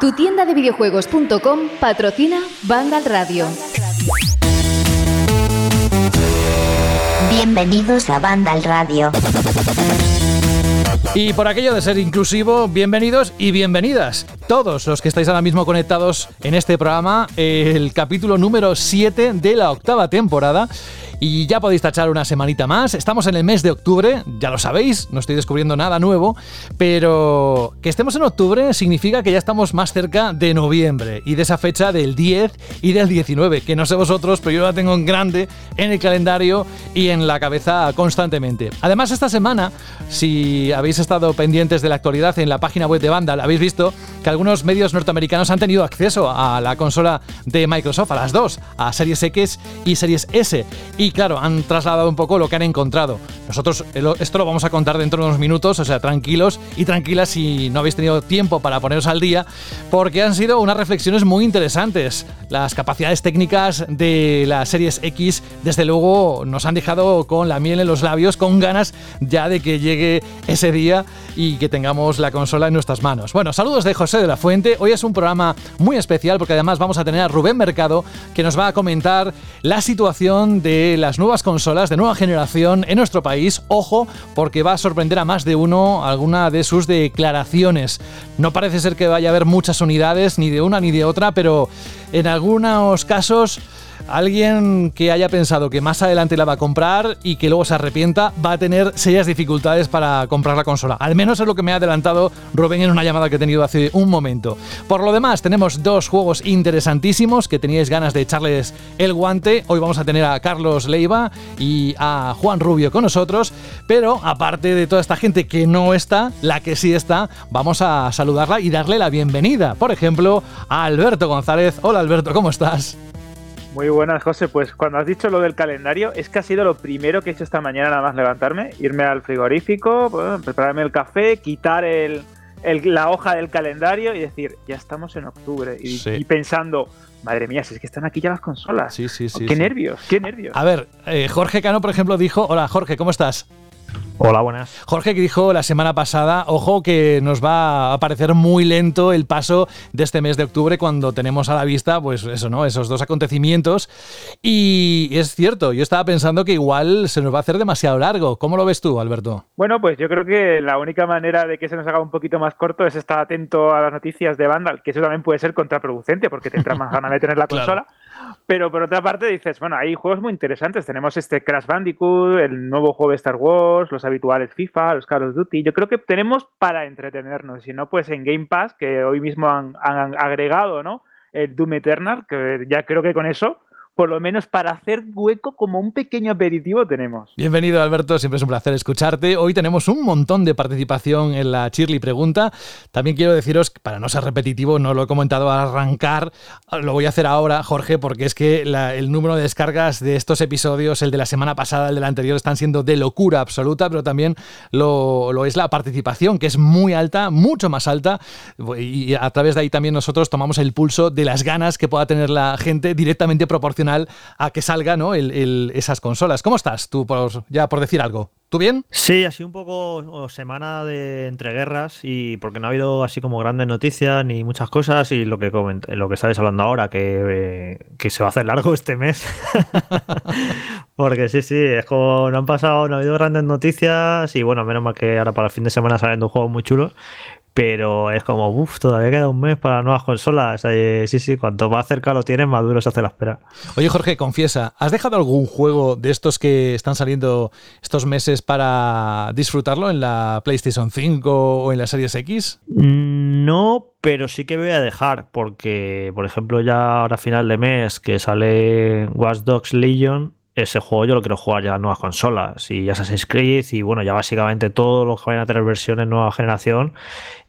Tu tienda de videojuegos.com patrocina Vandal Radio. Bienvenidos a Vandal Radio. Y por aquello de ser inclusivo, bienvenidos y bienvenidas. Todos los que estáis ahora mismo conectados en este programa, el capítulo número 7 de la octava temporada. Y ya podéis tachar una semanita más. Estamos en el mes de octubre, ya lo sabéis, no estoy descubriendo nada nuevo, pero que estemos en octubre significa que ya estamos más cerca de noviembre y de esa fecha del 10 y del 19, que no sé vosotros, pero yo la tengo en grande en el calendario y en la cabeza constantemente. Además, esta semana, si habéis estado pendientes de la actualidad en la página web de Vandal, habéis visto que algunos medios norteamericanos han tenido acceso a la consola de Microsoft, a las dos, a Series X y Series S. Y claro, han trasladado un poco lo que han encontrado. Nosotros esto lo vamos a contar dentro de unos minutos, o sea, tranquilos y tranquilas si no habéis tenido tiempo para poneros al día, porque han sido unas reflexiones muy interesantes. Las capacidades técnicas de las series X, desde luego, nos han dejado con la miel en los labios, con ganas ya de que llegue ese día y que tengamos la consola en nuestras manos. Bueno, saludos de José la Fuente. Hoy es un programa muy especial porque además vamos a tener a Rubén Mercado que nos va a comentar la situación de las nuevas consolas de nueva generación en nuestro país. Ojo, porque va a sorprender a más de uno alguna de sus declaraciones. No parece ser que vaya a haber muchas unidades, ni de una ni de otra, pero en algunos casos Alguien que haya pensado que más adelante la va a comprar y que luego se arrepienta va a tener serias dificultades para comprar la consola. Al menos es lo que me ha adelantado Rubén en una llamada que he tenido hace un momento. Por lo demás, tenemos dos juegos interesantísimos que teníais ganas de echarles el guante. Hoy vamos a tener a Carlos Leiva y a Juan Rubio con nosotros. Pero aparte de toda esta gente que no está, la que sí está, vamos a saludarla y darle la bienvenida. Por ejemplo, a Alberto González. Hola Alberto, ¿cómo estás? Muy buenas, José. Pues cuando has dicho lo del calendario, es que ha sido lo primero que he hecho esta mañana nada más levantarme, irme al frigorífico, prepararme el café, quitar el, la hoja del calendario y decir, ya estamos en octubre. Y, pensando, madre mía, si es que están aquí ya las consolas. Sí, sí, sí. qué nervios, qué nervios. A ver, eh, Jorge Cano, por ejemplo, dijo, hola Jorge, ¿cómo estás? Hola, buenas. Jorge que dijo la semana pasada, ojo que nos va a parecer muy lento el paso de este mes de octubre cuando tenemos a la vista, pues eso, ¿no? Esos dos acontecimientos. Y es cierto, yo estaba pensando que igual se nos va a hacer demasiado largo. ¿Cómo lo ves tú, Alberto? Bueno, pues yo creo que la única manera de que se nos haga un poquito más corto es estar atento a las noticias de Vandal, que eso también puede ser contraproducente porque te entra más ganas de tener la consola. Pero por otra parte dices, bueno, hay juegos muy interesantes. Tenemos este Crash Bandicoot, el nuevo juego de Star Wars, los habituales FIFA, los Call of Duty. Yo creo que tenemos para entretenernos. Si no, pues en Game Pass, que hoy mismo han, han agregado, ¿no? El Doom Eternal, que ya creo que con eso por lo menos para hacer hueco como un pequeño aperitivo tenemos. Bienvenido Alberto, siempre es un placer escucharte. Hoy tenemos un montón de participación en la Chirly Pregunta. También quiero deciros, para no ser repetitivo, no lo he comentado al arrancar, lo voy a hacer ahora, Jorge, porque es que el número de descargas de estos episodios, el de la semana pasada, el del anterior, están siendo de locura absoluta, pero también lo, lo es la participación, que es muy alta, mucho más alta, y a través de ahí también nosotros tomamos el pulso de las ganas que pueda tener la gente directamente proporcional a que salga ¿no? esas consolas. ¿Cómo estás tú, por, ya por decir algo? ¿Tú bien? Sí, ha sido un poco semana de entreguerras y porque no ha habido así como grandes noticias ni muchas cosas y lo que lo que estáis hablando ahora, que, que se va a hacer largo este mes. porque sí, sí, es como no han pasado, no ha habido grandes noticias y bueno, menos mal que ahora para el fin de semana salen dos juegos muy chulos pero es como, uff, todavía queda un mes para nuevas consolas. Eh, sí, sí, cuanto más cerca lo tienes, más duro se hace la espera. Oye, Jorge, confiesa, ¿has dejado algún juego de estos que están saliendo estos meses para disfrutarlo en la PlayStation 5 o en la Series X? Mm, no, pero sí que voy a dejar, porque, por ejemplo, ya ahora a final de mes que sale Watch Dogs Legion, ese juego yo lo quiero jugar ya en nuevas consolas y ya se Creed y bueno, ya básicamente todo lo que vayan a tener versiones nueva generación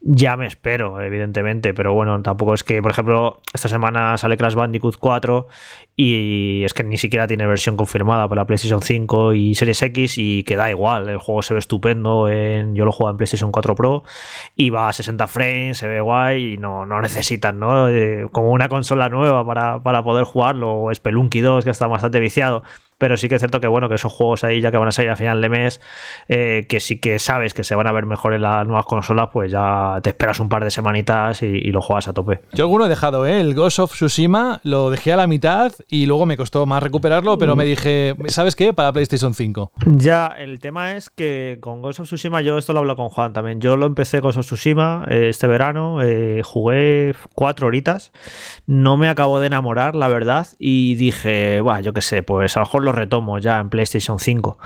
ya me espero, evidentemente, pero bueno, tampoco es que, por ejemplo, esta semana sale Crash Bandicoot 4 y es que ni siquiera tiene versión confirmada para PlayStation 5 y Series X y que da igual, el juego se ve estupendo, en, yo lo juego en PlayStation 4 Pro y va a 60 frames, se ve guay y no, no necesitan, ¿no? Eh, como una consola nueva para, para poder jugarlo, o Spelunky 2 que está bastante viciado pero sí que es cierto que bueno, que esos juegos ahí ya que van a salir a final de mes, eh, que sí que sabes que se van a ver mejor en las nuevas consolas, pues ya te esperas un par de semanitas y, lo juegas a tope. Yo alguno he dejado, ¿eh? El Ghost of Tsushima lo dejé a la mitad y luego me costó más recuperarlo, pero me dije, ¿sabes qué? Para PlayStation 5. Ya, el tema es que con Ghost of Tsushima, yo esto lo hablo con Juan también, yo lo empecé Ghost of Tsushima eh, este verano, eh, jugué cuatro horitas, no me acabo de enamorar, la verdad, y dije, bueno, yo qué sé, pues a lo mejor lo retomo ya en PlayStation 5.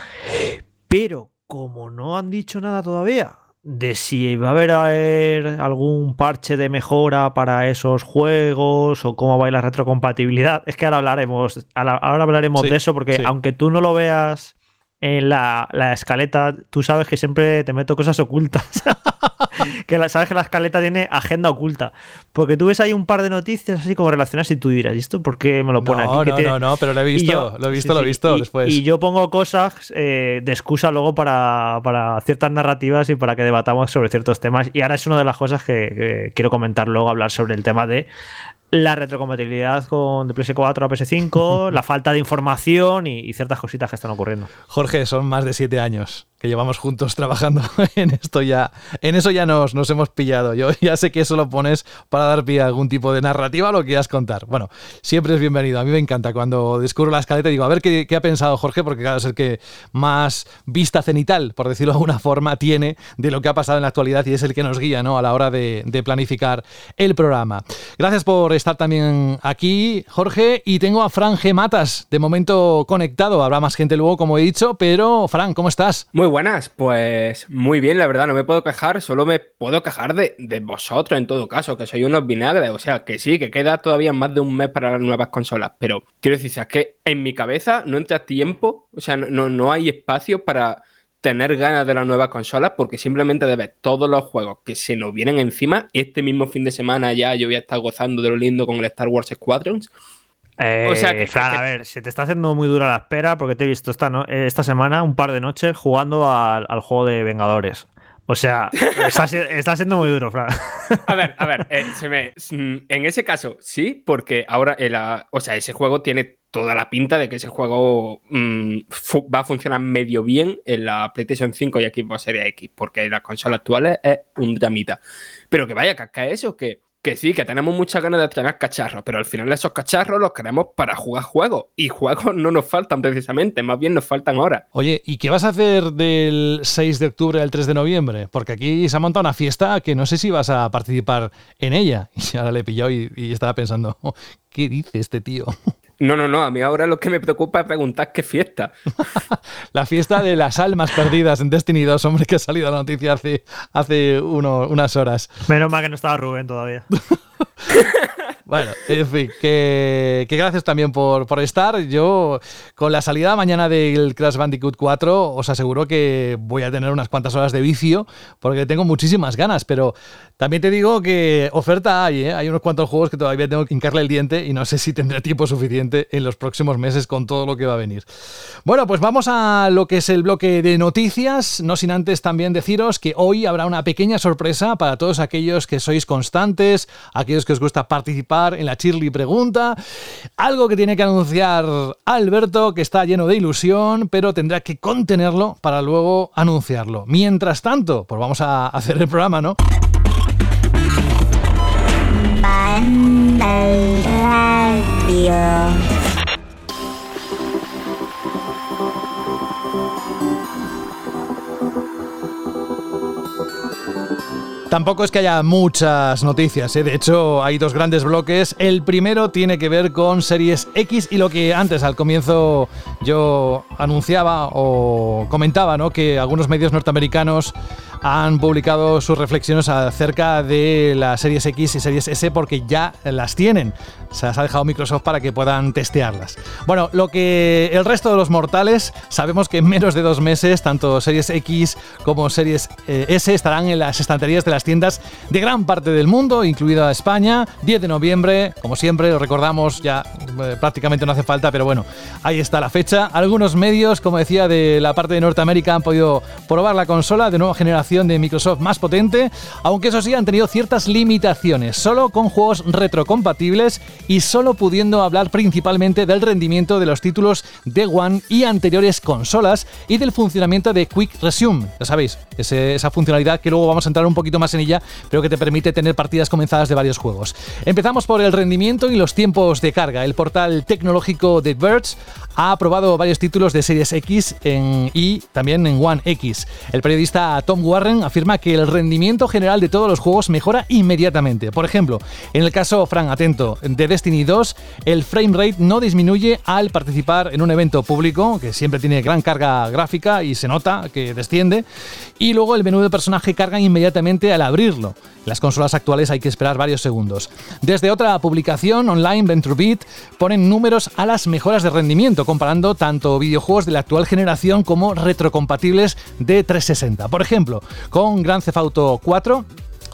Pero como no han dicho nada todavía de si va a haber, algún parche de mejora para esos juegos o cómo va a ir la retrocompatibilidad, es que ahora hablaremos, ahora hablaremos de eso porque aunque tú no lo veas en la, escaleta, tú sabes que siempre te meto cosas ocultas. que la, sabes que la escaleta tiene agenda oculta. Porque tú ves ahí un par de noticias así como relacionadas y tú dirás, ¿y esto por qué me lo pone aquí? No, no, no, pero lo he visto, lo he visto, lo he visto y, después. Y yo pongo cosas eh, de excusa luego para, para, ciertas narrativas y para que debatamos sobre ciertos temas. Y ahora es una de las cosas que quiero comentar luego, hablar sobre el tema de la retrocompatibilidad con de PS4 a PS5, la falta de información y, ciertas cositas que están ocurriendo. Jorge, son más de siete años que llevamos juntos trabajando en esto ya. En eso ya nos, nos hemos pillado. Yo ya sé que eso lo pones para dar pie a algún tipo de narrativa lo quieras contar. Bueno, siempre es bienvenido. A mí me encanta cuando descubro la escaleta y digo, a ver qué, ha pensado Jorge, porque claro, es el que más vista cenital, por decirlo de alguna forma, tiene de lo que ha pasado en la actualidad y es el que nos guía ¿no? a la hora de, de planificar el programa. Gracias por estar también aquí, Jorge, y tengo a Fran G. Matas, de momento conectado. Habrá más gente luego, como he dicho, pero Fran, ¿cómo estás? Muy buenas, pues muy bien, la verdad, no me puedo quejar, solo me puedo quejar de, vosotros en todo caso, que soy unos vinagres, o sea, que sí, que queda todavía más de un mes para las nuevas consolas, pero quiero decir, es que en mi cabeza no entra tiempo, o sea, no, no hay espacio para tener ganas de las nuevas consolas porque simplemente debes todos los juegos que se nos vienen encima. Este mismo fin de semana ya yo voy a estar gozando de lo lindo con el Star Wars Squadrons. O sea, que, a ver, se te está haciendo muy dura la espera porque te he visto esta, ¿no? esta semana un par de noches jugando al, juego de Vengadores. O sea, está, siendo muy duro, Fran. A ver, a ver, eh, se me, mm, en ese caso sí, porque ahora, el, o sea, ese juego tiene toda la pinta de que ese juego mm, va a funcionar medio bien en la PlayStation 5 y Xbox Series X, porque en las consolas actuales es un dramita. Pero que vaya, que eso, que que sí, que tenemos muchas ganas de tener cacharros, pero al final esos cacharros los queremos para jugar juegos. Y juegos no nos faltan precisamente, más bien nos faltan horas. Oye, ¿y qué vas a hacer del 6 de octubre al 3 de noviembre? Porque aquí se ha montado una fiesta que no sé si vas a participar en ella. Y ahora le he pillado y, y estaba pensando, ¿qué dice este tío? No, no, no. A mí ahora lo que me preocupa es preguntar qué fiesta. la fiesta de las almas perdidas en Destiny 2, hombre, que ha salido la noticia hace, hace unas horas. Menos mal que no estaba Rubén todavía. Bueno, en fin, que, gracias también por, estar. Yo, con la salida mañana del Crash Bandicoot 4, os aseguro que voy a tener unas cuantas horas de vicio, porque tengo muchísimas ganas, pero también te digo que oferta hay, ¿eh? hay unos cuantos juegos que todavía tengo que hincarle el diente y no sé si tendré tiempo suficiente en los próximos meses con todo lo que va a venir. Bueno, pues vamos a lo que es el bloque de noticias, no sin antes también deciros que hoy habrá una pequeña sorpresa para todos aquellos que sois constantes, aquellos que os gusta participar en la Chirly Pregunta. Algo que tiene que anunciar Alberto, que está lleno de ilusión, pero tendrá que contenerlo para luego anunciarlo. Mientras tanto, pues vamos a hacer el programa, ¿no? Tampoco es que haya muchas noticias, ¿eh? de hecho hay dos grandes bloques. El primero tiene que ver con Series X y lo que antes al comienzo yo anunciaba o comentaba, ¿no? que algunos medios norteamericanos han publicado sus reflexiones acerca de las Series X y Series S porque ya las tienen. Se las ha dejado Microsoft para que puedan testearlas. Bueno, lo que el resto de los mortales sabemos que en menos de dos meses tanto Series X como Series eh, S estarán en las estanterías de las tiendas de gran parte del mundo, incluida España, 10 de noviembre, como siempre, lo recordamos, ya eh, prácticamente no hace falta, pero bueno, ahí está la fecha. Algunos medios, como decía, de la parte de Norteamérica han podido probar la consola de nueva generación de Microsoft más potente, aunque eso sí han tenido ciertas limitaciones, solo con juegos retrocompatibles y solo pudiendo hablar principalmente del rendimiento de los títulos de One y anteriores consolas y del funcionamiento de Quick Resume, ya sabéis, esa funcionalidad que luego vamos a entrar un poquito más en ella, pero que te permite tener partidas comenzadas de varios juegos. Empezamos por el rendimiento y los tiempos de carga. El portal tecnológico de Birds ha aprobado varios títulos de Series X y también en One X. El periodista Tom Afirma que el rendimiento general de todos los juegos mejora inmediatamente. Por ejemplo, en el caso, Fran, atento, de Destiny 2, el frame rate no disminuye al participar en un evento público, que siempre tiene gran carga gráfica y se nota que desciende, y luego el menú de personaje carga inmediatamente al abrirlo. En las consolas actuales hay que esperar varios segundos. Desde otra publicación online, VentureBeat, ponen números a las mejoras de rendimiento, comparando tanto videojuegos de la actual generación como retrocompatibles de 360. Por ejemplo, con Grand Theft Auto 4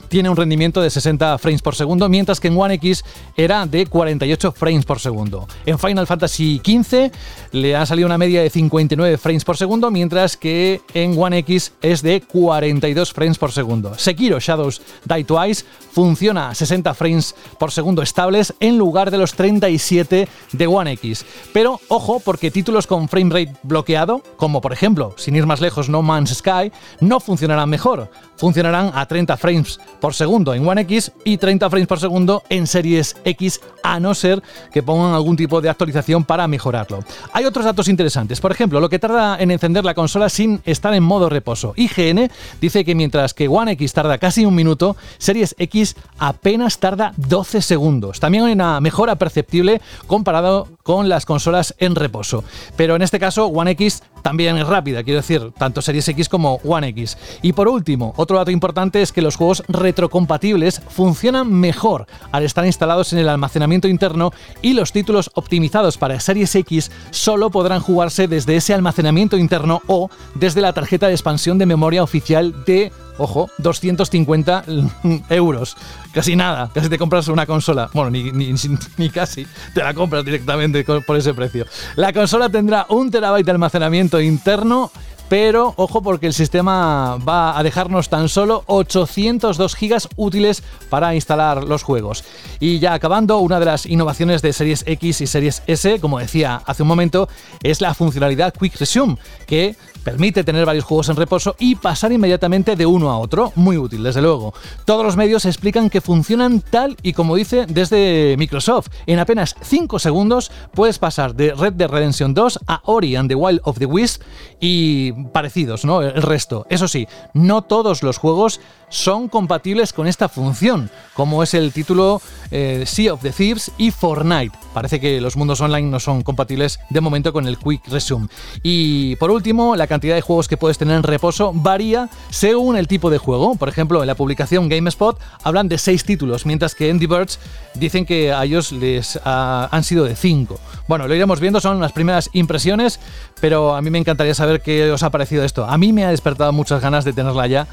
tiene un rendimiento de 60 frames por segundo, mientras que en One X era de 48 frames por segundo. En Final Fantasy XV le ha salido una media de 59 frames por segundo, mientras que en One X es de 42 frames por segundo. Sekiro Shadows Die Twice funciona a 60 frames por segundo estables en lugar de los 37 de One X. Pero ojo, porque títulos con frame rate bloqueado, como por ejemplo, sin ir más lejos, No Man's Sky, no funcionarán mejor. Funcionarán a 30 frames por segundo en One X y 30 frames por segundo en Series X, a no ser que pongan algún tipo de actualización para mejorarlo. Hay otros datos interesantes, por ejemplo, lo que tarda en encender la consola sin estar en modo reposo. IGN dice que mientras que One X tarda casi un minuto, Series X apenas tarda 12 segundos. También hay una mejora perceptible comparado con las consolas en reposo. Pero en este caso, One X también es rápida, quiero decir, tanto Series X como One X. Y por último, otro dato importante es que los juegos retrocompatibles funcionan mejor al estar instalados en el almacenamiento interno y los títulos optimizados para Series X solo podrán jugarse desde ese almacenamiento interno o desde la tarjeta de expansión de memoria oficial de ojo, 250 euros. Casi nada, casi te compras una consola. Bueno, ni, ni, casi, te la compras directamente por ese precio. La consola tendrá un terabyte de almacenamiento interno pero ojo porque el sistema va a dejarnos tan solo 802 gigas útiles para instalar los juegos. Y ya acabando, una de las innovaciones de Series X y Series S, como decía hace un momento, es la funcionalidad Quick Resume, que permite tener varios juegos en reposo y pasar inmediatamente de uno a otro. Muy útil, desde luego. Todos los medios explican que funcionan tal y como dice desde Microsoft. En apenas 5 segundos puedes pasar de Red Dead Redemption 2 a Ori and the Wild of the Wisp y parecidos, ¿no? El resto. Eso sí, no todos los juegos son compatibles con esta función, como es el título eh, Sea of the Thieves y Fortnite. Parece que los mundos online no son compatibles de momento con el Quick Resume. Y por último, la cantidad de juegos que puedes tener en reposo varía según el tipo de juego. Por ejemplo, en la publicación GameSpot hablan de 6 títulos, mientras que Andy Birds dicen que a ellos les han sido de 5. Bueno, lo iremos viendo, son las primeras impresiones, pero a mí me encantaría saber qué os ha parecido esto. A mí me ha despertado muchas ganas de tenerla ya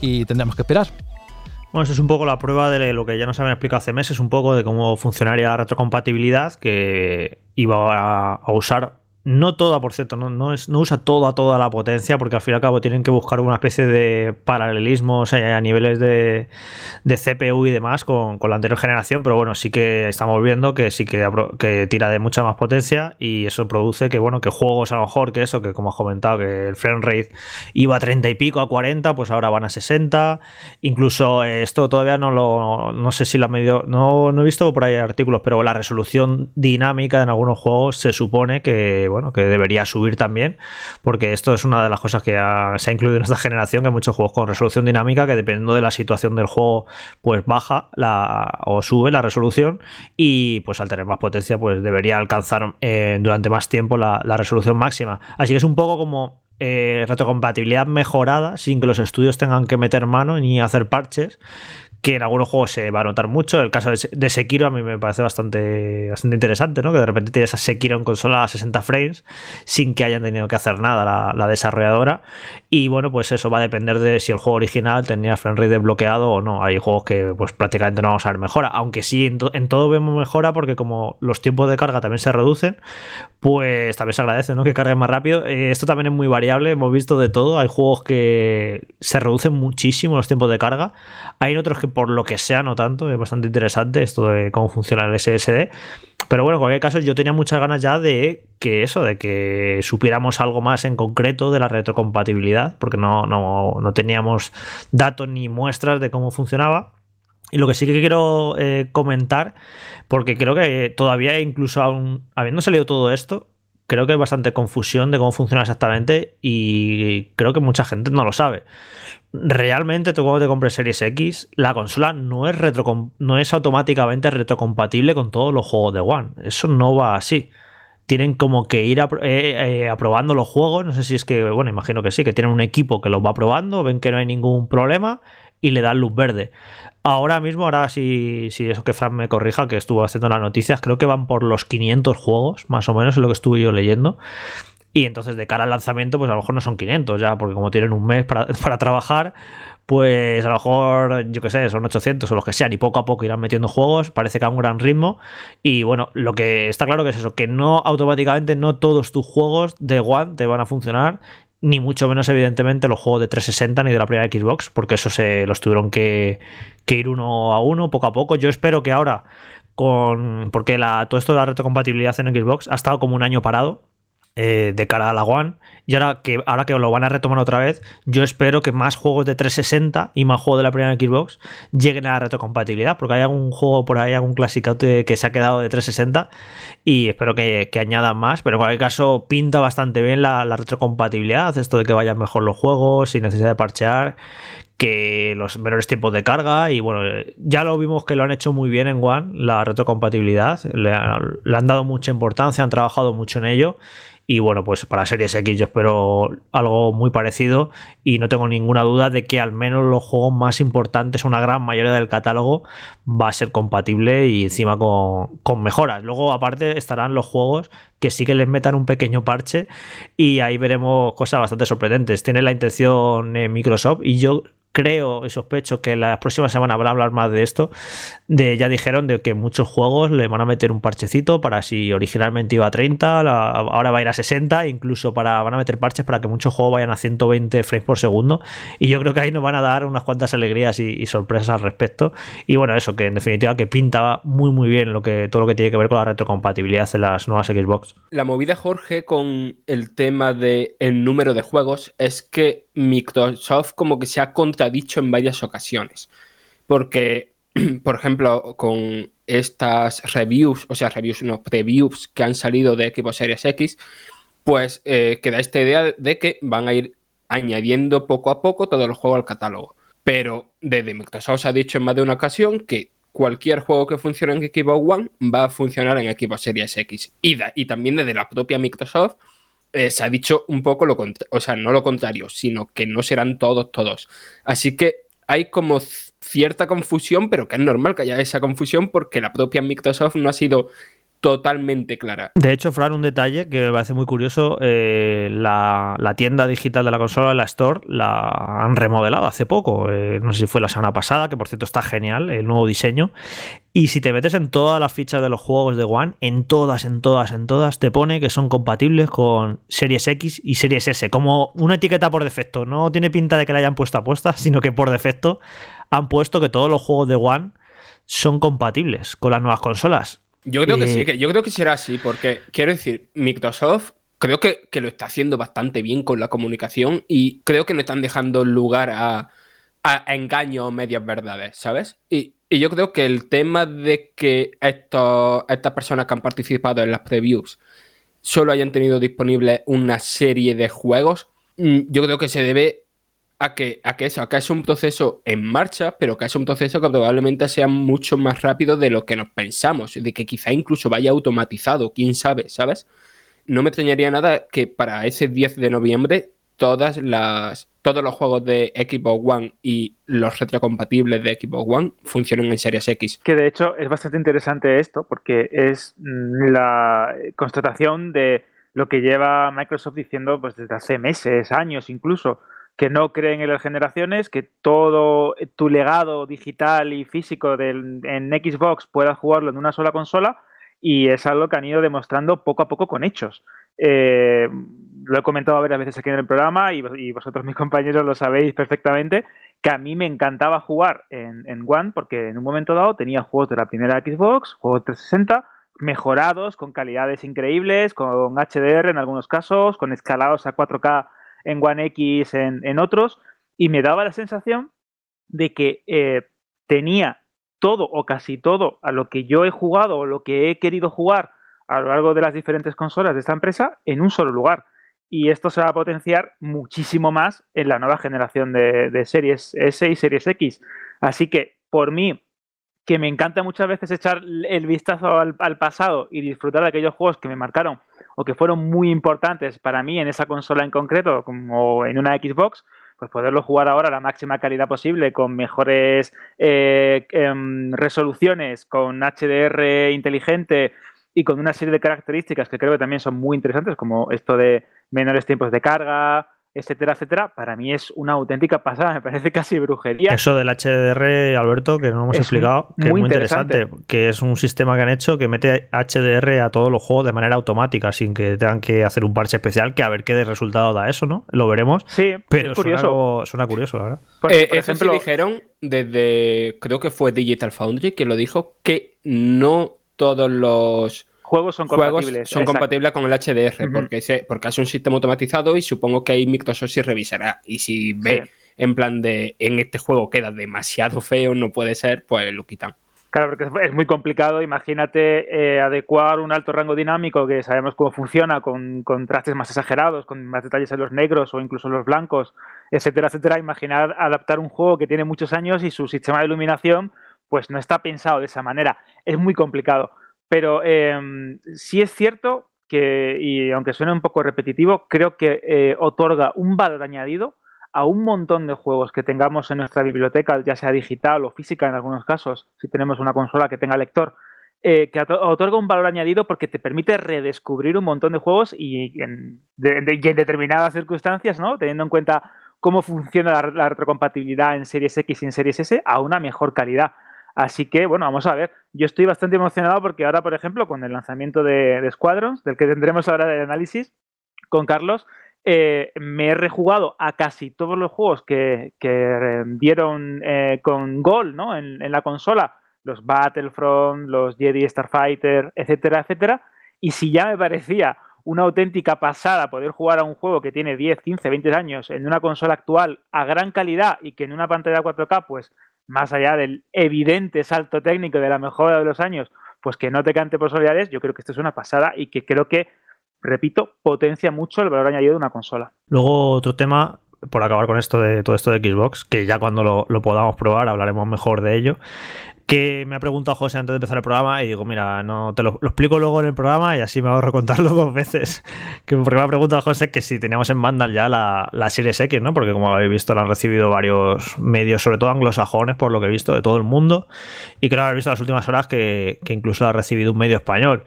y tendremos que esperar. Bueno, esto es un poco la prueba de lo que ya nos habían explicado hace meses, un poco de cómo funcionaría la retrocompatibilidad, que iba a usar no toda, por cierto, no, no, es, no usa toda, toda la potencia, porque al fin y al cabo tienen que buscar una especie de paralelismo a niveles de, CPU y demás con, la anterior generación, pero bueno, sí que estamos viendo que sí que, que, tira de mucha más potencia y eso produce que, bueno, que juegos a lo mejor que eso, que como has comentado, que el frame rate iba a 30 y pico, a 40, pues ahora van a 60. Incluso esto todavía no lo, no sé si la medio, no, no he visto por ahí artículos, pero la resolución dinámica en algunos juegos se supone que, que debería subir también, porque esto es una de las cosas que se ha incluido en esta generación, que hay muchos juegos con resolución dinámica que dependiendo de la situación del juego, pues baja o sube la resolución y pues al tener más potencia, pues debería alcanzar eh, durante más tiempo la, resolución máxima. Así que es un poco como eh, retrocompatibilidad mejorada sin que los estudios tengan que meter mano ni hacer parches que en algunos juegos se va a notar mucho. El caso de Sekiro a mí me parece bastante, bastante interesante, ¿no? Que de repente tienes a Sekiro en consola a 60 frames sin que hayan tenido que hacer nada la, desarrolladora. Y bueno, pues eso va a depender de si el juego original tenía frame rate desbloqueado o no. Hay juegos que pues prácticamente no vamos a ver mejora, aunque sí en, todo vemos mejora porque como los tiempos de carga también se reducen, pues también se agradece, ¿no? Que carguen más rápido. Eh, esto también es muy variable, hemos visto de todo. Hay juegos que se reducen muchísimo los tiempos de carga. Hay otros que por lo que sea no tanto. Es bastante interesante esto de cómo funciona el SSD. Pero bueno, en cualquier caso, yo tenía muchas ganas ya de que eso, de que supiéramos algo más en concreto de la retrocompatibilidad, porque no, no, teníamos datos ni muestras de cómo funcionaba. Y lo que sí que quiero eh, comentar, porque creo que todavía, incluso aún habiendo salido todo esto, creo que hay bastante confusión de cómo funciona exactamente y creo que mucha gente no lo sabe. Realmente, tú cuando te compres Series X, la consola no es, no es automáticamente retrocompatible con todos los juegos de One. Eso no va así. Tienen como que ir eh, eh, aprobando los juegos. No sé si es que, bueno, imagino que sí, que tienen un equipo que los va probando, ven que no hay ningún problema y le dan luz verde. Ahora mismo, ahora si, si eso que Fran me corrija, que estuvo haciendo las noticias, creo que van por los 500 juegos, más o menos, es lo que estuve yo leyendo. Y entonces de cara al lanzamiento, pues a lo mejor no son 500 ya, porque como tienen un mes para, para trabajar, pues a lo mejor, yo qué sé, son 800 o los que sean, y poco a poco irán metiendo juegos, parece que a un gran ritmo. Y bueno, lo que está claro que es eso, que no automáticamente no todos tus juegos de One te van a funcionar ni mucho menos evidentemente los juegos de 360 ni de la primera Xbox, porque eso se los tuvieron que, ir uno a uno, poco a poco. Yo espero que ahora, con porque la, todo esto de la retrocompatibilidad en Xbox ha estado como un año parado, eh, de cara a la One. Y ahora que, ahora que lo van a retomar otra vez, yo espero que más juegos de 360 y más juegos de la primera Xbox lleguen a la retrocompatibilidad, porque hay algún juego por ahí, algún clásico que se ha quedado de 360 y espero que, añadan más. Pero en cualquier caso, pinta bastante bien la, retrocompatibilidad, esto de que vayan mejor los juegos sin necesidad de parchear que los menores tiempos de carga y bueno, ya lo vimos que lo han hecho muy bien en One, la retrocompatibilidad, le han dado mucha importancia, han trabajado mucho en ello y bueno, pues para Series X yo espero algo muy parecido y no tengo ninguna duda de que al menos los juegos más importantes, una gran mayoría del catálogo, va a ser compatible y encima con, mejoras. Luego aparte estarán los juegos que sí que les metan un pequeño parche y ahí veremos cosas bastante sorprendentes. Tiene la intención Microsoft y yo creo y sospecho que la próxima semana van a hablar más de esto. De, ya dijeron de que muchos juegos le van a meter un parchecito para si originalmente iba a 30, ahora va a ir a 60, incluso para van a meter parches para que muchos juegos vayan a 120 frames por segundo. Y yo creo que ahí nos van a dar unas cuantas alegrías y, sorpresas al respecto. Y bueno, eso que en definitiva que pinta muy muy bien lo que todo lo que tiene que ver con la retrocompatibilidad de las nuevas Xbox. La movida Jorge con el tema del el número de juegos es que Microsoft como que se ha contradicho en varias ocasiones. Porque, por ejemplo, con estas reviews, o sea, reviews, no, previews que han salido de Xbox Series X, pues eh, queda esta idea de que van a ir añadiendo poco a poco todos los juegos al catálogo. Pero desde Microsoft se ha dicho en más de una ocasión que cualquier juego que funcione en Xbox One va a funcionar en Xbox Series X. Y también desde la propia Microsoft eh, se ha dicho un poco lo contrario, o sea, no lo contrario, sino que no serán todos, todos. Así que hay como cierta confusión, pero que es normal que haya esa confusión porque la propia Microsoft no ha sido totalmente clara. De hecho, Fran, un detalle que me parece muy curioso, eh, la, tienda digital de la consola, la Store, la han remodelado hace poco, eh, no sé si fue la semana pasada, que por cierto está genial, el nuevo diseño. Y si te metes en todas las fichas de los juegos de One, en todas, en todas, en todas, te pone que son compatibles con Series X y Series S, como una etiqueta por defecto. No tiene pinta de que la hayan puesto a puesta, sino que por defecto han puesto que todos los juegos de One son compatibles con las nuevas consolas. Yo creo que sí, que yo creo que será así, porque quiero decir, Microsoft creo que, lo está haciendo bastante bien con la comunicación y creo que no están dejando lugar a, a engaños o medias verdades, ¿sabes? Y, yo creo que el tema de que estos, estas personas que han participado en las previews solo hayan tenido disponible una serie de juegos, mm, yo creo que se debe a que, a que eso, a que es un proceso en marcha, pero que es un proceso que probablemente sea mucho más rápido de lo que nos pensamos, de que quizá incluso vaya automatizado, quién sabe, ¿sabes? No me extrañaría nada que para ese 10 de noviembre todas las, todos los juegos de Xbox One y los retrocompatibles de Xbox One funcionen en Series X. Que de hecho es bastante interesante esto porque es la constatación de lo que lleva Microsoft diciendo pues desde hace meses, años incluso, que no creen en las generaciones, que todo tu legado digital y físico en Xbox puedas jugarlo en una sola consola y es algo que han ido demostrando poco a poco con hechos. Eh, lo he comentado varias veces aquí en el programa y, vosotros, mis compañeros, lo sabéis perfectamente, que a mí me encantaba jugar en, en, One porque en un momento dado tenía juegos de la primera Xbox, juegos 360, mejorados, con calidades increíbles, con HDR en algunos casos, con escalados a 4K en One X en, en otros, y me daba la sensación de que eh, tenía todo o casi todo a lo que yo he jugado o lo que he querido jugar a lo largo de las diferentes consolas de esta empresa en un solo lugar. Y esto se va a potenciar muchísimo más en la nueva generación de, series S y series X. Así que, por mí, que me encanta muchas veces echar el vistazo al, al, pasado y disfrutar de aquellos juegos que me marcaron o que fueron muy importantes para mí en esa consola en concreto, como en una Xbox, pues poderlo jugar ahora a la máxima calidad posible, con mejores eh, em, resoluciones, con HDR inteligente y con una serie de características que creo que también son muy interesantes, como esto de menores tiempos de carga, etcétera, etcétera, para mí es una auténtica pasada, me parece casi brujería. Eso del HDR, Alberto, que no hemos explicado, que es muy interesante. que es un sistema que han hecho que mete HDR a todos los juegos de manera automática, sin que tengan que hacer un parche especial, que a ver qué de resultado da eso, ¿no? Lo veremos. Sí, pero es curioso. Suena, curioso, la verdad. Eh, por ejemplo, dijeron desde, creo que fue Digital Foundry, que lo dijo, que no todos los juegos son compatibles. son compatibles con el HDR, porque, se, porque es un sistema automatizado y supongo que ahí Microsoft sí revisará. Y si ve en plan de en este juego queda demasiado feo, no puede ser, pues lo quitan. Claro, porque es muy complicado. Imagínate eh, adecuar un alto rango dinámico que sabemos cómo funciona, con contrastes más exagerados, con más detalles en los negros o incluso en los blancos, etcétera, etcétera. Imaginar adaptar un juego que tiene muchos años y su sistema de iluminación pues no está pensado de esa manera. Es muy complicado. Pero eh, sí es cierto que, y aunque suene un poco repetitivo, creo que eh, otorga un valor añadido a un montón de juegos que tengamos en nuestra biblioteca, ya sea digital o física en algunos casos, si tenemos una consola que tenga lector, eh, que otorga un valor añadido porque te permite redescubrir un montón de juegos y en, determinadas circunstancias, ¿no? teniendo en cuenta cómo funciona la, retrocompatibilidad en Series X y en Series S, a una mejor calidad. Así que, bueno, vamos a ver. Yo estoy bastante emocionado porque ahora, por ejemplo, con el lanzamiento de, Squadrons, del que tendremos ahora el análisis con Carlos, eh, me he rejugado a casi todos los juegos que, dieron eh, con Gol ¿no? En, en, la consola, los Battlefront, los Jedi Starfighter, etcétera, etcétera. Y si ya me parecía una auténtica pasada poder jugar a un juego que tiene 10, 15, 20 años en una consola actual a gran calidad y que en una pantalla 4K pues más allá del evidente salto técnico de la mejora de los años, pues que no te cante por posibilidades, yo creo que esto es una pasada y que creo que, repito, potencia mucho el valor añadido de una consola. Luego otro tema, por acabar con esto de todo esto de Xbox, que ya cuando lo, lo podamos probar hablaremos mejor de ello, que me ha preguntado José antes de empezar el programa y digo, mira, no te lo, explico luego en el programa y así me ahorro contarlo dos veces. Que porque me ha preguntado José que si teníamos en Vandal ya la, la Series X, ¿no? Porque como habéis visto, la han recibido varios medios, sobre todo anglosajones, por lo que he visto, de todo el mundo. Y creo haber visto las últimas horas que, que incluso la ha recibido un medio español.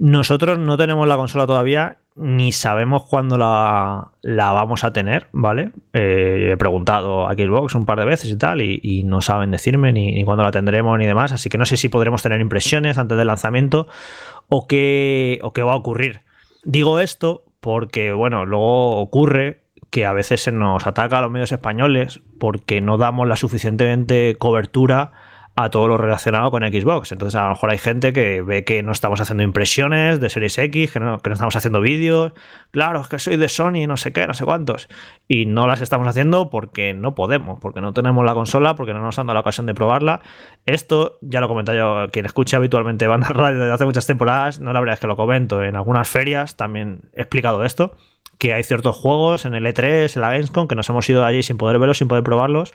Nosotros no tenemos la consola todavía ni sabemos cuándo la, vamos a tener, ¿vale? Eh, he preguntado a Xbox un par de veces y tal, y, no saben decirme ni, cuándo la tendremos ni demás, así que no sé si podremos tener impresiones antes del lanzamiento o qué, o qué va a ocurrir. Digo esto porque, bueno, luego ocurre que a veces se nos ataca a los medios españoles porque no damos la suficientemente cobertura a todo lo relacionado con Xbox. Entonces, a lo mejor hay gente que ve que no estamos haciendo impresiones de Series X, que no, que no estamos haciendo vídeos. Claro, es que soy de Sony, no sé qué, no sé cuántos. Y no las estamos haciendo porque no podemos, porque no tenemos la consola, porque no nos han dado la ocasión de probarla. Esto ya lo comenté yo, quien escucha habitualmente Banda Radio desde hace muchas temporadas, no la verdad es que lo comento. En algunas ferias también he explicado esto que hay ciertos juegos en el E3, en la Gamescom, que nos hemos ido allí sin poder verlos, sin poder probarlos,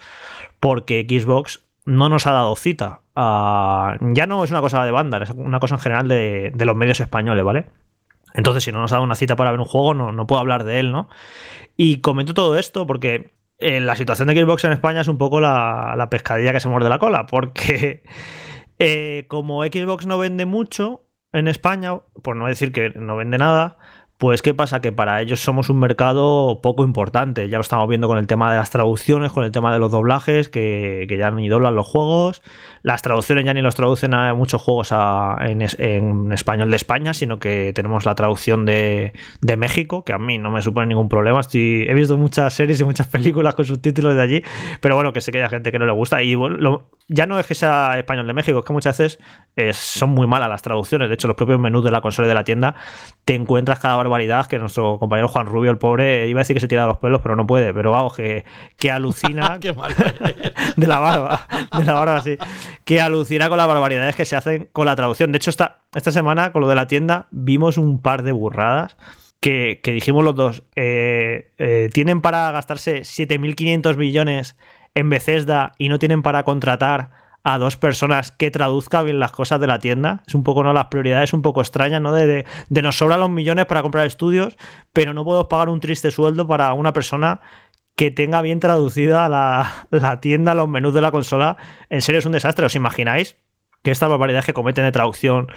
porque Xbox no nos ha dado cita. ya no es una cosa de banda, es una cosa en general de, los medios españoles, ¿vale? Entonces, si no nos ha dado una cita para ver un juego, no, no puedo hablar de él, ¿no? Y comento todo esto porque eh, la situación de Xbox en España es un poco la, pescadilla que se muerde la cola, porque eh, como Xbox no vende mucho en España, por no decir que no vende nada, pues qué pasa que para ellos somos un mercado poco importante. Ya lo estamos viendo con el tema de las traducciones, con el tema de los doblajes, que, ya ni doblan los juegos. Las traducciones ya ni los traducen a muchos juegos en, español de España, sino que tenemos la traducción de, México, que a mí no me supone ningún problema. he visto muchas series y muchas películas con subtítulos de allí, pero bueno, que sé que hay gente que no le gusta. Y bueno, ya no es que sea español de México, es que muchas veces eh, son muy malas las traducciones. De hecho, los propios menús de la consola y de la tienda te encuentras cada barbaridad que nuestro compañero Juan Rubio, el pobre, iba a decir que se tira los pelos, pero no puede. Pero vamos, que, que alucina. de la barba, de la barba, sí. Que alucina con las barbaridades que se hacen con la traducción. De hecho, esta, esta semana, con lo de la tienda, vimos un par de burradas. Que, dijimos los dos, eh, eh, tienen para gastarse 7.500 millones en Bethesda y no tienen para contratar a dos personas que traduzcan bien las cosas de la tienda. Es un poco, ¿no? Las prioridades un poco extrañas, ¿no? De, de, nos sobran los millones para comprar estudios, pero no puedo pagar un triste sueldo para una persona que tenga bien traducida la, la tienda, los menús de la consola. En serio, es un desastre. ¿Os imagináis que estas barbaridades que cometen de traducción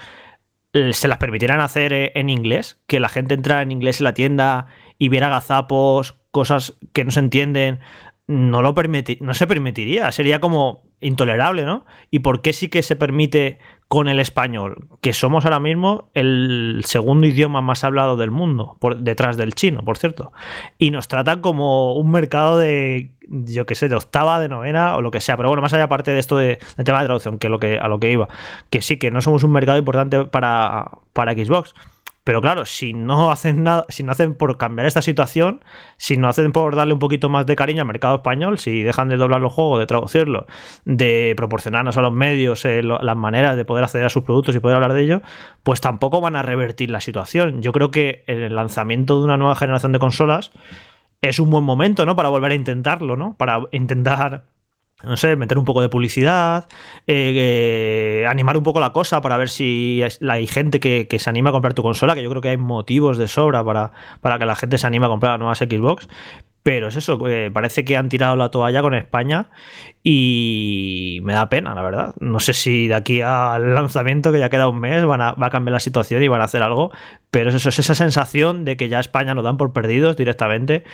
eh, se las permitieran hacer eh, en inglés? Que la gente entrara en inglés en la tienda y viera gazapos, cosas que no se entienden no lo no se permitiría, sería como intolerable, ¿no? ¿Y por qué sí que se permite con el español? Que somos ahora mismo el segundo idioma más hablado del mundo, por, detrás del chino, por cierto. Y nos tratan como un mercado de, yo qué sé, de octava, de novena o lo que sea. Pero bueno, más allá aparte de esto de, tema de traducción, que, lo que a lo que iba, que sí, que no somos un mercado importante para, para Xbox. Pero claro, si no hacen nada, si no hacen por cambiar esta situación, si no hacen por darle un poquito más de cariño al mercado español, si dejan de doblar los juegos, de traducirlo, de proporcionarnos a los medios eh, las maneras de poder acceder a sus productos y poder hablar de ello, pues tampoco van a revertir la situación. Yo creo que el lanzamiento de una nueva generación de consolas es un buen momento, ¿no? Para volver a intentarlo, ¿no? Para intentar no sé, meter un poco de publicidad, eh, animar un poco la cosa para ver si hay gente que, se anima a comprar tu consola, que yo creo que hay motivos de sobra para, para que la gente se anime a comprar las nuevas Xbox. Pero es eso, eh, parece que han tirado la toalla con España y me da pena, la verdad. No sé si de aquí al lanzamiento, que ya queda un mes, van a, va a cambiar la situación y van a hacer algo, pero es eso, es esa sensación de que ya España nos dan por perdidos directamente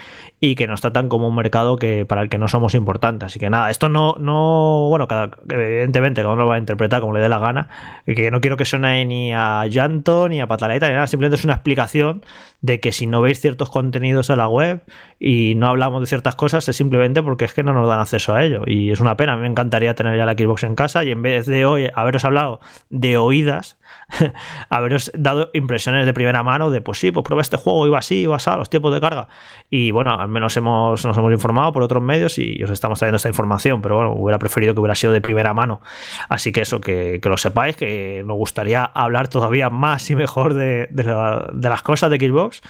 y que nos tratan como un mercado que para el que no somos importantes. Así que nada, esto no, no bueno, cada, evidentemente cada uno lo va a interpretar como le dé la gana, que no quiero que suene ni a llanto ni a pataleta ni nada, simplemente es una explicación de que si no veis ciertos contenidos en la web y no hablamos de ciertas cosas es simplemente porque es que no nos dan acceso a ello y es una pena, me encantaría tener ya la Xbox en casa y en vez de hoy haberos hablado de oídas, haberos dado impresiones de primera mano de, pues sí, pues prueba este juego, iba así, iba así, los tiempos de carga. Y bueno, al menos hemos, nos hemos informado por otros medios y os estamos trayendo esta información, pero bueno, hubiera preferido que hubiera sido de primera mano. Así que eso, que, lo sepáis, que me gustaría hablar todavía más y mejor de, de las cosas de Xbox,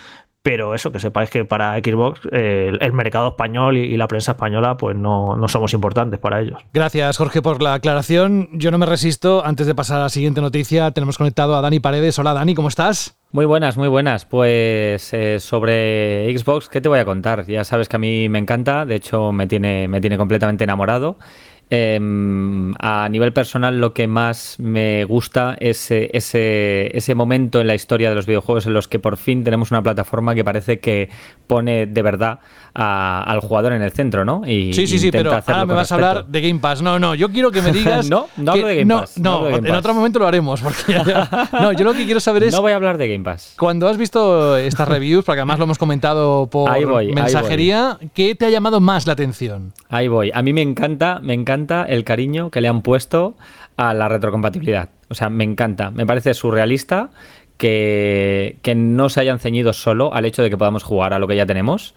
pero eso, que sepáis que para Xbox el, mercado español y, la prensa española pues no, no, somos importantes para ellos. Gracias Jorge por la aclaración. Yo no me resisto, antes de pasar a la siguiente noticia, tenemos conectado a Dani Paredes. Hola Dani, ¿cómo estás? Muy buenas, muy buenas. Pues eh, sobre Xbox, ¿qué te voy a contar? Ya sabes que a mí me encanta, de hecho me tiene, me tiene completamente enamorado. Em, a nivel personal, lo que más me gusta es ese, ese, momento en la historia de los videojuegos en los que por fin tenemos una plataforma que parece que pone de verdad al jugador en el centro, ¿no? Y sí, sí, sí, pero ahora me vas a hablar de Game Pass. No, no, yo quiero que me digas. no, no hablo de Game Pass. No, en otro momento lo haremos. Porque no, yo lo que quiero saber es. No voy a hablar de Game Pass. Cuando has visto estas reviews, porque además lo hemos comentado por mensajería, ¿qué te ha llamado más la atención? Ahí voy. A mí me encanta, me encanta el cariño que le han puesto a la retrocompatibilidad. O sea, me encanta. Me parece surrealista que, que no se hayan ceñido solo al hecho de que podamos jugar a lo que ya tenemos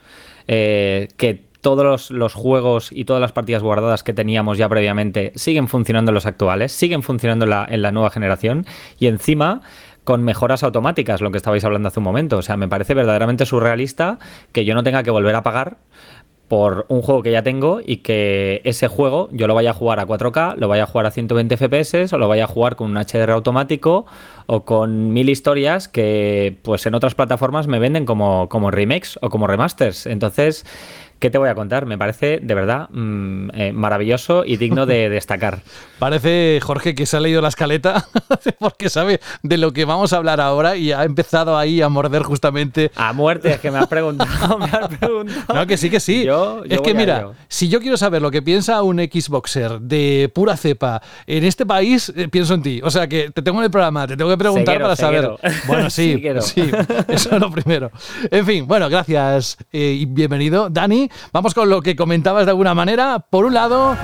eh, que todos los, juegos y todas las partidas guardadas que teníamos ya previamente siguen funcionando en los actuales, siguen funcionando en la, nueva generación y encima con mejoras automáticas, lo que estabais hablando hace un momento. O sea, me parece verdaderamente surrealista que yo no tenga que volver a pagar por un juego que ya tengo y que ese juego yo lo vaya a jugar a 4K, lo vaya a jugar a 120 FPS o lo vaya a jugar con un HDR automático o con mil historias que pues en otras plataformas me venden como, como remakes o como remasters. Entonces, ¿Qué te voy a contar? Me parece de verdad mm, eh, maravilloso y digno de destacar. Parece, Jorge, que se ha leído la escaleta porque sabe de lo que vamos a hablar ahora y ha empezado ahí a morder justamente. A muerte, es que me has preguntado, me has preguntado. No, que sí, que sí. es que mira, si yo quiero saber lo que piensa un Xboxer de pura cepa en este país, eh, pienso en ti. O sea que te tengo en el programa, te tengo que preguntar para saber. Bueno, sí, sí, eso es lo primero. En fin, bueno, gracias eh, y bienvenido, Dani vamos con lo que comentabas de alguna manera. Por un lado,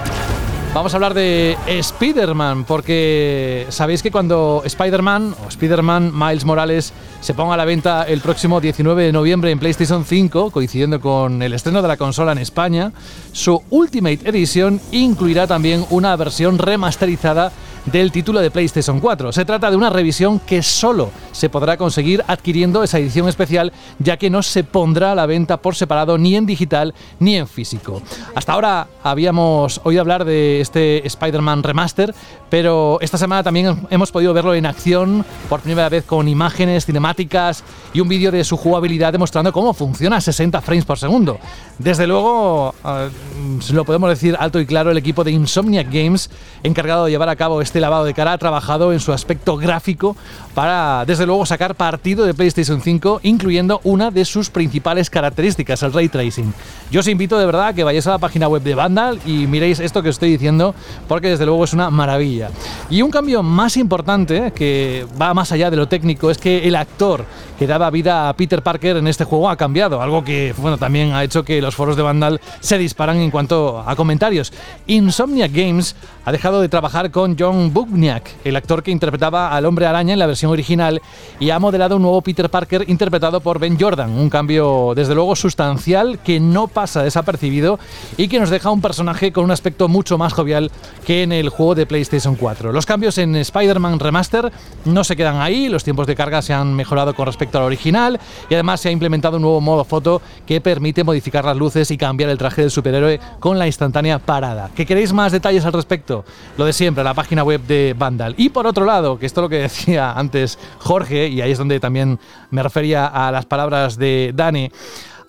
vamos a hablar de Spider-Man, porque sabéis que cuando Spider-Man o Spider-Man Miles Morales se ponga a la venta el próximo 19 de noviembre en PlayStation 5, coincidiendo con el estreno de la consola en España, su Ultimate Edition incluirá también una versión remasterizada del título de PlayStation 4. Se trata de una revisión que solo se podrá conseguir adquiriendo esa edición especial, ya que no se pondrá a la venta por separado ni en digital ni en físico. Hasta ahora habíamos oído hablar de este Spider-Man Remaster, pero esta semana también hemos podido verlo en acción por primera vez con imágenes cinemáticas y un vídeo de su jugabilidad demostrando cómo funciona a 60 frames por segundo. Desde luego, uh, lo podemos decir alto y claro, el equipo de Insomniac Games, encargado de llevar a cabo este lavado de cara, ha trabajado en su aspecto gráfico para, desde luego, sacar partido de PlayStation 5, incluyendo una de sus principales características, el ray tracing. Yo os invito de verdad a que vayáis a la página web de Vandal y miréis esto que os estoy diciendo, porque desde luego es una maravilla. Y un cambio más importante, que va más allá de lo técnico, es que el actor que daba vida a Peter Parker en este juego ha cambiado, algo que bueno, también ha hecho que los foros de Vandal se disparan en cuanto a comentarios. Insomnia Games ha dejado de trabajar con John Bugniak, el actor que interpretaba al hombre araña en la versión original, y ha modelado un nuevo Peter Parker interpretado por Ben Jordan, un cambio desde luego sustancial que no pasa desapercibido y que nos deja un personaje con un aspecto mucho más jovial que en el juego de PlayStation 4. Los cambios en Spider-Man Remaster no se quedan ahí, los tiempos de carga se han mejorado con respecto al original y además se ha implementado un nuevo modo foto que permite modificar las luces y cambiar el traje del superhéroe con la instantánea parada. ¿Que queréis más detalles al respecto? Lo de siempre, la página web de Vandal. Y por otro lado, que esto es lo que decía antes Jorge, y ahí es donde también me refería a las palabras de Dani,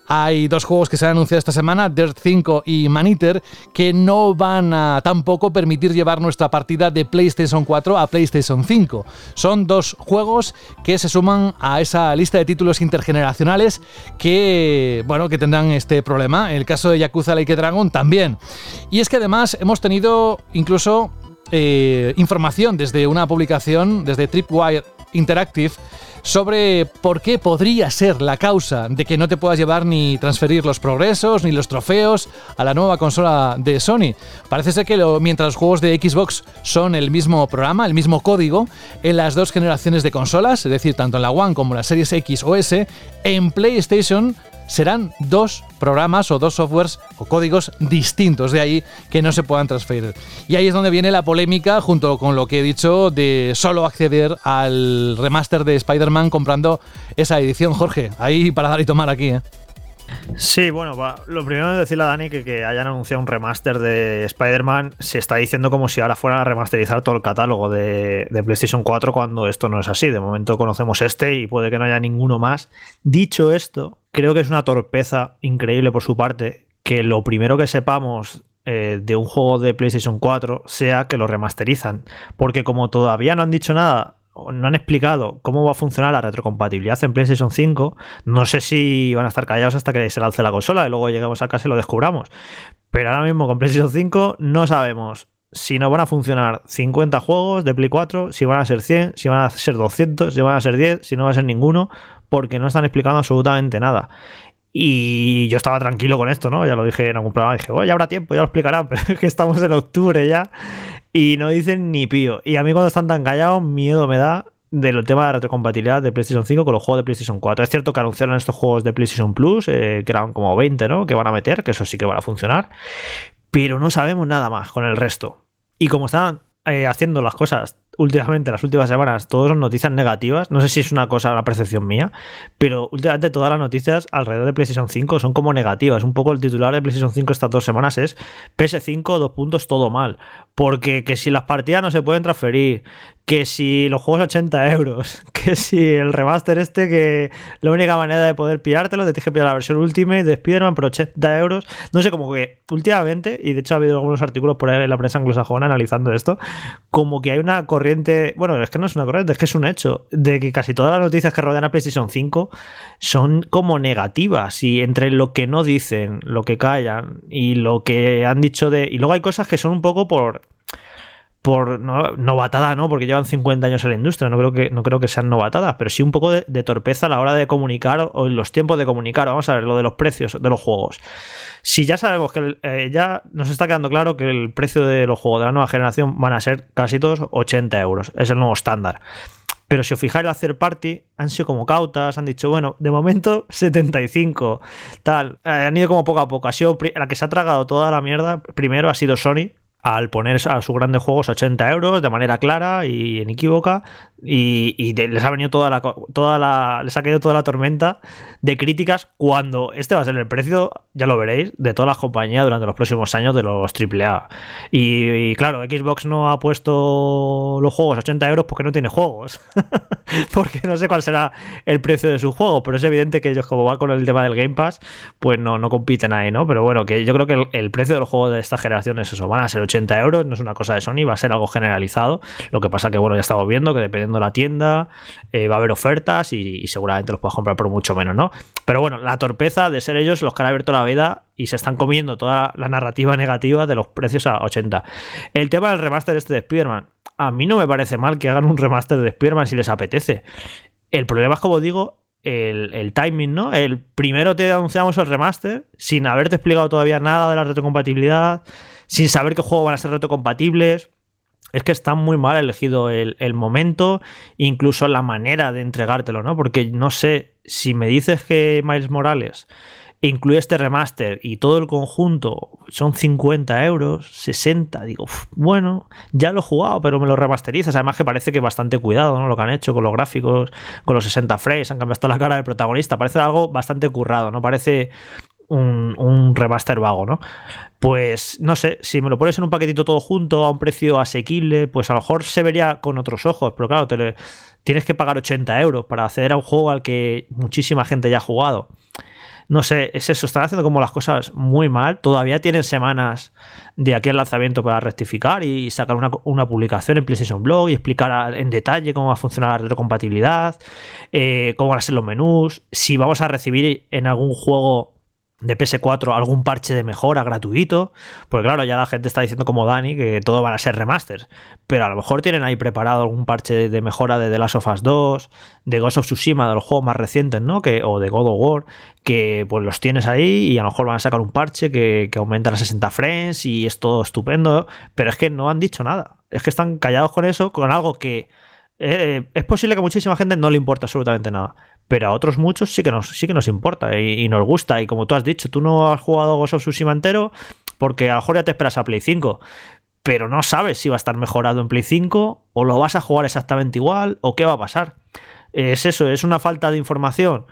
hay dos juegos que se han anunciado esta semana, Dirt 5 y Maniter, que no van a tampoco permitir llevar nuestra partida de PlayStation 4 a PlayStation 5. Son dos juegos que se suman a esa lista de títulos intergeneracionales que, bueno, que tendrán este problema. El caso de Yakuza Like Dragon también. Y es que además hemos tenido incluso eh, información desde una publicación, desde Tripwire Interactive, sobre por qué podría ser la causa de que no te puedas llevar ni transferir los progresos ni los trofeos a la nueva consola de Sony. Parece ser que mientras los juegos de Xbox son el mismo programa, el mismo código, en las dos generaciones de consolas, es decir, tanto en la One como en la Series X o S, en PlayStation serán dos programas o dos softwares o códigos distintos, de ahí que no se puedan transferir. Y ahí es donde viene la polémica, junto con lo que he dicho, de solo acceder al remaster de Spider-Man comprando esa edición, Jorge. Ahí para dar y tomar aquí, ¿eh? Sí, bueno, lo primero es decirle a Dani que, que hayan anunciado un remaster de Spider-Man se está diciendo como si ahora fueran a remasterizar todo el catálogo de, de, PlayStation 4 cuando esto no es así. De momento conocemos este y puede que no haya ninguno más. Dicho esto, creo que es una torpeza increíble por su parte que lo primero que sepamos eh, de un juego de PlayStation 4 sea que lo remasterizan. Porque como todavía no han dicho nada, no han explicado cómo va a funcionar la retrocompatibilidad en PlayStation 5, no sé si van a estar callados hasta que se lance la consola y luego lleguemos a casa y lo descubramos. Pero ahora mismo con PlayStation 5 no sabemos si no van a funcionar 50 juegos de Play 4, si van a ser 100, si van a ser 200, si van a ser 10, si no va a ser ninguno porque no están explicando absolutamente nada. Y yo estaba tranquilo con esto, ¿no? Ya lo dije en algún programa, dije, bueno, ya habrá tiempo, ya lo explicarán, pero es que estamos en octubre ya y no dicen ni pío. Y a mí cuando están tan callados, miedo me da del tema de la retrocompatibilidad de PlayStation 5 con los juegos de PlayStation 4. Es cierto que anunciaron estos juegos de PlayStation Plus, eh, que eran como 20, ¿no? Que van a meter, que eso sí que van a funcionar, pero no sabemos nada más con el resto. Y como están eh, haciendo las cosas últimamente, las últimas semanas, todas son noticias negativas. No sé si es una cosa, la percepción mía, pero últimamente todas las noticias alrededor de PlayStation 5 son como negativas. Un poco el titular de PlayStation 5 estas dos semanas es PS5, dos puntos, todo mal. Porque que si las partidas no se pueden transferir, que si los juegos 80 euros, que si el remaster este, que la única manera de poder pillártelo, te tienes que pillar la versión Ultimate de Spider-Man por 80 euros. No sé, como que últimamente, y de hecho ha habido algunos artículos por ahí en la prensa anglosajona analizando esto, como que hay una corriente, bueno, es que no es una corriente, es que es un hecho, de que casi todas las noticias que rodean a PlayStation 5 son como negativas y entre lo que no dicen, lo que callan y lo que han dicho de... Y luego hay cosas que son un poco por por no, novatada, ¿no? Porque llevan 50 años en la industria, no creo que, no creo que sean novatadas, pero sí un poco de, torpeza a la hora de comunicar o en los tiempos de comunicar. Vamos a ver lo de los precios de los juegos. Si ya sabemos que eh, ya nos está quedando claro que el precio de los juegos de la nueva generación van a ser casi todos 80 euros, es el nuevo estándar. Pero si os fijáis, la third party han sido como cautas, han dicho, bueno, de momento 75, tal. Eh, han ido como poco a poco. Ha sido la que se ha tragado toda la mierda. Primero ha sido Sony, al poner a sus grandes juegos 80 euros de manera clara y inequívoca y, les ha venido toda la, toda la les ha caído toda la tormenta de críticas cuando este va a ser el precio ya lo veréis de todas las compañías durante los próximos años de los AAA y, y claro Xbox no ha puesto los juegos 80 euros porque no tiene juegos porque no sé cuál será el precio de su juego pero es evidente que ellos como va con el tema del Game Pass pues no, no compiten ahí no pero bueno que yo creo que el, el precio de los juegos de esta generación es eso van a ser 80 euros, no es una cosa de Sony, va a ser algo generalizado. Lo que pasa que, bueno, ya estamos viendo que dependiendo la tienda eh, va a haber ofertas y, seguramente los puedas comprar por mucho menos, ¿no? Pero bueno, la torpeza de ser ellos los que han abierto la vida y se están comiendo toda la narrativa negativa de los precios a 80. El tema del remaster este de Spider-Man, a mí no me parece mal que hagan un remaster de Spider-Man si les apetece. El problema es, como digo, el, el, timing, ¿no? El primero te anunciamos el remaster sin haberte explicado todavía nada de la retrocompatibilidad, sin saber qué juegos van a ser retrocompatibles. Es que está muy mal elegido el, momento, incluso la manera de entregártelo, ¿no? Porque no sé, si me dices que Miles Morales incluye este remaster y todo el conjunto son 50 euros, 60, digo, bueno, ya lo he jugado, pero me lo remasterizas. Además que parece que bastante cuidado, ¿no? Lo que han hecho con los gráficos, con los 60 frames, han cambiado la cara del protagonista. Parece algo bastante currado, ¿no? Parece un, remaster vago, ¿no? Pues no sé, si me lo pones en un paquetito todo junto a un precio asequible, pues a lo mejor se vería con otros ojos, pero claro, tienes que pagar 80 euros para acceder a un juego al que muchísima gente ya ha jugado. No sé, es eso, están haciendo como las cosas muy mal. Todavía tienen semanas de aquí al lanzamiento para rectificar y sacar una, publicación en PlayStation Blog y explicar en detalle cómo va a funcionar la retrocompatibilidad, eh, cómo van a ser los menús, si vamos a recibir en algún juego de PS4 algún parche de mejora gratuito, porque claro, ya la gente está diciendo como Dani que todo van a ser remasters, pero a lo mejor tienen ahí preparado algún parche de mejora de The Last of Us 2, de Ghost of Tsushima, de los juegos más recientes, ¿no? Que, o de God of War, que pues los tienes ahí y a lo mejor van a sacar un parche que, que aumenta a 60 frames y es todo estupendo, pero es que no han dicho nada, es que están callados con eso, con algo que eh, es posible que a muchísima gente no le importa absolutamente nada pero a otros muchos sí que nos, sí que nos importa y, nos gusta. Y como tú has dicho, tú no has jugado Ghost of Tsushima entero porque a lo mejor ya te esperas a Play 5, pero no sabes si va a estar mejorado en Play 5 o lo vas a jugar exactamente igual o qué va a pasar. Es eso, es una falta de información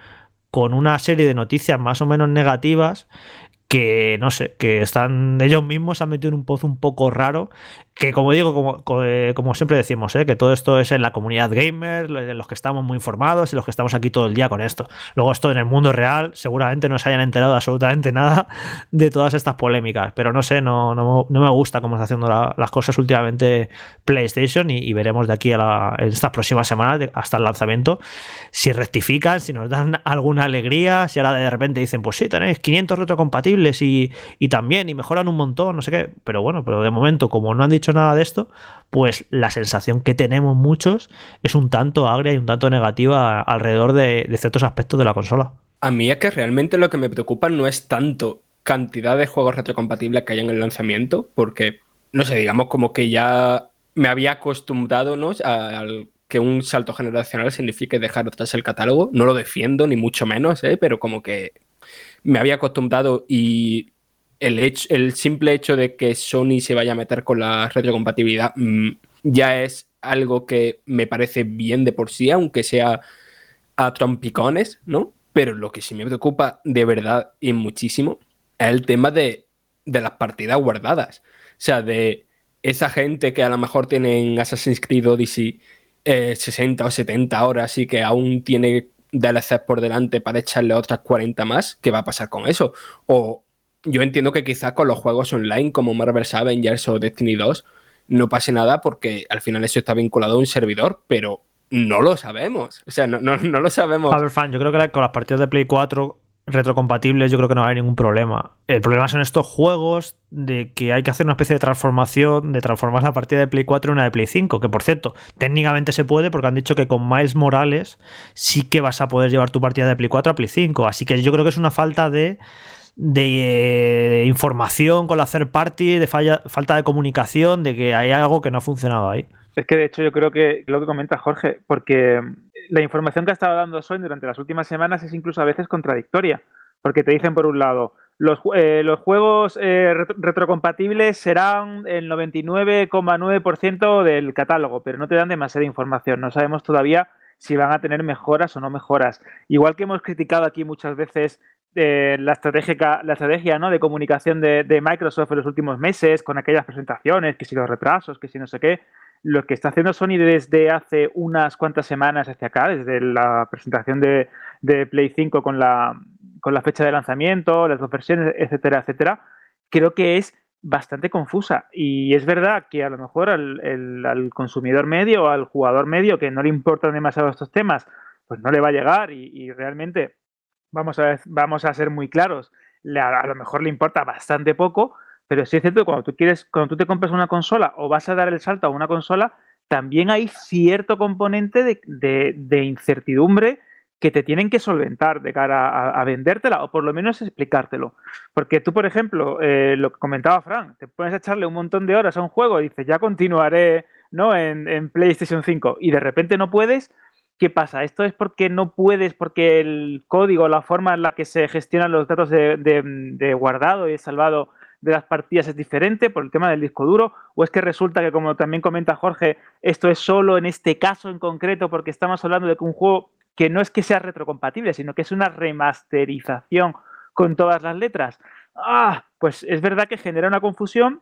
con una serie de noticias más o menos negativas que no sé, que están ellos mismos se han metido en un pozo un poco raro que como digo, como, eh, como siempre decimos, ¿eh? que todo esto es en la comunidad gamer, en los que estamos muy informados y los que estamos aquí todo el día con esto. Luego esto en el mundo real seguramente no se hayan enterado absolutamente nada de todas estas polémicas, pero no sé, no, no, me gusta cómo está haciendo las cosas últimamente PlayStation y, veremos de aquí a la, en estas próximas semanas hasta el lanzamiento si rectifican, si nos dan alguna alegría, si ahora de repente dicen, pues sí, tenéis 500 retrocompatibles y, y también y mejoran un montón, no sé qué, pero bueno, pero de momento como no han dicho nada de esto, pues la sensación que tenemos muchos es un tanto agria y un tanto negativa alrededor de, ciertos aspectos de la consola. A mí es que realmente lo que me preocupa no es tanto cantidad de juegos retrocompatibles que hay en el lanzamiento, porque, no sé, digamos como que ya me había acostumbrado ¿no? a, que un salto generacional signifique dejar atrás el catálogo. No lo defiendo, ni mucho menos, ¿eh? pero como que me había acostumbrado y el, el simple hecho de que Sony se vaya a meter con la retrocompatibilidad mm, ya es algo que me parece bien de por sí, aunque sea a trompicones, ¿no? Pero lo que sí me preocupa de verdad y muchísimo es el tema de, las partidas guardadas. O sea, de esa gente que a lo mejor tiene en Assassin's Creed Odyssey 60 eh, o 70 horas y que aún tiene DLCs por delante para echarle otras 40 más, ¿qué va a pasar con eso? O yo entiendo que quizá con los juegos online como Marvel's Avengers o Destiny 2 no pase nada porque al final eso está vinculado a un servidor, pero no lo sabemos. O sea, no, no, no lo sabemos. A fan, yo creo que con las partidas de Play 4 retrocompatibles yo creo que no hay ningún problema. El problema son estos juegos de que hay que hacer una especie de transformación, de transformar la partida de Play 4 en una de Play 5, que por cierto, técnicamente se puede porque han dicho que con Miles Morales sí que vas a poder llevar tu partida de Play 4 a Play 5, así que yo creo que es una falta de de información con la third party, de falta de comunicación, de que hay algo que no ha funcionado ahí. Es que de hecho yo creo que lo que comenta Jorge, porque la información que ha estado dando Sony durante las últimas semanas es incluso a veces contradictoria, porque te dicen por un lado, los, eh, los juegos eh, retrocompatibles serán el 99,9% del catálogo, pero no te dan demasiada información, no sabemos todavía si van a tener mejoras o no mejoras. Igual que hemos criticado aquí muchas veces eh, la, estrategia, ¿no? de comunicación de, Microsoft en los últimos meses, con aquellas presentaciones, que si los retrasos, que si no sé qué, lo que está haciendo Sony desde hace unas cuantas semanas hacia acá, desde la presentación de, Play 5 con la, con la fecha de lanzamiento, las dos versiones, etcétera, etcétera, creo que es bastante confusa. Y es verdad que a lo mejor al, consumidor medio al jugador medio que no le importan demasiado estos temas, pues no le va a llegar y, realmente, vamos a, vamos a ser muy claros, a lo mejor le importa bastante poco, pero sí es cierto que cuando tú quieres, cuando tú te compras una consola o vas a dar el salto a una consola, también hay cierto componente de, incertidumbre que te tienen que solventar de cara a, vendértela o por lo menos explicártelo. Porque tú, por ejemplo, eh, lo que comentaba Fran, te pones a echarle un montón de horas a un juego y dices, ya continuaré ¿no? en PlayStation 5 y de repente no puedes, ¿qué pasa? ¿Esto es porque no puedes, porque el código, la forma en la que se gestionan los datos de, guardado y salvado de las partidas es diferente por el tema del disco duro? ¿O es que resulta que, como también comenta Jorge, esto es solo en este caso en concreto porque estamos hablando de que un juego que no es que sea retrocompatible, sino que es una remasterización con todas las letras? Ah, pues es verdad que genera una confusión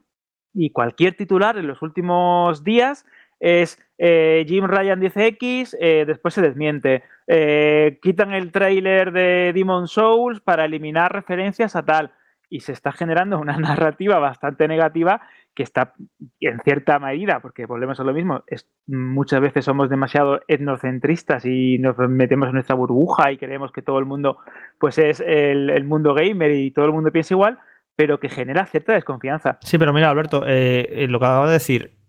y cualquier titular en los últimos días es eh, Jim Ryan dice X, eh, después se desmiente. Eh, quitan el tráiler de Demon Souls para eliminar referencias a tal y se está generando una narrativa bastante negativa que está en cierta medida, porque volvemos a lo mismo, muchas veces somos demasiado etnocentristas y nos metemos en nuestra burbuja y creemos que todo el mundo pues es el, mundo gamer y todo el mundo piensa igual, pero que genera cierta desconfianza. Sí, pero mira, Alberto, lo que acabo de decir,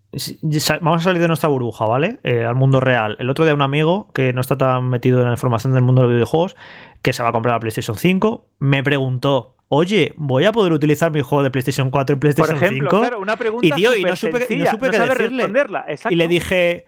Vamos a salir de nuestra burbuja, ¿vale? Eh, al mundo real. El otro día un amigo que no está tan metido en la información del mundo de los videojuegos, que se va a comprar la PlayStation 5, me preguntó, oye, voy a poder utilizar mi juego de PlayStation 4 y PlayStation Por ejemplo, 5. Claro, una pregunta y tío, y no supe, no supe qué decirle. responderla. Y le dije,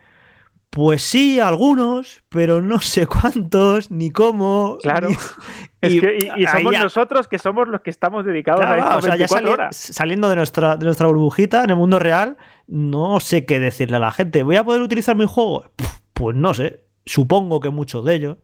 pues sí, algunos, pero no sé cuántos, ni cómo. Claro. y, somos nosotros que somos los que estamos dedicados a esto. O sea, ya saliendo de nuestra, de nuestra burbujita en el mundo real, no sé qué decirle a la gente. ¿Voy a poder utilizar mi juego? Pues no sé. Supongo que muchos de ellos,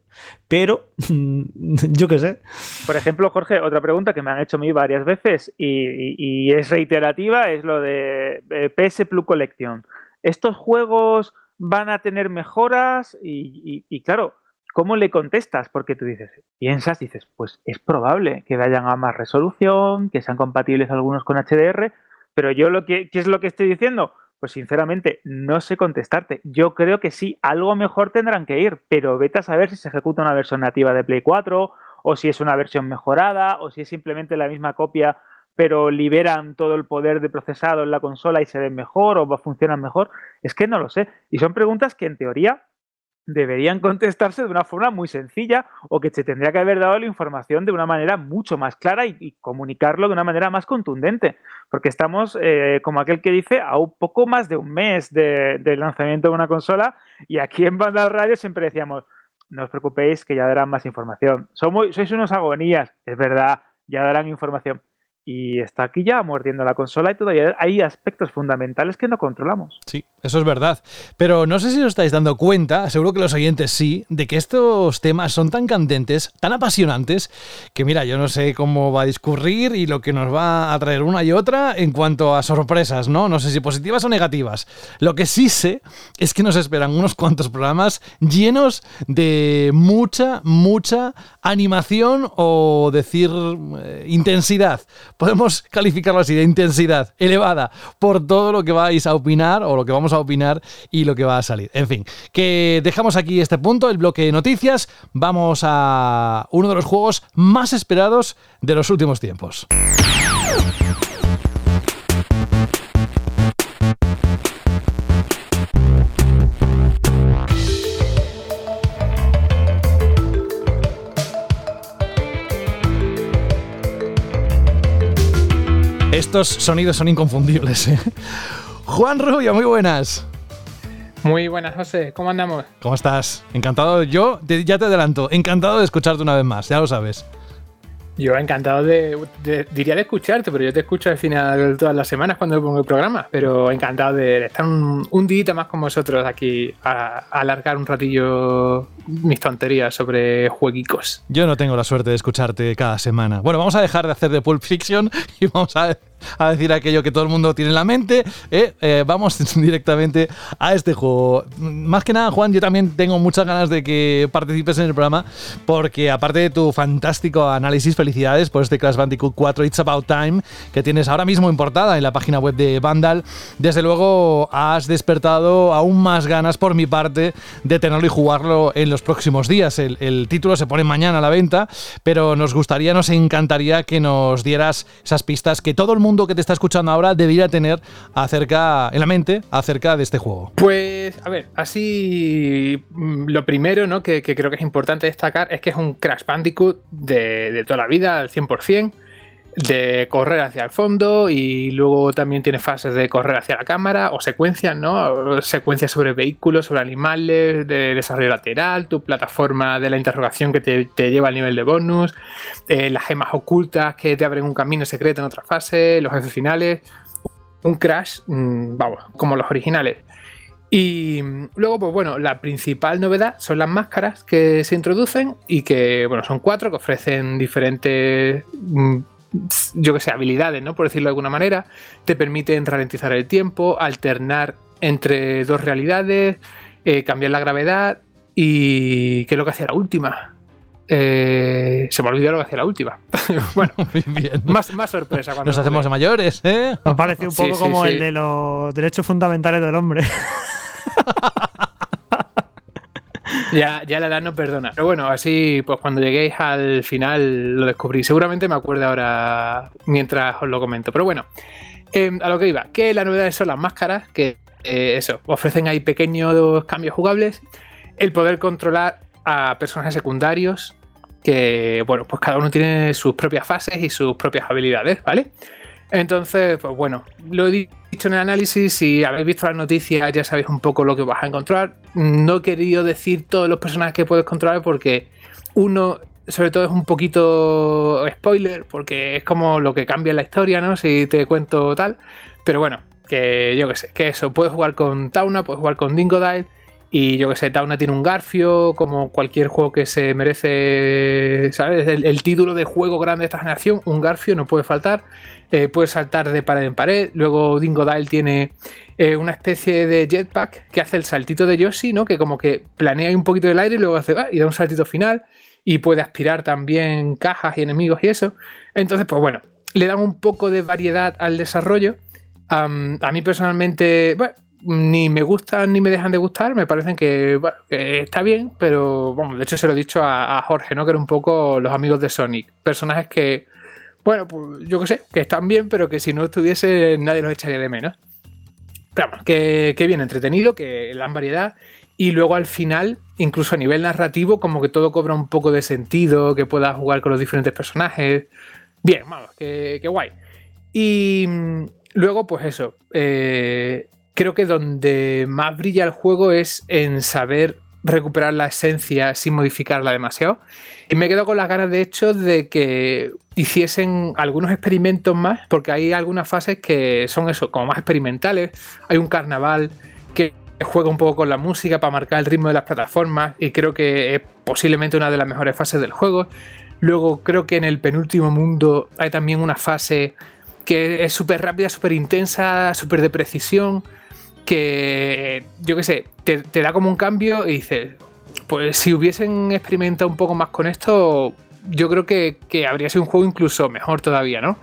pero yo qué sé. Por ejemplo, Jorge, otra pregunta que me han hecho a mí varias veces y, es reiterativa, es lo de eh, PS Plus Collection. ¿Estos juegos van a tener mejoras? Y, claro, ¿cómo le contestas? Porque tú dices, piensas, dices, pues es probable que vayan a más resolución, que sean compatibles algunos con HDR, pero yo lo que, ¿qué es lo que estoy diciendo? Pues sinceramente, no sé contestarte. Yo creo que sí, algo mejor tendrán que ir, pero vete a saber si se ejecuta una versión nativa de Play 4, o si es una versión mejorada, o si es simplemente la misma copia, pero liberan todo el poder de procesado en la consola y se ven mejor o funcionan mejor. Es que no lo sé. Y son preguntas que en teoría deberían contestarse de una forma muy sencilla o que se tendría que haber dado la información de una manera mucho más clara y, comunicarlo de una manera más contundente, porque estamos, eh, como aquel que dice, a un poco más de un mes del lanzamiento de una consola y aquí en Banda Radio siempre decíamos, no os preocupéis que ya darán más información. Somos, sois unos agonías, es verdad, ya darán información. Y está aquí ya mordiendo la consola y todavía hay aspectos fundamentales que no controlamos. Sí, eso es verdad. Pero no sé si os estáis dando cuenta, seguro que los oyentes sí, de que estos temas son tan candentes, tan apasionantes, que mira, yo no sé cómo va a discurrir y lo que nos va a traer una y otra en cuanto a sorpresas, ¿no? No sé si positivas o negativas. Lo que sí sé es que nos esperan unos cuantos programas llenos de mucha, mucha animación o decir eh, intensidad podemos calificarlo así, de intensidad elevada por todo lo que vais a opinar o lo que vamos a opinar y lo que va a salir. En fin, que dejamos aquí este punto, el bloque de noticias. Vamos a uno de los juegos más esperados de los últimos tiempos. Estos sonidos son inconfundibles. ¿eh? Juan Rubio, muy buenas. Muy buenas, José. ¿Cómo andamos? ¿Cómo estás? Encantado. Yo ya te adelanto, encantado de escucharte una vez más, ya lo sabes. Yo encantado de, diría de escucharte, pero yo te escucho al final todas las semanas cuando pongo el programa, pero encantado de, estar un, un, día más con vosotros aquí a, alargar un ratillo mis tonterías sobre jueguicos. Yo no tengo la suerte de escucharte cada semana. Bueno, vamos a dejar de hacer de Pulp Fiction y vamos a a decir aquello que todo el mundo tiene en la mente. Eh, eh, vamos directamente a este juego. Más que nada, Juan, yo también tengo muchas ganas de que participes en el programa, porque aparte de tu fantástico análisis, felicidades por este Crash Bandicoot 4 It's About Time que tienes ahora mismo importada en la página web de Vandal. Desde luego, has despertado aún más ganas por mi parte de tenerlo y jugarlo en los próximos días. El, título se pone mañana a la venta, pero nos gustaría, nos encantaría que nos dieras esas pistas que todo el mundo que te está escuchando ahora debería tener acerca, en la mente acerca de este juego? Pues, a ver, así mm, lo primero ¿no? que, creo que es importante destacar es que es un Crash Bandicoot de, de toda la vida, al 100% de correr hacia el fondo y luego también tiene fases de correr hacia la cámara o secuencias, ¿no? Secuencias sobre vehículos, sobre animales, de desarrollo lateral, tu plataforma de la interrogación que te, lleva al nivel de bonus, eh, las gemas ocultas que te abren un camino secreto en otra fase, los jefes finales. Un crash, mm, vamos, como los originales. Y luego, pues bueno, la principal novedad son las máscaras que se introducen y que, bueno, son cuatro que ofrecen diferentes mm, yo que sé, habilidades, ¿no? Por decirlo de alguna manera, te permiten ralentizar el tiempo, alternar entre dos realidades, eh, cambiar la gravedad y ¿qué es lo que hacía la última? Eh, se me olvidó lo que hacía la última. bueno, Más, más sorpresa. Cuando Nos hacemos mayores, ¿eh? Me parece un poco como el de los derechos fundamentales del hombre. Ya, ya la edad no perdona. Pero bueno, así, pues cuando lleguéis al final lo descubrí. Seguramente me acuerdo ahora mientras os lo comento. Pero bueno, em, a lo que iba, que las novedades son las máscaras, que eh, eso, ofrecen ahí pequeños cambios jugables. El poder controlar a personajes secundarios, que bueno, pues cada uno tiene sus propias fases y sus propias habilidades, ¿vale? Entonces, pues bueno, lo he dicho en el análisis, si habéis visto las noticias ya sabéis un poco lo que vas a encontrar. No he querido decir todos los personajes que puedes controlar porque uno, sobre todo, es un poquito spoiler, porque es como lo que cambia la historia, ¿no? Si te cuento tal. Pero bueno, que yo que sé, que eso, puedes jugar con Tauna, puedes jugar con Dingodile. Y yo que sé, Tauna tiene un Garfio, como cualquier juego que se merece, ¿sabes? El, el, título de juego grande de esta generación, un Garfio no puede faltar. Eh, puedes saltar de pared en pared. Luego Dingodile tiene eh, una especie de jetpack que hace el saltito de Yoshi, ¿no? Que como que planea un poquito del aire y luego hace ah, y da un saltito final. Y puede aspirar también cajas y enemigos y eso. Entonces, pues bueno, le dan un poco de variedad al desarrollo. a mí personalmente, bueno, ni me gustan ni me dejan de gustar, me parecen que, está bien, pero bueno, de hecho se lo he dicho a, a, Jorge, ¿no? Que era un poco los amigos de Sonic, personajes que bueno, pues yo qué sé, que están bien, pero que si no estuviese nadie los echaría de menos. Pero bueno, que, que bien entretenido, que dan variedad. Y luego al final, incluso a nivel narrativo, como que todo cobra un poco de sentido, que puedas jugar con los diferentes personajes. Bien, vamos, que, guay. Y mm, luego, pues eso, eh, creo que donde más brilla el juego es en saber recuperar la esencia sin modificarla demasiado. Y me quedo con las ganas, de hecho, de que hiciesen algunos experimentos más, porque hay algunas fases que son eso, como más experimentales. Hay un carnaval que juega un poco con la música para marcar el ritmo de las plataformas y creo que es posiblemente una de las mejores fases del juego. Luego creo que en el penúltimo mundo hay también una fase que es súper rápida, súper intensa, súper de precisión que, yo qué sé, te, da como un cambio y dices, pues si hubiesen experimentado un poco más con esto, yo creo que, habría sido un juego incluso mejor todavía, ¿no?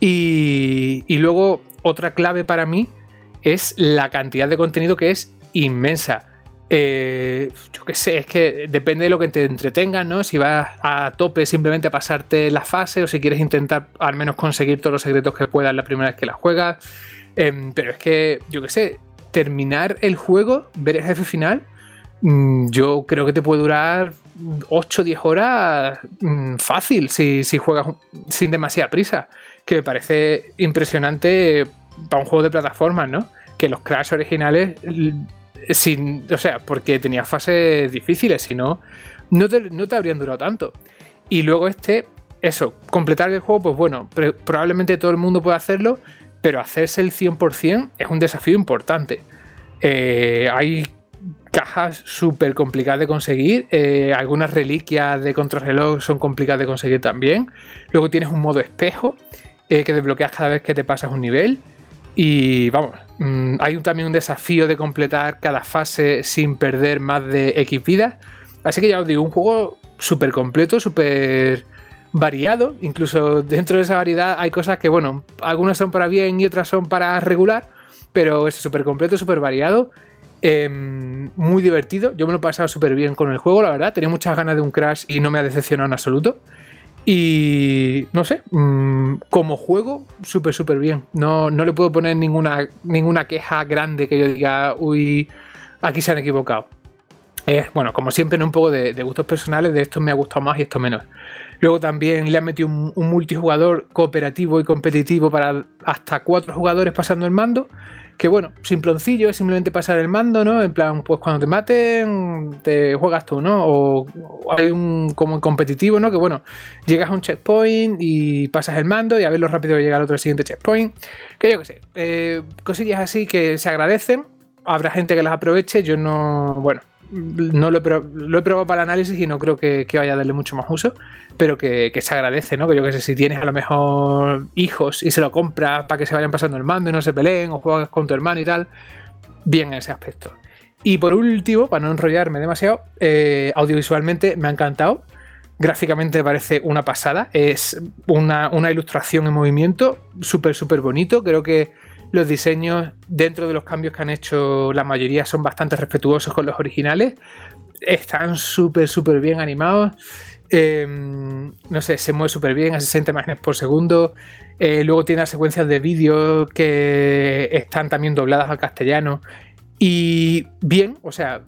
Y, luego, otra clave para mí es la cantidad de contenido que es inmensa. Eh, yo qué sé, es que depende de lo que te entretenga, ¿no? Si vas a tope simplemente a pasarte la fase o si quieres intentar al menos conseguir todos los secretos que puedas la primera vez que la juegas. Em, pero es que, yo qué sé, terminar el juego, ver el jefe final, mm, yo creo que te puede durar 8 o 10 horas mm, fácil si, juegas sin demasiada prisa. Que me parece impresionante para un juego de plataformas, ¿no? Que los Crash originales, sin, o sea, porque tenía fases difíciles, si no, no te, habrían durado tanto. Y luego este, eso, completar el juego, pues bueno, probablemente todo el mundo puede hacerlo, pero hacerse el 100% es un desafío importante. Eh, hay cajas súper complicadas de conseguir, eh, algunas reliquias de contrarreloj son complicadas de conseguir también. Luego tienes un modo espejo eh, que desbloqueas cada vez que te pasas un nivel. Y vamos, mm, hay también un desafío de completar cada fase sin perder más de X vidas. Así que ya os digo, un juego súper completo, súper variado. Incluso dentro de esa variedad hay cosas que, bueno, algunas son para bien y otras son para regular, pero es súper completo, súper variado. Em, muy divertido. Yo me lo he pasado súper bien con el juego, la verdad. Tenía muchas ganas de un Crash y no me ha decepcionado en absoluto. Y no sé, mm, como juego, súper, súper bien. No, no le puedo poner ninguna, ninguna queja grande que yo diga, uy, aquí se han equivocado. bueno, como siempre, un poco de, de, gustos personales, de esto me ha gustado más y esto menos. Luego también le han metido un, multijugador cooperativo y competitivo para hasta cuatro jugadores pasando el mando. Que bueno, simploncillo, es simplemente pasar el mando, ¿no? En plan, pues cuando te maten, te juegas tú, ¿no? O, hay un como competitivo, ¿no? Que bueno, llegas a un checkpoint y pasas el mando y a ver lo rápido que llega al otro siguiente checkpoint. Que yo qué sé, eh, cosillas así que se agradecen. Habrá gente que las aproveche, yo no, bueno, no lo he, probado para el análisis y no creo que, vaya a darle mucho más uso, pero que, se agradece, ¿no? Que yo que sé, si tienes a lo mejor hijos y se lo compras para que se vayan pasando el mando y no se peleen o juegas con tu hermano y tal, bien en ese aspecto. Y por último, para no enrollarme demasiado, eh, audiovisualmente me ha encantado. Gráficamente parece una pasada. Es una, una ilustración en movimiento, súper, súper bonito. Creo que los diseños, dentro de los cambios que han hecho, la mayoría son bastante respetuosos con los originales. Están súper, súper bien animados. Em, no sé, se mueve súper bien a 60 imágenes por segundo. Eh, luego tiene las secuencias de vídeo que están también dobladas al castellano. Y bien, o sea,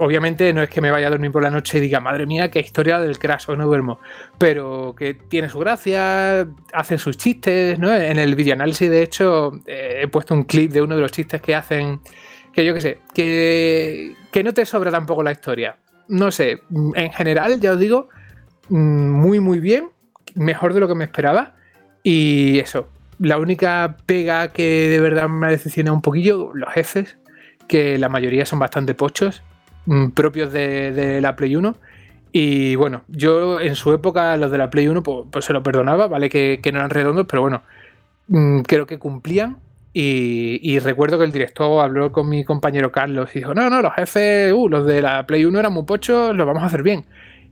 obviamente no es que me vaya a dormir por la noche y diga, madre mía, qué historia del Crash, no duermo, pero que tiene su gracia, hacen sus chistes, ¿no? En el videoanálisis, de hecho, eh, he puesto un clip de uno de los chistes que hacen, que yo qué sé, que, que no te sobra tampoco la historia. No sé, en general, ya os digo, muy, muy bien, mejor de lo que me esperaba, y eso. La única pega que de verdad me ha decepcionado un poquillo, los jefes, que la mayoría son bastante pochos, mm, propios de, la Play 1. Y bueno, yo en su época los de la Play 1 pues, pues se lo perdonaba, ¿vale? Que, no eran redondos, pero bueno, mm, creo que cumplían. Y, recuerdo que el director habló con mi compañero Carlos y dijo, no, no, los jefes, uh, los de la Play 1 eran muy pochos, los vamos a hacer bien.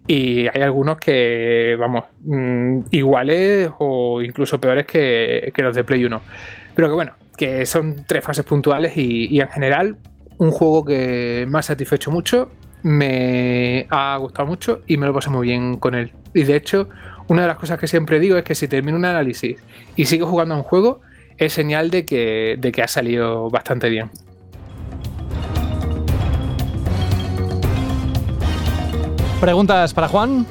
Y hay algunos que, vamos, mm, iguales o incluso peores que, que los de Play 1. Pero que bueno, que son tres fases puntuales y, en general un juego que me ha satisfecho mucho, me ha gustado mucho y me lo pasé muy bien con él. Y de hecho, una de las cosas que siempre digo es que si termino un análisis y sigo jugando a un juego, es señal de que, de que ha salido bastante bien. ¿Preguntas para Juan?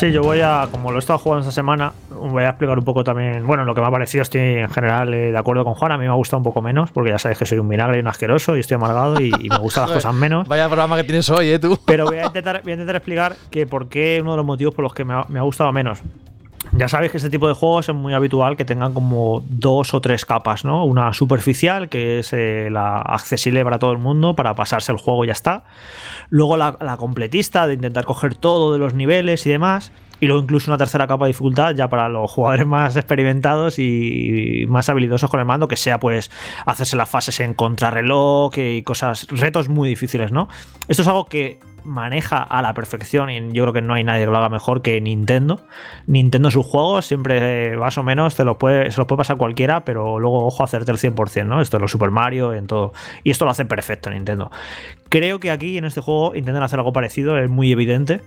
Sí, yo voy a, como lo he estado jugando esta semana, voy a explicar un poco también. Bueno, lo que me ha parecido, estoy en general eh, de acuerdo con Juan. A mí me ha gustado un poco menos, porque ya sabes que soy un vinagre y un asqueroso y estoy amargado y, me gustan las cosas menos. Vaya programa que tienes hoy, ¿eh? Tú. Pero voy a intentar, voy a intentar explicar que por qué uno de los motivos por los que me ha, me ha gustado menos. Ya sabéis que este tipo de juegos es muy habitual que tengan como dos o tres capas, ¿no? Una superficial, que es eh, la accesible para todo el mundo, para pasarse el juego y ya está. Luego la, la completista, de intentar coger todo de los niveles y demás y luego incluso una tercera capa de dificultad ya para los jugadores más experimentados y más habilidosos con el mando, que sea pues hacerse las fases en contrarreloj y cosas, retos muy difíciles, ¿no? Esto es algo que maneja a la perfección y yo creo que no hay nadie que lo haga mejor que Nintendo. Nintendo sus juegos siempre más o menos te lo puede, se los puede pasar cualquiera, pero luego ojo hacerte el 100%, ¿no? Esto es los Super Mario, en todo. Y esto lo hace perfecto Nintendo. Creo que aquí en este juego intentan hacer algo parecido, es muy evidente,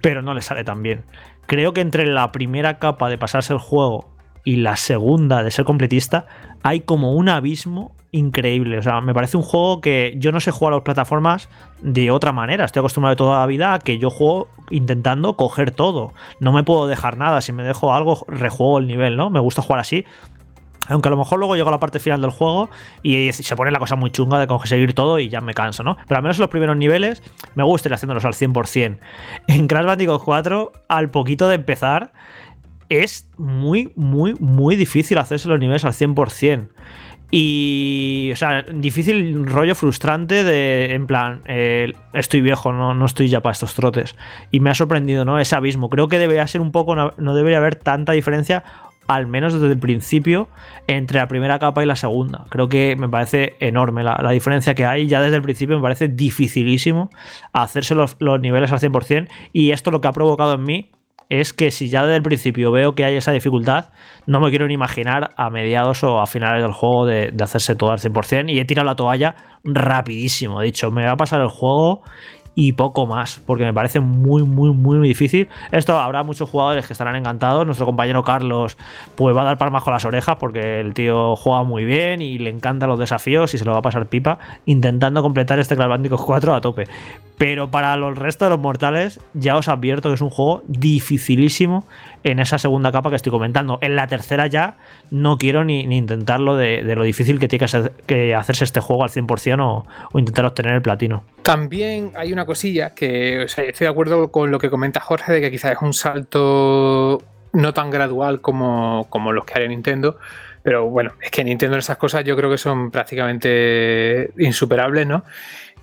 pero no le sale tan bien. Creo que entre la primera capa de pasarse el juego y la segunda de ser completista hay como un abismo increíble. O sea, me parece un juego que yo no sé jugar a las plataformas de otra manera. Estoy acostumbrado toda la vida a que yo juego intentando coger todo. No me puedo dejar nada. Si me dejo algo, rejuego el nivel, ¿no? Me gusta jugar así. Aunque a lo mejor luego llego a la parte final del juego y se pone la cosa muy chunga de conseguir todo y ya me canso, ¿no? Pero al menos en los primeros niveles me gusta ir haciéndolos al 100%. En Crash Bandicoot 4, al poquito de empezar, es muy, muy, muy difícil hacerse los niveles al 100%. Y, o sea, difícil rollo frustrante de, en plan, estoy viejo, no, no estoy ya para estos trotes. Y me ha sorprendido, ¿no? Ese abismo. Creo que debería ser un poco, no debería haber tanta diferencia, al menos desde el principio, entre la primera capa y la segunda. Creo que me parece enorme la, diferencia que hay. Ya desde el principio me parece dificilísimo hacerse los, los niveles al 100%. Y esto lo que ha provocado en mí es que si ya desde el principio veo que hay esa dificultad, no me quiero ni imaginar a mediados o a finales del juego de, de hacerse todo al 100% y he tirado la toalla rapidísimo. He dicho, me va a pasar el juego y poco más, porque me parece muy, muy, muy difícil. Esto habrá muchos jugadores que estarán encantados. Nuestro compañero Carlos, pues va a dar palmas con las orejas porque el tío juega muy bien y le encantan los desafíos y se lo va a pasar pipa intentando completar este Crash Bandicoot 4 a tope. Pero para los restos de los mortales, ya os advierto que es un juego dificilísimo en esa segunda capa que estoy comentando. En la tercera ya no quiero ni, intentarlo de, lo difícil que tiene que, hacerse este juego al 100% o, o, intentar obtener el platino. También hay una cosilla que estoy de acuerdo con lo que comenta Jorge de que quizás es un salto no tan gradual como, los que haría Nintendo. Pero bueno, es que Nintendo en esas cosas yo creo que son prácticamente insuperables, ¿no?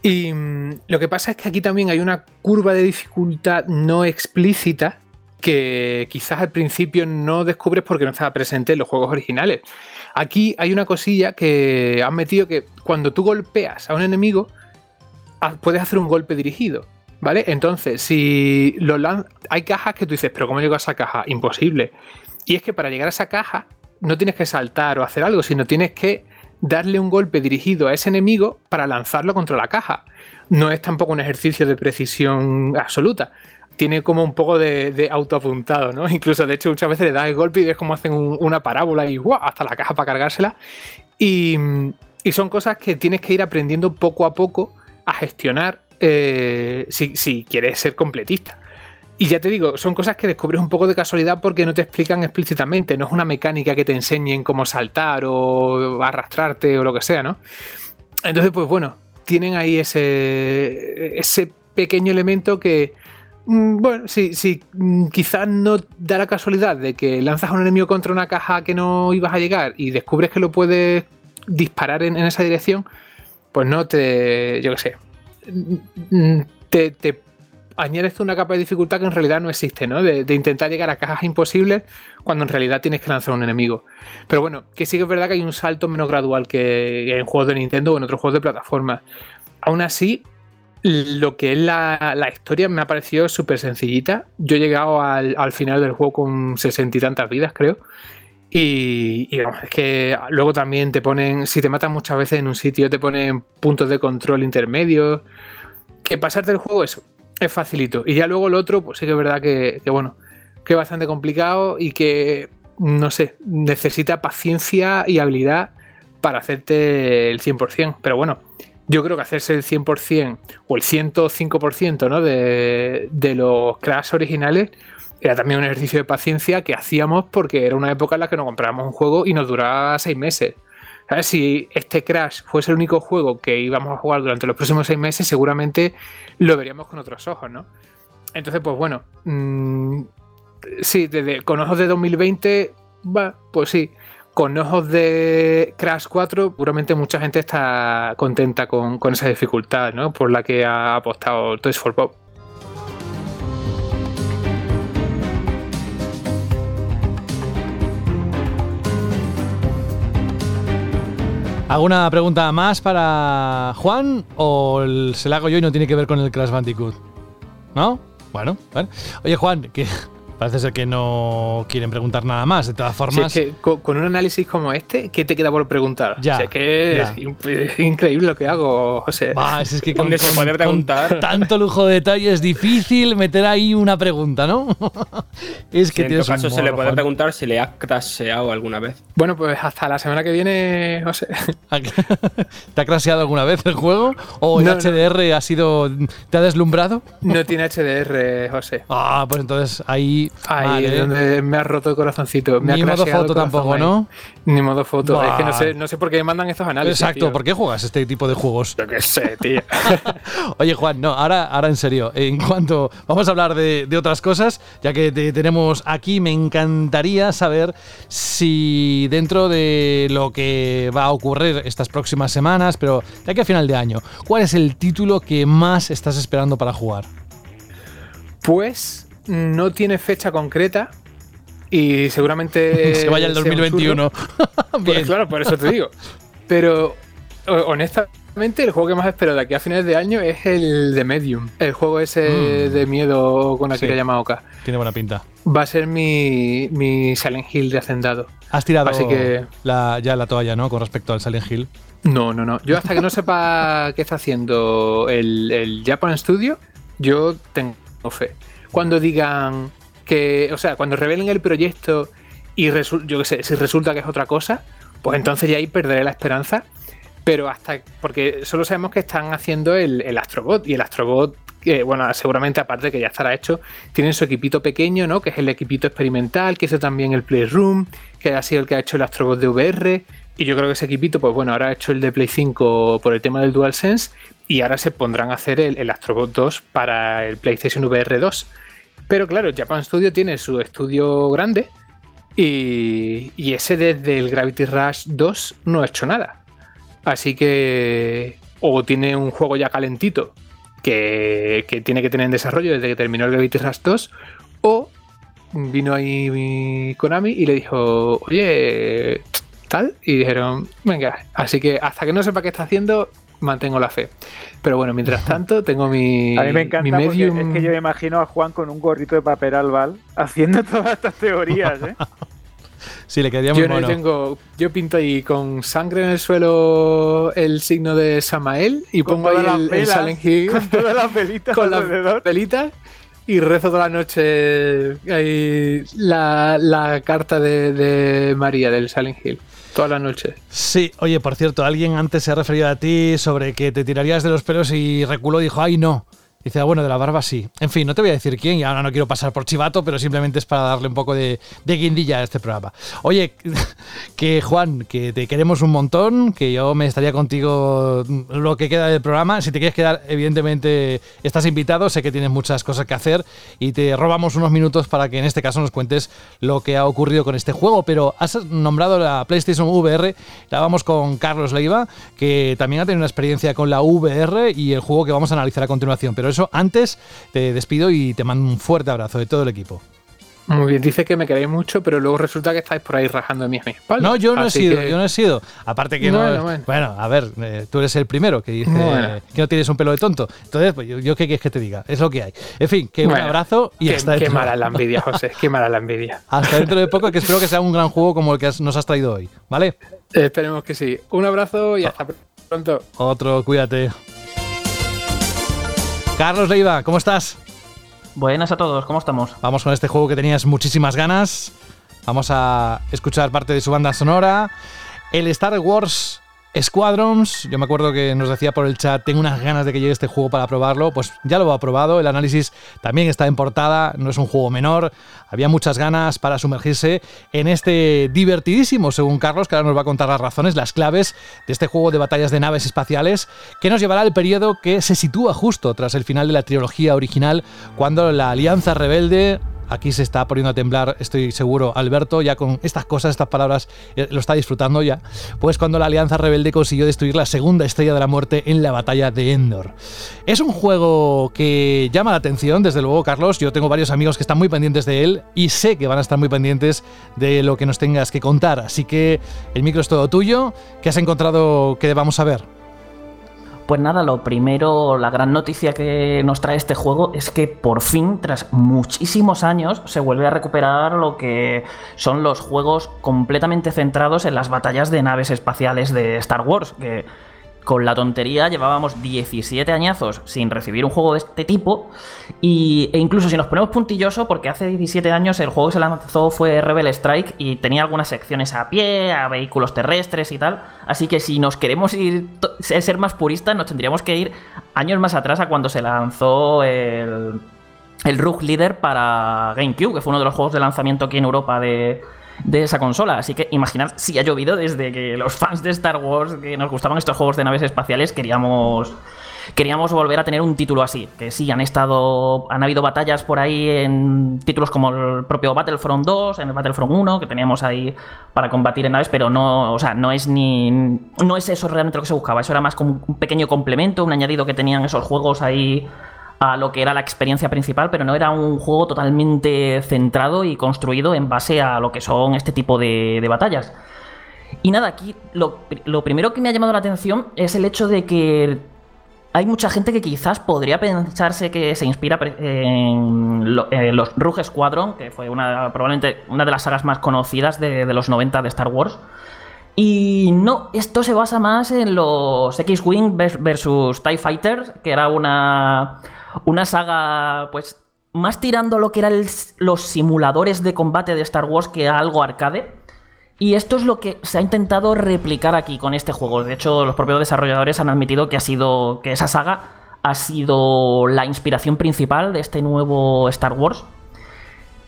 Y mmm, lo que pasa es que aquí también hay una curva de dificultad no explícita que quizás al principio no descubres porque no estaba presente en los juegos originales. Aquí hay una cosilla que han metido que cuando tú golpeas a un enemigo, puedes hacer un golpe dirigido. ¿Vale? Entonces, si hay cajas que tú dices, pero ¿cómo llego a esa caja? Imposible. Y es que para llegar a esa caja no tienes que saltar o hacer algo, sino tienes que darle un golpe dirigido a ese enemigo para lanzarlo contra la caja. No es tampoco un ejercicio de precisión absoluta. Tiene como un poco de, autoapuntado, ¿no? Incluso, de hecho, muchas veces le das el golpe y ves cómo hacen un, una parábola y ¡guau! hasta la caja para cargársela. Y, son cosas que tienes que ir aprendiendo poco a poco a gestionar eh, si, si quieres ser completista. Y ya te digo, son cosas que descubres un poco de casualidad porque no te explican explícitamente, no es una mecánica que te enseñen cómo saltar o arrastrarte o lo que sea, ¿no? Entonces, pues bueno, tienen ahí ese, ese pequeño elemento que, bueno, si, si quizás no da la casualidad de que lanzas a un enemigo contra una caja que no ibas a llegar y descubres que lo puedes disparar en, esa dirección, pues no te, yo qué sé, te, te añades una capa de dificultad que en realidad no existe, ¿no? De, de, intentar llegar a cajas imposibles cuando en realidad tienes que lanzar a un enemigo. Pero bueno, que sí que es verdad que hay un salto menos gradual que en juegos de Nintendo o en otros juegos de plataforma. Aún así, lo que es la, la historia me ha parecido súper sencillita. Yo he llegado al, al, final del juego con sesenta y tantas vidas, creo. Y, es que luego también te ponen, si te matan muchas veces en un sitio, te ponen puntos de control intermedios. Que pasarte el juego, eso, es facilito. Y ya luego el otro, pues sí que es verdad que, bueno, que bastante complicado y que, no sé, necesita paciencia y habilidad para hacerte el 100%. Pero bueno, yo creo que hacerse el 100% o el 105% ¿no? de, de los Crash originales era también un ejercicio de paciencia que hacíamos porque era una época en la que nos comprábamos un juego y nos duraba seis meses. ¿Sabes? Si este Crash fuese el único juego que íbamos a jugar durante los próximos seis meses, seguramente lo veríamos con otros ojos, ¿no? Entonces, pues bueno, mmm, sí, desde, con ojos de 2020, va, pues sí. Con ojos de Crash 4, seguramente mucha gente está contenta con, con esa dificultad, ¿no? Por la que ha apostado Toys for Bob. ¿Alguna pregunta más para Juan o se la hago yo y no tiene que ver con el Crash Bandicoot? ¿No? Bueno, bueno. Oye Juan, que Parece ser que no quieren preguntar nada más. De todas formas. Si es que con, un análisis como este, ¿qué te queda por preguntar? Ya. O sea, es que es, increíble lo que hago, José. Es que con, ¿Dónde se puede preguntar? Con tanto lujo de detalle es difícil meter ahí una pregunta, ¿no? es que sí, en todo caso, se le puede preguntar si le ha crasheado alguna vez. Bueno, pues hasta la semana que viene, José. ¿Te ha crasheado alguna vez el juego? ¿O el no, HDR no. ha sido. ¿Te ha deslumbrado? No tiene HDR, José. Ah, pues entonces ahí Ahí es donde me ha roto el corazoncito. Me Ni ha modo foto tampoco, ahí. ¿no? Ni modo foto. Bah. Es que no sé, no sé por qué me mandan estos análisis. Exacto, tío. ¿por qué juegas este tipo de juegos? Yo qué sé, tío. Oye, Juan, no, ahora, ahora en serio. En cuanto. Vamos a hablar de, de otras cosas, ya que te tenemos aquí, me encantaría saber si dentro de lo que va a ocurrir estas próximas semanas, pero de aquí a final de año, ¿cuál es el título que más estás esperando para jugar? Pues no tiene fecha concreta y seguramente se vaya el 2021. pues claro, por eso te digo. Pero honestamente el juego que más espero de aquí a finales de año es el de Medium, el juego ese mm. de miedo con Akira sí. Yamaoka. Tiene buena pinta. Va a ser mi, mi Silent Hill de hacendado. Has tirado Así que... la, ya la toalla, ¿no? Con respecto al Silent Hill. No, no, no. Yo hasta que no sepa qué está haciendo el, el Japan Studio, yo tengo fe. Cuando digan que, o sea, cuando revelen el proyecto y yo qué sé, si resulta que es otra cosa, pues entonces ya ahí perderé la esperanza. Pero hasta, porque solo sabemos que están haciendo el, el Astrobot y el Astrobot, bueno, seguramente aparte que ya estará hecho, tienen su equipito pequeño, ¿no? Que es el equipito experimental, que hizo también el Playroom, que ha sido el que ha hecho el Astrobot de VR. Y yo creo que ese equipito, pues bueno, ahora ha hecho el de Play 5 por el tema del DualSense y ahora se pondrán a hacer el, el Astrobot 2 para el PlayStation VR 2. Pero claro, Japan Studio tiene su estudio grande y, y, ese desde el Gravity Rush 2 no ha hecho nada. Así que o tiene un juego ya calentito que, que tiene que tener en desarrollo desde que terminó el Gravity Rush 2 o vino ahí Konami y le dijo, oye, tal, y dijeron, venga, así que hasta que no sepa qué está haciendo, mantengo la fe. Pero bueno, mientras tanto, tengo mi. A mí me encanta mi medium... es que yo me imagino a Juan con un gorrito de papel albal haciendo todas estas teorías, ¿eh? sí, le quedaría muy yo, bueno. tengo, yo pinto ahí con sangre en el suelo el signo de Samael y con pongo ahí el, velas, el Hill con todas las velitas con alrededor. las velitas y rezo toda la noche ahí la, la carta de, de María del Silent Hill toda la noche. Sí, oye, por cierto, alguien antes se ha referido a ti sobre que te tirarías de los pelos y reculó y dijo, ay no. Dice, ah, bueno, de la barba sí. En fin, no te voy a decir quién y ahora no quiero pasar por chivato, pero simplemente es para darle un poco de, de guindilla a este programa. Oye, que Juan, que te queremos un montón, que yo me estaría contigo lo que queda del programa. Si te quieres quedar, evidentemente estás invitado, sé que tienes muchas cosas que hacer y te robamos unos minutos para que en este caso nos cuentes lo que ha ocurrido con este juego. Pero has nombrado la PlayStation VR, la vamos con Carlos Leiva, que también ha tenido una experiencia con la VR y el juego que vamos a analizar a continuación. Pero eso antes te despido y te mando un fuerte abrazo de todo el equipo. Muy bien, dice que me queréis mucho, pero luego resulta que estáis por ahí rajando de mí a mi espalda. No, yo no Así he sido, que... yo no he sido. Aparte que Bueno, no. bueno. Bueno, a ver, eh, tú eres el primero que dice Bueno. que no tienes un pelo de tonto. Entonces, pues yo, yo qué quieres que te diga, es lo que hay. En fin, que un abrazo y qué, hasta qué mala la envidia, José, qué mala la envidia. Hasta dentro de poco, que espero que sea un gran juego como el que has- nos has traído hoy, ¿vale? Eh, esperemos que sí. Un abrazo y hasta pronto. Otro, cuídate. Carlos Leiva, ¿cómo estás? Buenas a todos, ¿cómo estamos? Vamos con este juego que tenías muchísimas ganas. Vamos a escuchar parte de su banda sonora. El Star Wars Squadrons, yo me acuerdo que nos decía por el chat, tengo unas ganas de que llegue este juego para probarlo, pues ya lo ha probado, el análisis también está en portada, no es un juego menor, había muchas ganas para sumergirse en este divertidísimo, según Carlos, que ahora nos va a contar las razones, las claves de este juego de batallas de naves espaciales, que nos llevará al periodo que se sitúa justo tras el final de la trilogía original, cuando la Alianza Rebelde Aquí se está poniendo a temblar, estoy seguro, Alberto, ya con estas cosas, estas palabras, eh, lo está disfrutando ya. Pues cuando la Alianza Rebelde consiguió destruir la segunda estrella de la muerte en la batalla de Endor. Es un juego que llama la atención, desde luego, Carlos. Yo tengo varios amigos que están muy pendientes de él y sé que van a estar muy pendientes de lo que nos tengas que contar. Así que el micro es todo tuyo. ¿Qué has encontrado que debamos saber? Pues nada, lo primero, la gran noticia que nos trae este juego es que por fin, tras muchísimos años, se vuelve a recuperar lo que son los juegos completamente centrados en las batallas de naves espaciales de Star Wars, que con la tontería llevábamos 17 añazos sin recibir un juego de este tipo y, e incluso si nos ponemos puntilloso porque hace 17 años el juego que se lanzó fue Rebel Strike y tenía algunas secciones a pie, a vehículos terrestres y tal, así que si nos queremos ir ser más puristas nos tendríamos que ir años más atrás a cuando se lanzó el el Rogue Leader para GameCube, que fue uno de los juegos de lanzamiento aquí en Europa de, de esa consola. Así que imaginad si ha llovido desde que los fans de Star Wars, que nos gustaban estos juegos de naves espaciales, queríamos queríamos volver a tener un título así. Que sí, han estado. Han habido batallas por ahí en títulos como el propio Battlefront 2, en el Battlefront 1, que teníamos ahí para combatir en naves, pero no. O sea, no es ni. No es eso realmente lo que se buscaba. Eso era más como un pequeño complemento, un añadido que tenían esos juegos ahí a lo que era la experiencia principal, pero no era un juego totalmente centrado y construido en base a lo que son este tipo de, batallas. Y nada, aquí lo, primero que me ha llamado la atención es el hecho de que hay mucha gente que quizás podría pensarse que se inspira en, los Rogue Squadron, que fue una, probablemente una de las sagas más conocidas de, de los 90 de Star Wars. Y no, esto se basa más en los X-Wing versus TIE Fighters, que era una, una saga, pues, más tirando lo que eran los simuladores de combate de Star Wars que algo arcade. Y esto es lo que se ha intentado replicar aquí con este juego. De hecho, los propios desarrolladores han admitido que ha sido. que esa saga ha sido la inspiración principal de este nuevo Star Wars.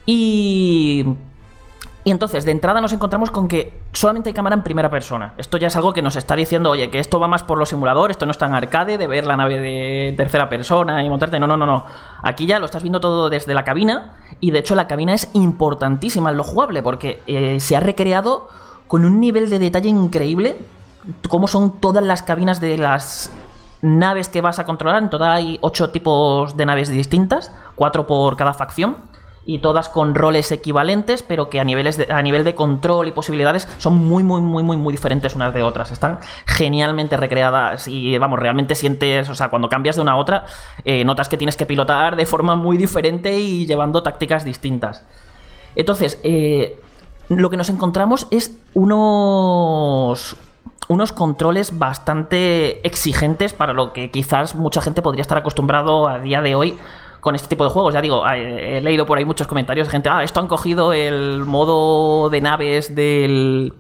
Y y entonces, de entrada nos encontramos con que solamente hay cámara en primera persona. Esto ya es algo que nos está diciendo, oye, que esto va más por los simuladores, esto no es tan arcade de ver la nave de tercera persona y montarte. No, no, no, no. Aquí ya lo estás viendo todo desde la cabina y de hecho la cabina es importantísima en lo jugable porque eh, se ha recreado con un nivel de detalle increíble cómo son todas las cabinas de las naves que vas a controlar. En total hay ocho tipos de naves distintas, cuatro por cada facción y todas con roles equivalentes, pero que a, niveles a nivel de control y posibilidades son muy, muy, muy, muy, muy diferentes unas de otras. Están genialmente recreadas y, vamos, realmente sientes, o sea, cuando cambias de una a otra, eh, notas que tienes que pilotar de forma muy diferente y llevando tácticas distintas. Entonces, eh, lo que nos encontramos es unos, unos controles bastante exigentes para lo que quizás mucha gente podría estar acostumbrado a día de hoy con este tipo de juegos. Ya digo, he leído por ahí muchos comentarios de gente, ah, esto han cogido el modo de naves del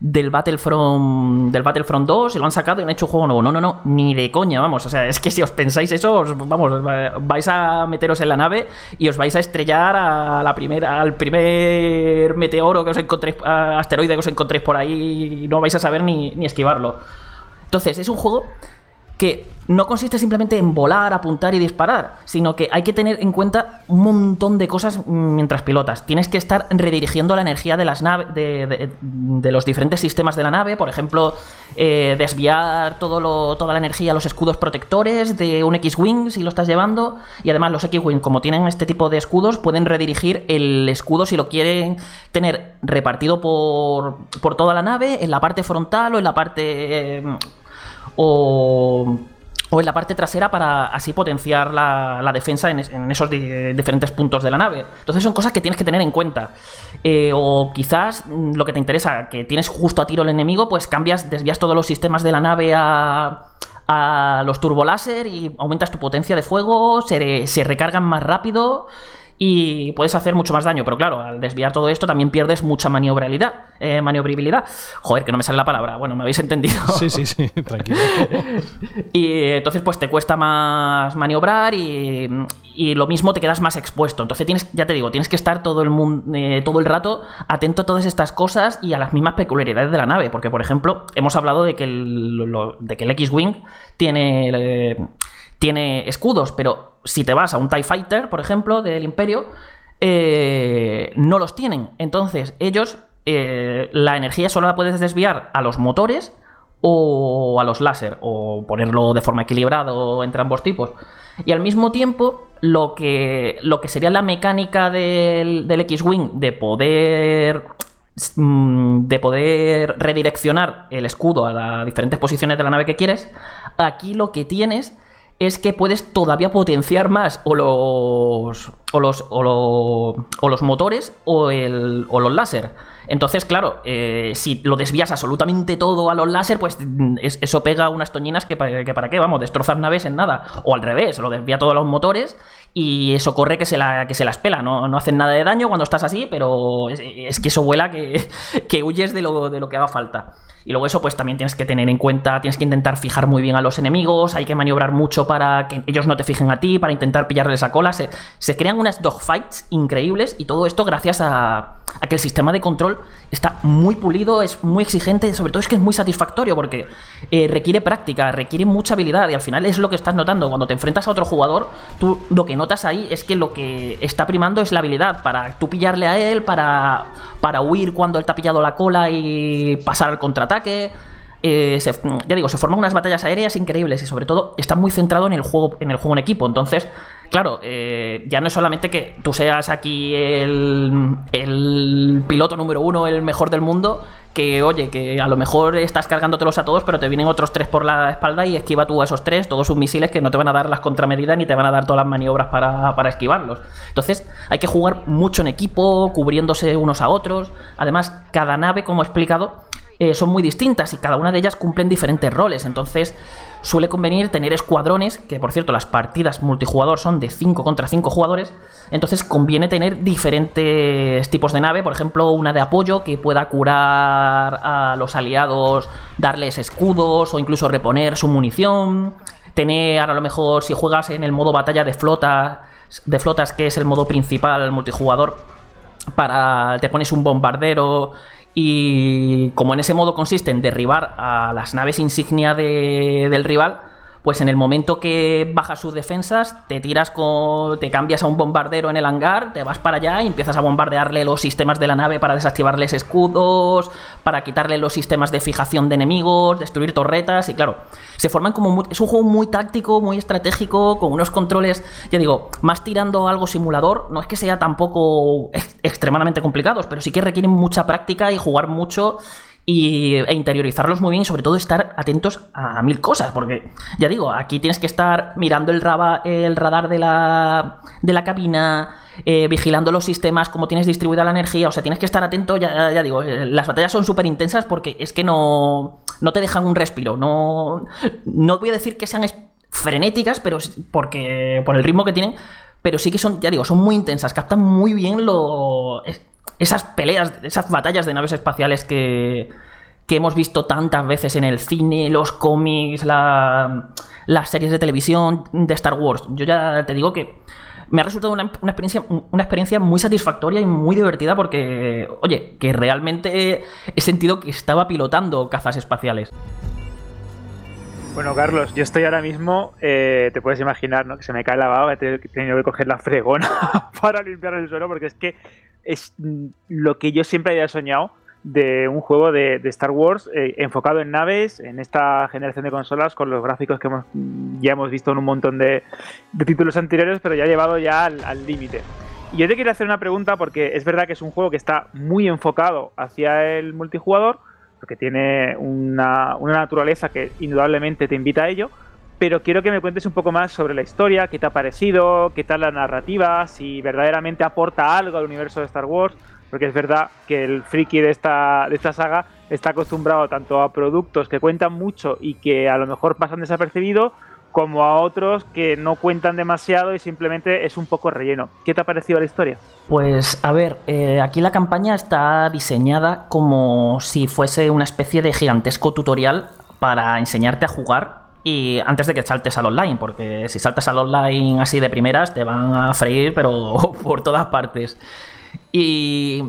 del Battlefront del Battlefront 2 y lo han sacado y han hecho un juego nuevo. No, no, no, ni de coña, vamos. O sea, es que si os pensáis eso, vamos, vais a meteros en la nave y os vais a estrellar a la primera, al primer meteoro que os encontréis, asteroide que os encontréis por ahí y no vais a saber ni, ni esquivarlo. Entonces, es un juego que no consiste simplemente en volar, apuntar y disparar, sino que hay que tener en cuenta un montón de cosas mientras pilotas. Tienes que estar redirigiendo la energía de las naves, de, los diferentes sistemas de la nave, por ejemplo, eh, desviar toda la energía a los escudos protectores de un X-Wing si lo estás llevando, y además los X-Wing, como tienen este tipo de escudos, pueden redirigir el escudo si lo quieren tener repartido por, por toda la nave, en la parte frontal o en la parte... Eh, o, en la parte trasera para así potenciar la, defensa en, esos diferentes puntos de la nave. Entonces son cosas que tienes que tener en cuenta. Eh, o quizás mm, lo que te interesa, que tienes justo a tiro el enemigo, pues cambias, desvías todos los sistemas de la nave a, los turboláser y aumentas tu potencia de fuego, se, se recargan más rápido y puedes hacer mucho más daño. Pero claro, al desviar todo esto también pierdes mucha maniobrabilidad. Eh, maniobrabilidad. Joder, que no me sale la palabra. Bueno, me habéis entendido. Sí, sí, sí, tranquilo. y entonces pues te cuesta más maniobrar y, y, lo mismo te quedas más expuesto. Entonces tienes, ya te digo, tienes que estar todo el, mundo, eh, todo el rato atento a todas estas cosas y a las mismas peculiaridades de la nave. Porque, por ejemplo, hemos hablado de que el, de que el X-Wing tiene... Eh, tiene escudos, pero si te vas a un TIE Fighter, por ejemplo, del Imperio, eh, no los tienen. Entonces, ellos, eh, la energía solo la puedes desviar a los motores o a los láser, o ponerlo de forma equilibrada entre ambos tipos. Y al mismo tiempo, lo que, lo que sería la mecánica del, del X-Wing de poder mm, de poder redireccionar el escudo a las diferentes posiciones de la nave que quieres, aquí lo que tienes es que puedes todavía potenciar más o los, o los, o, los motores o, el, o los láser. Entonces, claro, eh, si lo desvías absolutamente todo a los láser, pues mm, eso pega unas toñinas que para, que para qué, vamos, destrozar naves en nada. O al revés, lo desvía todo a los motores y eso corre que se, la, que se las pela. No, no hacen nada de daño cuando estás así, pero es, que eso vuela que, que huyes de lo, de lo que haga falta. Y luego eso pues también tienes que tener en cuenta, tienes que intentar fijar muy bien a los enemigos, hay que maniobrar mucho para que ellos no te fijen a ti, para intentar pillarles a cola. Se, se crean unas dogfights increíbles y todo esto gracias a, a que el sistema de control está muy pulido, es muy exigente, sobre todo es que es muy satisfactorio porque eh, requiere práctica, requiere mucha habilidad y al final es lo que estás notando. Cuando te enfrentas a otro jugador, tú lo que notas ahí es que lo que está primando es la habilidad para tú pillarle a él, para, para huir cuando él te ha pillado la cola y pasar al contraataque. Eh, ya digo, se forman unas batallas aéreas increíbles y sobre todo está muy centrado en el juego en el juego en equipo. Entonces, claro, eh, ya no es solamente que tú seas aquí el, el, piloto número uno, el mejor del mundo, que oye, que a lo mejor estás cargándotelos a todos, pero te vienen otros tres por la espalda y esquiva tú a esos tres, todos sus misiles que no te van a dar las contramedidas ni te van a dar todas las maniobras para, para esquivarlos. Entonces, hay que jugar mucho en equipo, cubriéndose unos a otros. Además, cada nave, como he explicado, eh, son muy distintas y cada una de ellas cumplen diferentes roles. Entonces suele convenir tener escuadrones, que por cierto las partidas multijugador son de 5 contra 5 jugadores. Entonces conviene tener diferentes tipos de nave, por ejemplo una de apoyo que pueda curar a los aliados, darles escudos o incluso reponer su munición. Tener a lo mejor si juegas en el modo batalla de flota, de flotas que es el modo principal multijugador, para te pones un bombardero y como en ese modo consiste en derribar a las naves insignia del rival, pues en el momento que bajas sus defensas, te tiras con, te cambias a un bombardero en el hangar, te vas para allá y empiezas a bombardearle los sistemas de la nave para desactivarles escudos, para quitarle los sistemas de fijación de enemigos, destruir torretas y claro, se forman como es un juego muy táctico, muy estratégico, con unos controles, ya digo, más tirando algo simulador, no es que sea tampoco extremadamente complicados, pero sí que requieren mucha práctica y jugar mucho y, e interiorizarlos muy bien y sobre todo estar atentos a mil cosas, porque ya digo, aquí tienes que estar mirando el, el radar de la, de la cabina, eh, vigilando los sistemas, cómo tienes distribuida la energía, o sea, tienes que estar atento, ya, ya digo, eh, las batallas son súper intensas porque es que no, no te dejan un respiro, no, no voy a decir que sean frenéticas, pero porque por el ritmo que tienen, pero sí que son, ya digo, son muy intensas, captan muy bien lo, esas peleas, esas batallas de naves espaciales que, hemos visto tantas veces en el cine, los cómics, las series de televisión de Star Wars. Yo ya te digo que me ha resultado una, experiencia, una experiencia muy satisfactoria y muy divertida porque, oye, que realmente he sentido que estaba pilotando cazas espaciales. Bueno, Carlos, yo estoy ahora mismo, eh, te puedes imaginar, ¿no? Que se me cae la baba, he tenido que coger la fregona para limpiar el suelo, porque es que es lo que yo siempre había soñado de un juego de, Star Wars eh, enfocado en naves, en esta generación de consolas, con los gráficos que hemos, ya hemos visto en un montón de, títulos anteriores, pero ya llevado ya al límite. Y yo te quiero hacer una pregunta porque es verdad que es un juego que está muy enfocado hacia el multijugador, porque tiene una, una naturaleza que indudablemente te invita a ello, pero quiero que me cuentes un poco más sobre la historia, qué te ha parecido, qué tal la narrativa, si verdaderamente aporta algo al universo de Star Wars, porque es verdad que el friki de esta, de esta saga está acostumbrado tanto a productos que cuentan mucho y que a lo mejor pasan desapercibidos, como a otros que no cuentan demasiado y simplemente es un poco relleno. ¿Qué te ha parecido la historia? Pues a ver, eh, aquí la campaña está diseñada como si fuese una especie de gigantesco tutorial para enseñarte a jugar y antes de que saltes al online, porque si saltas al online así de primeras te van a freír, pero por todas partes. Y,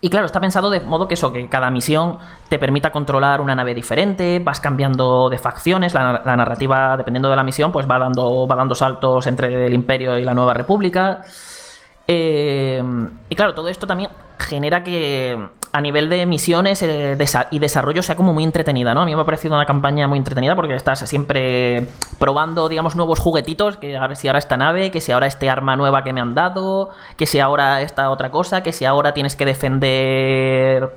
y claro, está pensado de modo que eso, que cada misión te permita controlar una nave diferente, vas cambiando de facciones, la, narrativa, dependiendo de la misión, pues va dando, va dando saltos entre el Imperio y la Nueva República. Eh, y claro, todo esto también genera que a nivel de misiones eh, y desarrollo sea como muy entretenida, ¿no? A mí me ha parecido una campaña muy entretenida porque estás siempre probando, digamos, nuevos juguetitos, que a ver si ahora esta nave, que si ahora este arma nueva que me han dado, que si ahora esta otra cosa, que si ahora tienes que defender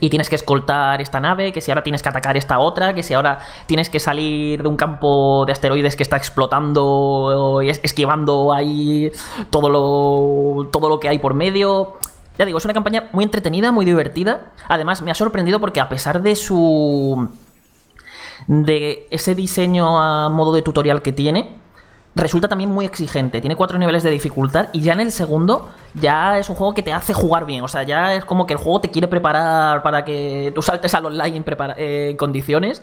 y tienes que escoltar esta nave, que si ahora tienes que atacar esta otra, que si ahora tienes que salir de un campo de asteroides que está explotando y esquivando ahí todo lo, todo lo que hay por medio. Ya digo, es una campaña muy entretenida, muy divertida. Además, me ha sorprendido porque a pesar de su... de ese diseño a modo de tutorial que tiene, resulta también muy exigente. Tiene cuatro niveles de dificultad y ya en el segundo ya es un juego que te hace jugar bien. O sea, ya es como que el juego te quiere preparar para que tú saltes al online en, eh, condiciones.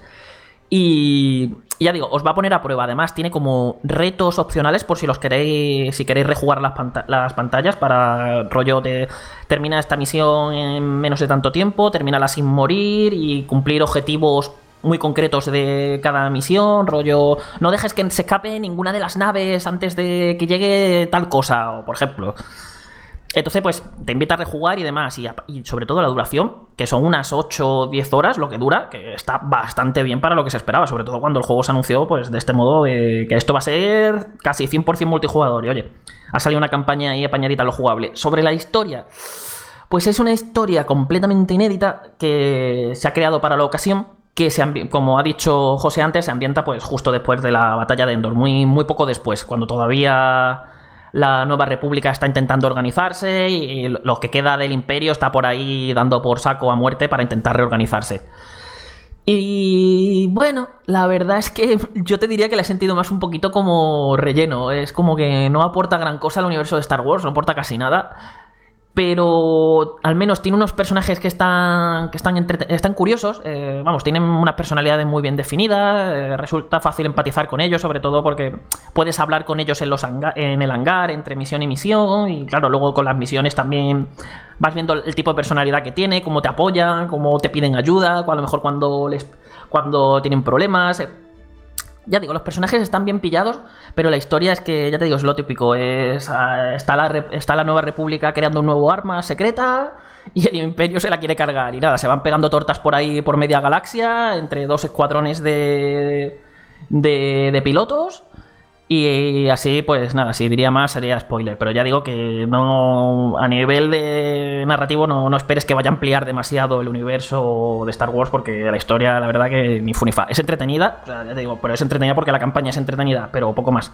Y, ya digo, os va a poner a prueba. Además, tiene como retos opcionales por si los queréis, si queréis rejugar las, las pantallas para rollo de termina esta misión en menos de tanto tiempo, termínala sin morir y cumplir objetivos muy concretos de cada misión, rollo, no dejes que se escape ninguna de las naves antes de que llegue tal cosa, o por ejemplo. Entonces, pues te invita a rejugar y demás, y, sobre todo la duración, que son unas 8 o 10 horas lo que dura, que está bastante bien para lo que se esperaba, sobre todo cuando el juego se anunció, pues de este modo, que esto va a ser casi 100% multijugador. Y oye, ha salido una campaña ahí apañadita lo jugable. Sobre la historia, pues es una historia completamente inédita que se ha creado para la ocasión que se como ha dicho José antes, se ambienta pues justo después de la batalla de Endor, muy, muy poco después, cuando todavía la nueva república está intentando organizarse y lo que queda del imperio está por ahí dando por saco a muerte para intentar reorganizarse. Y bueno, la verdad es que yo te diría que la he sentido más un poquito como relleno. Es como que no aporta gran cosa al universo de Star Wars, no aporta casi nada pero al menos tiene unos personajes que están, que están, están curiosos, eh, vamos, tienen una personalidad muy bien definida, eh, resulta fácil empatizar con ellos, sobre todo porque puedes hablar con ellos en, los en el hangar, entre misión y misión, y claro, luego con las misiones también vas viendo el tipo de personalidad que tiene, cómo te apoyan, cómo te piden ayuda, a lo mejor cuando, les, cuando tienen problemas ya digo, los personajes están bien pillados, pero la historia es que, ya te digo, es lo típico. Es, ah, está, la, está la nueva república creando un nuevo arma secreta y el imperio se la quiere cargar. Y nada, se van pegando tortas por ahí por media galaxia, entre dos escuadrones de, de, de pilotos. Y así, pues nada, si diría más sería spoiler, pero ya digo que no a nivel de narrativo no, esperes que vaya a ampliar demasiado el universo de Star Wars porque la historia, la verdad que ni funifa. Es entretenida, ya digo, pero es entretenida porque la campaña es entretenida, pero poco más.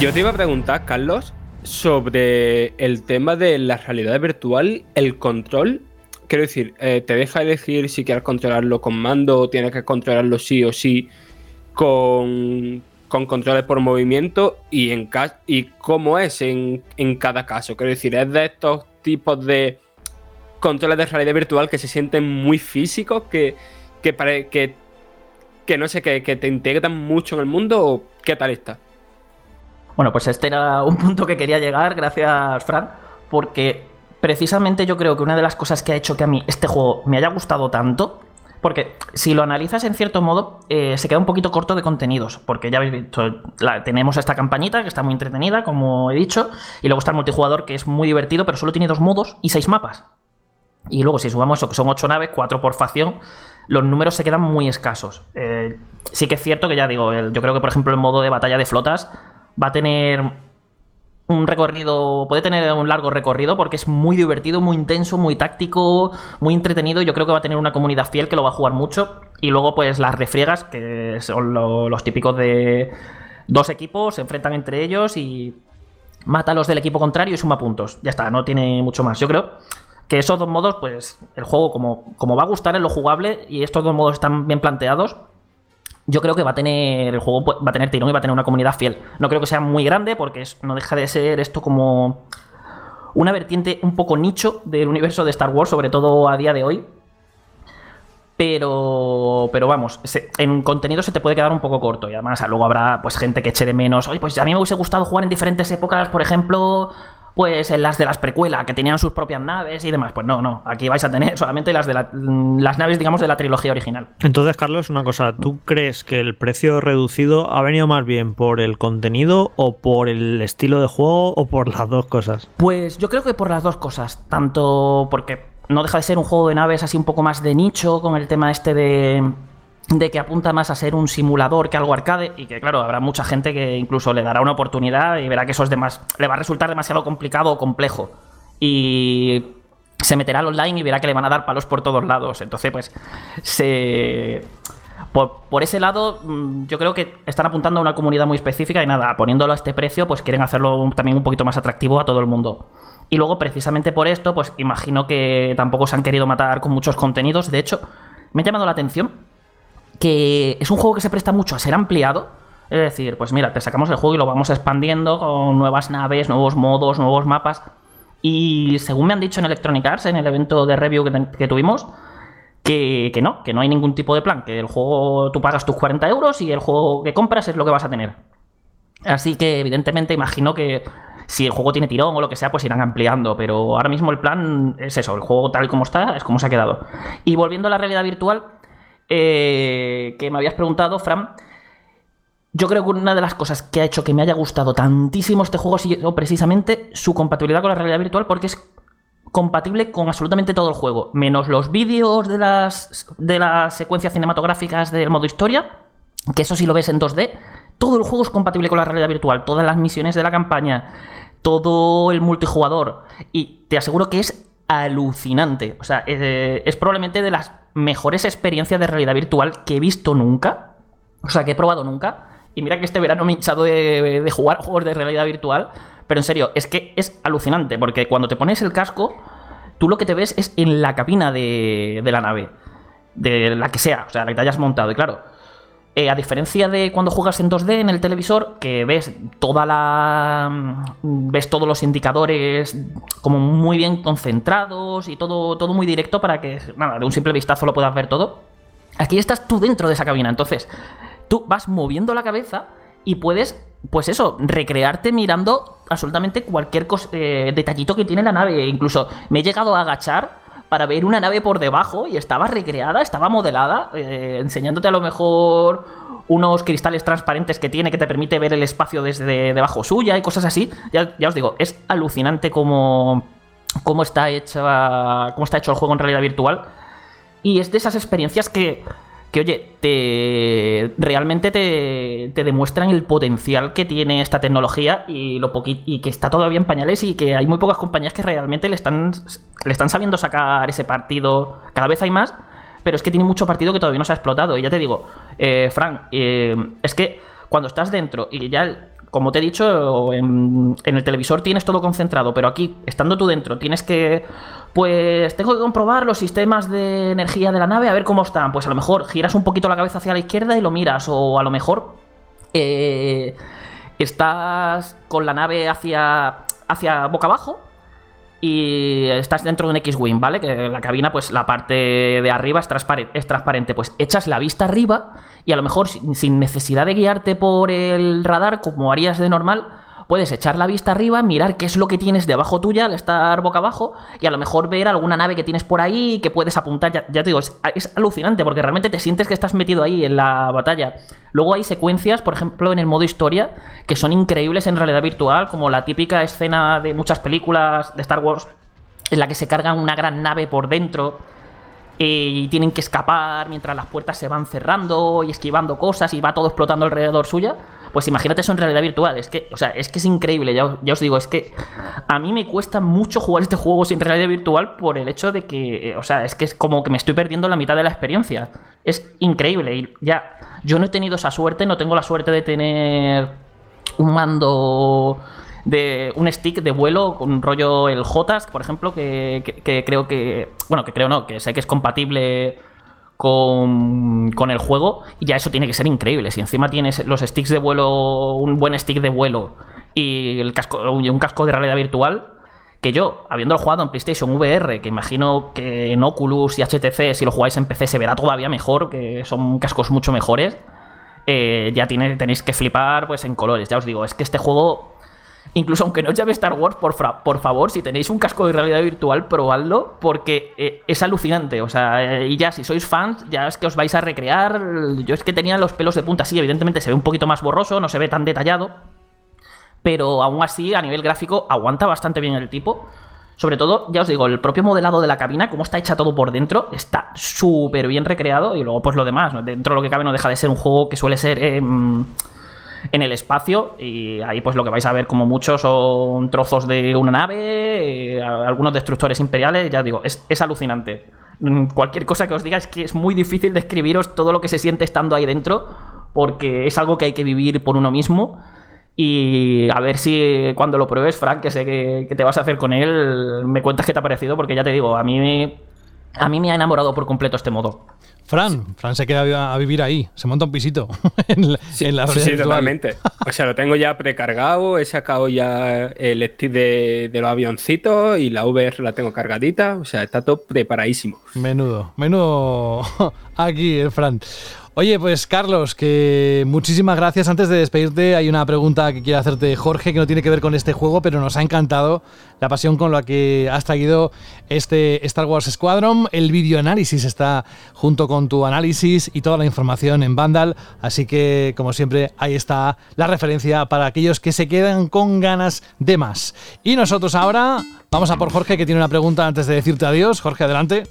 Yo te iba a preguntar, Carlos, sobre el tema de la realidad virtual, el control quiero decir, eh, te deja elegir si quieres controlarlo con mando o tienes que controlarlo sí o sí con, controles por movimiento y, en y cómo es en, cada caso. Quiero decir, es de estos tipos de controles de realidad virtual que se sienten muy físicos, que, que, que, que no sé, que, que te integran mucho en el mundo o qué tal está. Bueno, pues este era un punto que quería llegar, gracias Fran, porque precisamente yo creo que una de las cosas que ha hecho que a mí este juego me haya gustado tanto, porque si lo analizas en cierto modo, eh, se queda un poquito corto de contenidos, porque ya habéis visto, tenemos esta campañita que está muy entretenida, como he dicho, y luego está el multijugador que es muy divertido, pero solo tiene dos modos y seis mapas. Y luego si sumamos eso, que son ocho naves, cuatro por facción, los números se quedan muy escasos. Eh, sí que es cierto que ya digo, yo creo que por ejemplo el modo de batalla de flotas va a tener un recorrido, puede tener un largo recorrido porque es muy divertido, muy intenso, muy táctico, muy entretenido. Yo creo que va a tener una comunidad fiel que lo va a jugar mucho. Y luego, pues las refriegas, que son los típicos de dos equipos, se enfrentan entre ellos y mata a los del equipo contrario y suma puntos. Ya está, no tiene mucho más. Yo creo que esos dos modos, pues el juego como, como va a gustar en lo jugable y estos dos modos están bien planteados, yo creo que va a tener el juego va a tener tirón y va a tener una comunidad fiel. No creo que sea muy grande porque no deja de ser esto como una vertiente un poco nicho del universo de Star Wars, sobre todo a día de hoy. Pero, pero vamos, en contenido se te puede quedar un poco corto y además luego habrá pues gente que eche de menos. Oye, pues a mí me hubiese gustado jugar en diferentes épocas, por ejemplo, pues en las de las precuelas, que tenían sus propias naves y demás. Pues no, no, aquí vais a tener solamente las de las naves, digamos, de la trilogía original. Entonces, Carlos, una cosa, ¿tú crees que el precio reducido ha venido más bien por el contenido o por el estilo de juego o por las dos cosas? Pues yo creo que por las dos cosas, tanto porque no deja de ser un juego de naves así un poco más de nicho, con el tema este de de que apunta más a ser un simulador que algo arcade y que claro, habrá mucha gente que incluso le dará una oportunidad y verá que eso es más le va a resultar demasiado complicado o complejo y se meterá al online y verá que le van a dar palos por todos lados. Entonces, pues se por, ese lado, mm, yo creo que están apuntando a una comunidad muy específica y nada, poniéndolo a este precio, pues quieren hacerlo también un poquito más atractivo a todo el mundo. Y luego, precisamente por esto, pues imagino que tampoco se han querido matar con muchos contenidos. De hecho, me ha llamado la atención que es un juego que se presta mucho a ser ampliado. Es decir, pues mira, te sacamos el juego y lo vamos expandiendo con nuevas naves, nuevos modos, nuevos mapas. Y según me han dicho en Electronic Arts, en el evento de review que, tuvimos, que, que, no, que no hay ningún tipo de plan, que el juego tú pagas tus 40 euros y el juego que compras es lo que vas a tener. Así que evidentemente imagino que si el juego tiene tirón o lo que sea, pues irán ampliando, pero ahora mismo el plan es eso, el juego tal como está es como se ha quedado. Y volviendo a la realidad virtual, eh, que me habías preguntado, Fran. Yo creo que una de las cosas que ha hecho que me haya gustado tantísimo este juego ha sido precisamente su compatibilidad con la realidad virtual, porque es compatible con absolutamente todo el juego, menos los vídeos de las, de las secuencias cinematográficas del modo historia, que eso sí lo ves en 2D. Todo el juego es compatible con la realidad virtual, todas las misiones de la campaña, todo el multijugador. Y te aseguro que es alucinante. O sea, es, es probablemente de las mejores experiencias de realidad virtual que he visto nunca. O sea, que he probado nunca. Y mira que este verano me he hinchado de, jugar juegos de realidad virtual. Pero en serio, es que es alucinante. Porque cuando te pones el casco, tú lo que te ves es en la cabina de, de la nave. De la que sea, o sea, la que te hayas montado. Y claro, eh, a diferencia de cuando juegas en 2D en el televisor, que ves toda la. Mm, ves todos los indicadores como muy bien concentrados y todo, todo muy directo para que, nada, de un simple vistazo lo puedas ver todo. Aquí estás tú dentro de esa cabina, entonces tú vas moviendo la cabeza y puedes, pues eso, recrearte mirando absolutamente cualquier eh, detallito que tiene la nave. Incluso me he llegado a agachar para ver una nave por debajo y estaba recreada, estaba modelada, eh, enseñándote a lo mejor unos cristales transparentes que tiene que te permite ver el espacio desde debajo suya y cosas así. Ya, os digo, es alucinante cómo, cómo, está hecha, cómo está hecho el juego en realidad virtual. Y es de esas experiencias que que oye, te realmente te, demuestran el potencial que tiene esta tecnología y lo y que está todavía en pañales y que hay muy pocas compañías que realmente le están, le están sabiendo sacar ese partido. Cada vez hay más, pero es que tiene mucho partido que todavía no se ha explotado. Y ya te digo, eh, Frank, eh, es que cuando estás dentro y ya como te he dicho, en, el televisor tienes todo concentrado, pero aquí, estando tú dentro, tienes que. Pues tengo que comprobar los sistemas de energía de la nave, a ver cómo están. Pues a lo mejor giras un poquito la cabeza hacia la izquierda y lo miras, o a lo mejor. Eh, estás con la nave hacia, hacia boca abajo y estás dentro de un X-Wing, ¿vale? Que la cabina, pues la parte de arriba es, es transparente. Pues echas la vista arriba y a lo mejor sin necesidad de guiarte por el radar como harías de normal, puedes echar la vista arriba, mirar qué es lo que tienes debajo tuya al estar boca abajo y a lo mejor ver alguna nave que tienes por ahí que puedes apuntar. Ya, te digo, es, es, alucinante porque realmente te sientes que estás metido ahí en la batalla. Luego hay secuencias, por ejemplo, en el modo historia, que son increíbles en realidad virtual, como la típica escena de muchas películas de Star Wars en la que se cargan una gran nave por dentro y tienen que escapar mientras las puertas se van cerrando y esquivando cosas y va todo explotando alrededor suya. Pues imagínate eso en realidad virtual. Es que, o sea, es que es increíble. Ya, os digo, es que a mí me cuesta mucho jugar este juego sin realidad virtual por el hecho de que, o sea, es que es como que me estoy perdiendo la mitad de la experiencia. Es increíble. Y ya, yo no he tenido esa suerte, no tengo la suerte de tener un mando de un stick de vuelo con un rollo el JOTAS, por ejemplo, que, que- creo que. Bueno, que creo no, que sé que es compatible con, con el juego. Y ya eso tiene que ser increíble. Si encima tienes los sticks de vuelo, un buen stick de vuelo y el casco, un casco de realidad virtual. Que yo, habiéndolo jugado en PlayStation VR, que imagino que en Oculus y HTC, si lo jugáis en PC, se verá todavía mejor, que son cascos mucho mejores eh, ya tiene- tenéis que flipar pues en colores. Ya os digo, es que este juego, incluso aunque no os llame Star Wars, por, por favor, si tenéis un casco de realidad virtual, probadlo, porque eh, es alucinante. O sea, eh, y ya si sois fans, ya es que os vais a recrear. Yo es que tenía los pelos de punta, sí, evidentemente se ve un poquito más borroso, no se ve tan detallado. Pero aún así, a nivel gráfico, aguanta bastante bien el tipo. Sobre todo, ya os digo, el propio modelado de la cabina, cómo está hecha todo por dentro, está súper bien recreado. Y luego, pues lo demás, ¿no? dentro de lo que cabe, no deja de ser un juego que suele ser em, en el espacio. Y ahí, pues lo que vais a ver, como muchos, son trozos de una nave, eh, algunos destructores imperiales. Ya digo, es, es alucinante. Mm, Cualquier cosa que os diga es que es muy difícil describiros todo lo que se siente estando ahí dentro, porque es algo que hay que vivir por uno mismo. Y a ver si cuando lo pruebes, Frank, que sé que, que te vas a hacer con él, me cuentas qué te ha parecido, porque ya te digo, a mí, a mí me ha enamorado por completo este modo. Fran, Fran se queda a vivir ahí, se monta un pisito en la, en la Sí, sí, totalmente. O sea, lo tengo ya precargado, he sacado ya el stick de, de los avioncitos y la VR la tengo cargadita. O sea, está todo preparadísimo. Menudo, menudo aquí, eh, Fran. Oye, pues Carlos, que muchísimas gracias. Antes de despedirte, hay una pregunta que quiere hacerte Jorge que no tiene que ver con este juego, pero nos ha encantado la pasión con la que has traído este Star Wars Squadron. El videoanálisis está junto con tu análisis y toda la información en Vandal. Así que, como siempre, ahí está la referencia para aquellos que se quedan con ganas de más. Y nosotros ahora vamos a por Jorge, que tiene una pregunta antes de decirte adiós. Jorge, adelante.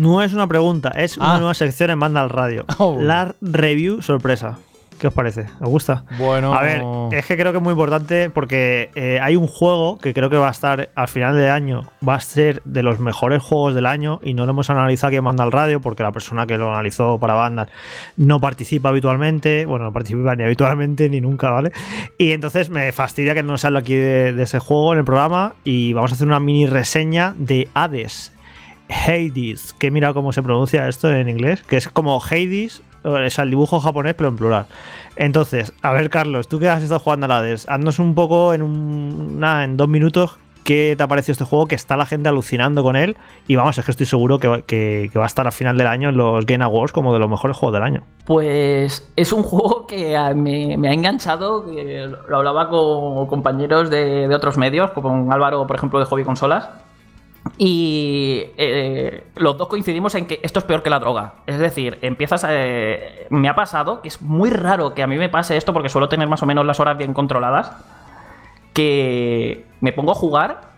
No es una pregunta, es una Ah. nueva sección en Banda al Radio. Oh. La review sorpresa. ¿Qué os parece? ¿Os gusta? Bueno. A ver, es que creo que es muy importante porque eh, hay un juego que creo que va a estar al final de año, va a ser de los mejores juegos del año y no lo hemos analizado aquí en Banda al Radio porque la persona que lo analizó para Banda no participa habitualmente, bueno, no participa ni habitualmente ni nunca, ¿vale? Y entonces me fastidia que no se hable aquí de, de ese juego en el programa y vamos a hacer una mini reseña de Hades. Hades, que mira cómo se pronuncia esto en inglés, que es como Hades, es el dibujo japonés, pero en plural. Entonces, a ver, Carlos, tú que has estado jugando al Hades, haznos un poco en, un, en dos minutos qué te ha parecido este juego, que está la gente alucinando con él. Y vamos, es que estoy seguro que, va- a estar a final del año en los Game Awards como de los mejores juegos del año. Pues es un juego que a- me, ha enganchado, lo hablaba con compañeros de, de otros medios, con Álvaro, por ejemplo, de Hobby Consolas. Y eh, los dos coincidimos en que esto es peor que la droga. Es decir, empiezas a, eh, me ha pasado, que es muy raro que a mí me pase esto porque suelo tener más o menos las horas bien controladas, que me pongo a jugar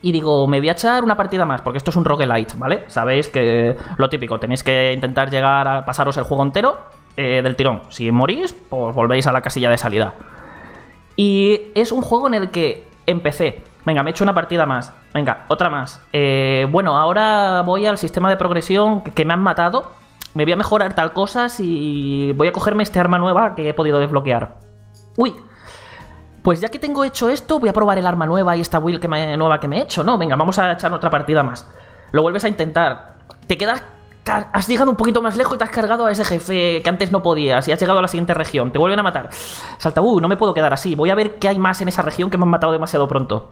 y digo, me voy a echar una partida más, porque esto es un roguelite, ¿vale? Sabéis que lo típico, tenéis que intentar llegar a pasaros el juego entero eh, del tirón. Si morís, pues volvéis a la casilla de salida. Y es un juego en el que empecé. Venga, me he hecho una partida más. Venga, otra más. Eh, bueno, ahora voy al sistema de progresión que- me han matado. Me voy a mejorar tal cosa y voy a cogerme este arma nueva que he podido desbloquear. Uy, pues ya que tengo hecho esto, voy a probar el arma nueva y esta build me- nueva que me he hecho. No, venga, vamos a echar otra partida más. Lo vuelves a intentar. Te quedas. Has llegado un poquito más lejos y te has cargado a ese jefe que antes no podías y has llegado a la siguiente región. Te vuelven a matar. Salta, uh, no me puedo quedar así. Voy a ver qué hay más en esa región que me han matado demasiado pronto.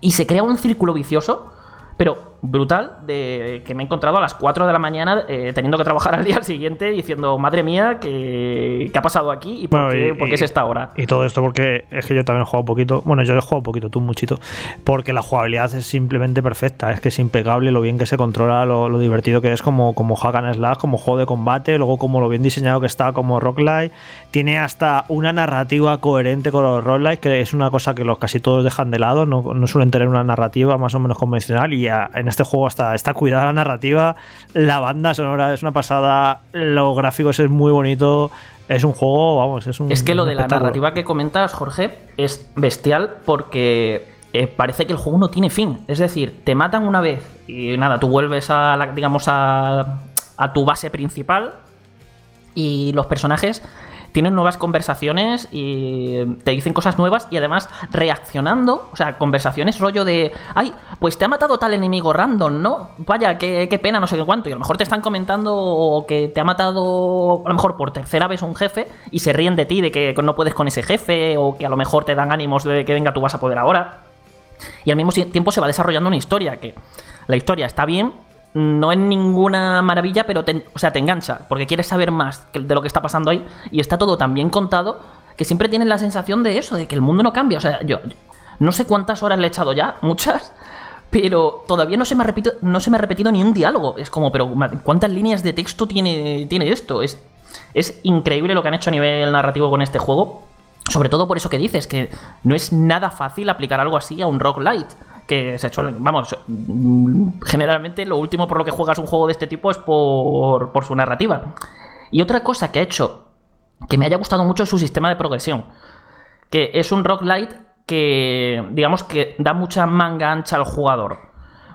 Y se crea un círculo vicioso, pero brutal, de que me he encontrado a las 4 de la mañana eh, teniendo que trabajar al día siguiente diciendo, madre mía, ¿qué, qué ha pasado aquí? ¿Y por, Bueno, qué, y- por qué es esta hora? Y todo esto porque es que yo también he jugado un poquito. Bueno, yo he jugado un poquito, tú muchito. Porque la jugabilidad es simplemente perfecta. Es que es impecable lo bien que se controla, lo, lo divertido que es como, como hack and slash, como juego de combate. Luego, como lo bien diseñado que está como roguelike. Tiene hasta una narrativa coherente con los roguelike, que es una cosa que los casi todos dejan de lado. No, no suelen tener una narrativa más o menos convencional. Y a- en este juego hasta está cuidada la narrativa. La banda sonora es una pasada. Los gráficos es muy bonito. Es un juego, vamos, es un. Es que lo de la narrativa que comentas, Jorge, es bestial porque eh, parece que el juego no tiene fin. Es decir, te matan una vez y nada, tú vuelves a, la- digamos, a, a tu base principal y los personajes tienen nuevas conversaciones y te dicen cosas nuevas y además reaccionando, o sea, conversaciones rollo de, ay, pues te ha matado tal enemigo random, ¿no? Vaya, qué, pena, no sé qué cuánto. Y a lo mejor te están comentando que te ha matado a lo mejor por tercera vez un jefe y se ríen de ti, de que no puedes con ese jefe o que a lo mejor te dan ánimos de que venga, tú vas a poder ahora. Y al mismo tiempo se va desarrollando una historia que la historia está bien, no es ninguna maravilla, pero te, o sea, te engancha, porque quieres saber más de lo que está pasando ahí y está todo tan bien contado que siempre tienes la sensación de eso, de que el mundo no cambia. O sea, yo no sé cuántas horas le he echado ya, muchas, pero todavía no se me ha repetido, no se me ha repetido ni un diálogo. Es como, pero ¿cuántas líneas de texto tiene, tiene esto? Es, es increíble lo que han hecho a nivel narrativo con este juego. Sobre todo por eso que dices, que no es nada fácil aplicar algo así a un rock light que se suelen, vamos, generalmente lo último por lo que juegas un juego de este tipo es por, por su narrativa. Y otra cosa que ha hecho que me haya gustado mucho es su sistema de progresión, que es un roguelite que, digamos, que da mucha manga ancha al jugador.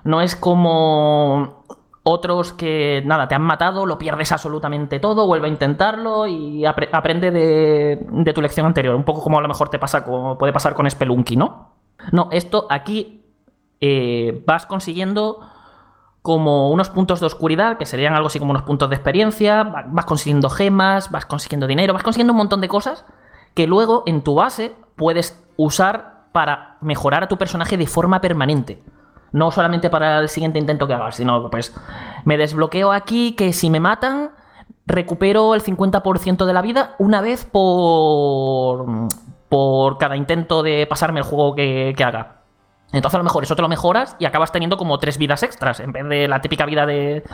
No es como otros que, nada, te han matado, lo pierdes absolutamente todo, vuelve a intentarlo y aprende de, de, tu lección anterior. Un poco como a lo mejor te pasa, como puede pasar con Spelunky, ¿no? No, esto aquí eh, vas consiguiendo como unos puntos de oscuridad, que serían algo así como unos puntos de experiencia, vas consiguiendo gemas, vas consiguiendo dinero, vas consiguiendo un montón de cosas que luego en tu base puedes usar para mejorar a tu personaje de forma permanente. No solamente para el siguiente intento que hagas, sino pues me desbloqueo aquí que si me matan recupero el 50% de la vida una vez por, por cada intento de pasarme el juego que, que haga. Entonces a lo mejor eso te lo mejoras y acabas teniendo como tres vidas extras, en vez de la típica vida de...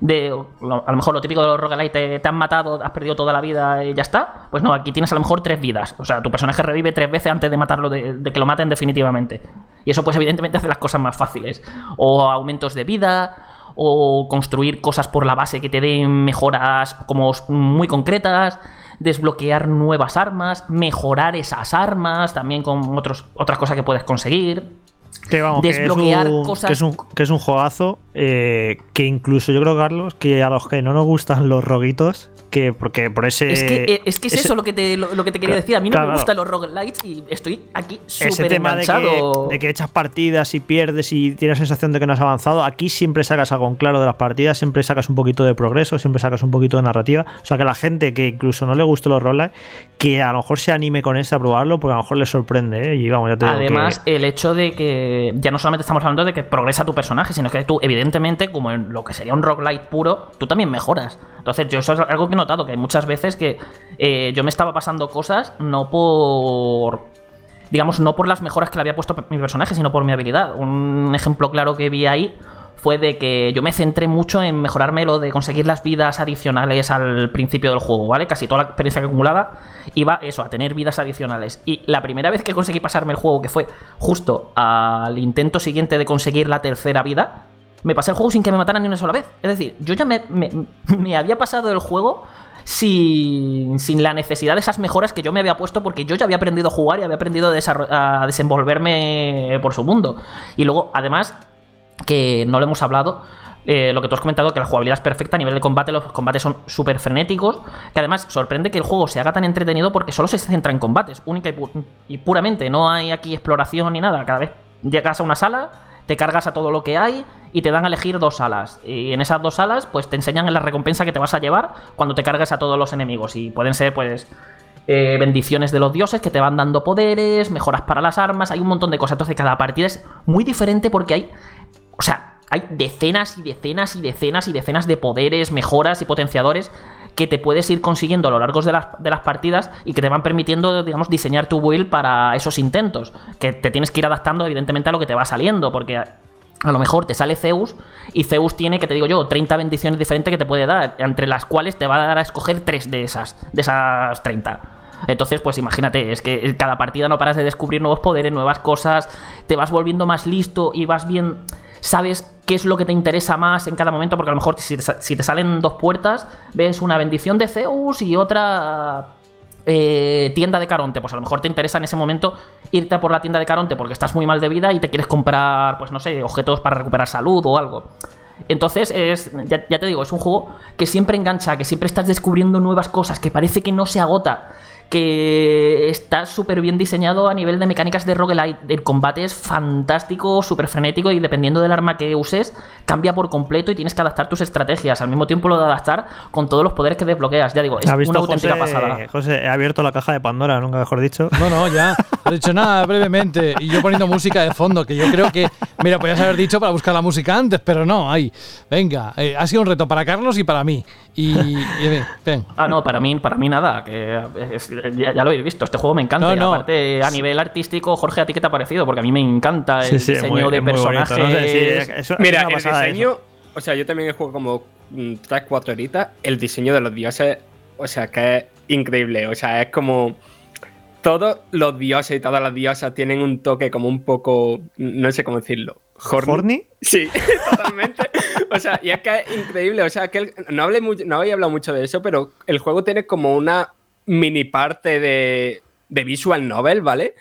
de a lo mejor lo típico de los roguelite, te, han matado, has perdido toda la vida y ya está. Pues no, aquí tienes a lo mejor tres vidas. O sea, tu personaje revive tres veces antes de matarlo, de, que lo maten definitivamente. Y eso pues evidentemente hace las cosas más fáciles. O aumentos de vida, o construir cosas por la base que te den mejoras como muy concretas desbloquear nuevas armas, mejorar esas armas, también con otros, otras cosas que puedes conseguir. Que vamos, desbloquear que es un, cosas. Que es un, que es un juegazo eh, que incluso yo creo, Carlos, que a los que no nos gustan los roguitos, que porque por ese. Es que eh, es, que es eso lo que te, lo, que te quería decir. A mí no me gustan los roguelites y estoy aquí súper tema de que, de que, echas partidas y pierdes y tienes la sensación de que no has avanzado. Aquí siempre sacas algo en claro de las partidas, siempre sacas un poquito de progreso, siempre sacas un poquito de narrativa. O sea que la gente que incluso no le guste los roguelites, que a lo mejor se anime con este a probarlo, porque a lo mejor le sorprende. ¿eh? Y vamos, ya te Además, el hecho de que ya no solamente estamos hablando de que progresa tu personaje, sino que tú, evidentemente, como en lo que sería un roguelite puro, tú también mejoras. Entonces, yo eso es algo que he notado, que hay muchas veces que eh, yo me estaba pasando cosas no por. Digamos, no por las mejoras que le había puesto mi personaje, sino por mi habilidad. Un ejemplo claro que vi ahí fue de que yo me centré mucho en mejorarme lo de conseguir las vidas adicionales al principio del juego, ¿vale? Casi toda la experiencia que acumulaba iba eso, a tener vidas adicionales. Y la primera vez que conseguí pasarme el juego, que fue justo al intento siguiente de conseguir la tercera vida, me pasé el juego sin que me mataran ni una sola vez. Es decir, yo ya me, me, había pasado el juego sin, sin, la necesidad de esas mejoras que yo me había puesto porque yo ya había aprendido a jugar y había aprendido a, desenvolverme por su mundo. Y luego, además, que no lo hemos hablado, eh, lo que tú has comentado, que la jugabilidad es perfecta a nivel de combate, los combates son súper frenéticos, que además sorprende que el juego se haga tan entretenido porque solo se centra en combates, única y, puramente, no hay aquí exploración ni nada, cada vez llegas a una sala, te cargas a todo lo que hay y te dan a elegir dos salas, y en esas dos salas pues te enseñan la recompensa que te vas a llevar cuando te cargas a todos los enemigos, y pueden ser pues... Eh, bendiciones de los dioses que te van dando poderes, mejoras para las armas, hay un montón de cosas. Entonces, cada partida es muy diferente porque hay o sea, hay decenas y decenas y decenas y decenas de poderes, mejoras y potenciadores que te puedes ir consiguiendo a lo largo de las, de las, partidas y que te van permitiendo, digamos, diseñar tu build para esos intentos. Que te tienes que ir adaptando, evidentemente, a lo que te va saliendo, porque a, lo mejor te sale Zeus y Zeus tiene, que te digo yo, 30 bendiciones diferentes que te puede dar, entre las cuales te va a dar a escoger 3 de esas, de esas 30. Entonces, pues imagínate, es que cada partida no paras de descubrir nuevos poderes, nuevas cosas, te vas volviendo más listo y vas bien sabes qué es lo que te interesa más en cada momento, porque a lo mejor si te, salen dos puertas, ves una bendición de Zeus y otra eh, tienda de Caronte. Pues a lo mejor te interesa en ese momento irte a por la tienda de Caronte porque estás muy mal de vida y te quieres comprar, pues no sé, objetos para recuperar salud o algo. Entonces, es, ya te digo, es un juego que siempre engancha, que siempre estás descubriendo nuevas cosas, que parece que no se agota que está súper bien diseñado a nivel de mecánicas de roguelite. El combate es fantástico, súper frenético y dependiendo del arma que uses, cambia por completo y tienes que adaptar tus estrategias. Al mismo tiempo lo de adaptar con todos los poderes que desbloqueas. Ya digo, es ¿Ha visto, una auténtica José, pasada. José, he abierto la caja de Pandora, nunca mejor dicho. No, no, ya. No he dicho nada brevemente. Y yo poniendo música de fondo, que yo creo que. Mira, podías haber dicho para buscar la música antes, pero no, ahí. Venga, eh, ha sido un reto para Carlos y para mí. Y. y ven, ven. Ah, no, para mí, para mí nada. Que es- ya, ya lo habéis visto. Este juego me encanta. No, y no. aparte, a nivel artístico, Jorge, ¿a ti qué te ha parecido? Porque a mí me encanta el Sí, sí, diseño muy- de muy bonito, no personajes. sí, es- eso- es Mira, el diseño, eso. o sea, yo también he jugado como 3-4 horitas. El diseño de los dioses, o sea, que es increíble. O sea, es como. Todos los dioses y todas las diosas tienen un toque como un poco. No sé cómo decirlo. Horny. ¿Horny? Sí, totalmente. O sea, y es que es increíble. O sea, que el- no, hablé mucho, no había hablado mucho de eso, pero el juego tiene como una mini parte de, de visual novel, ¿vale?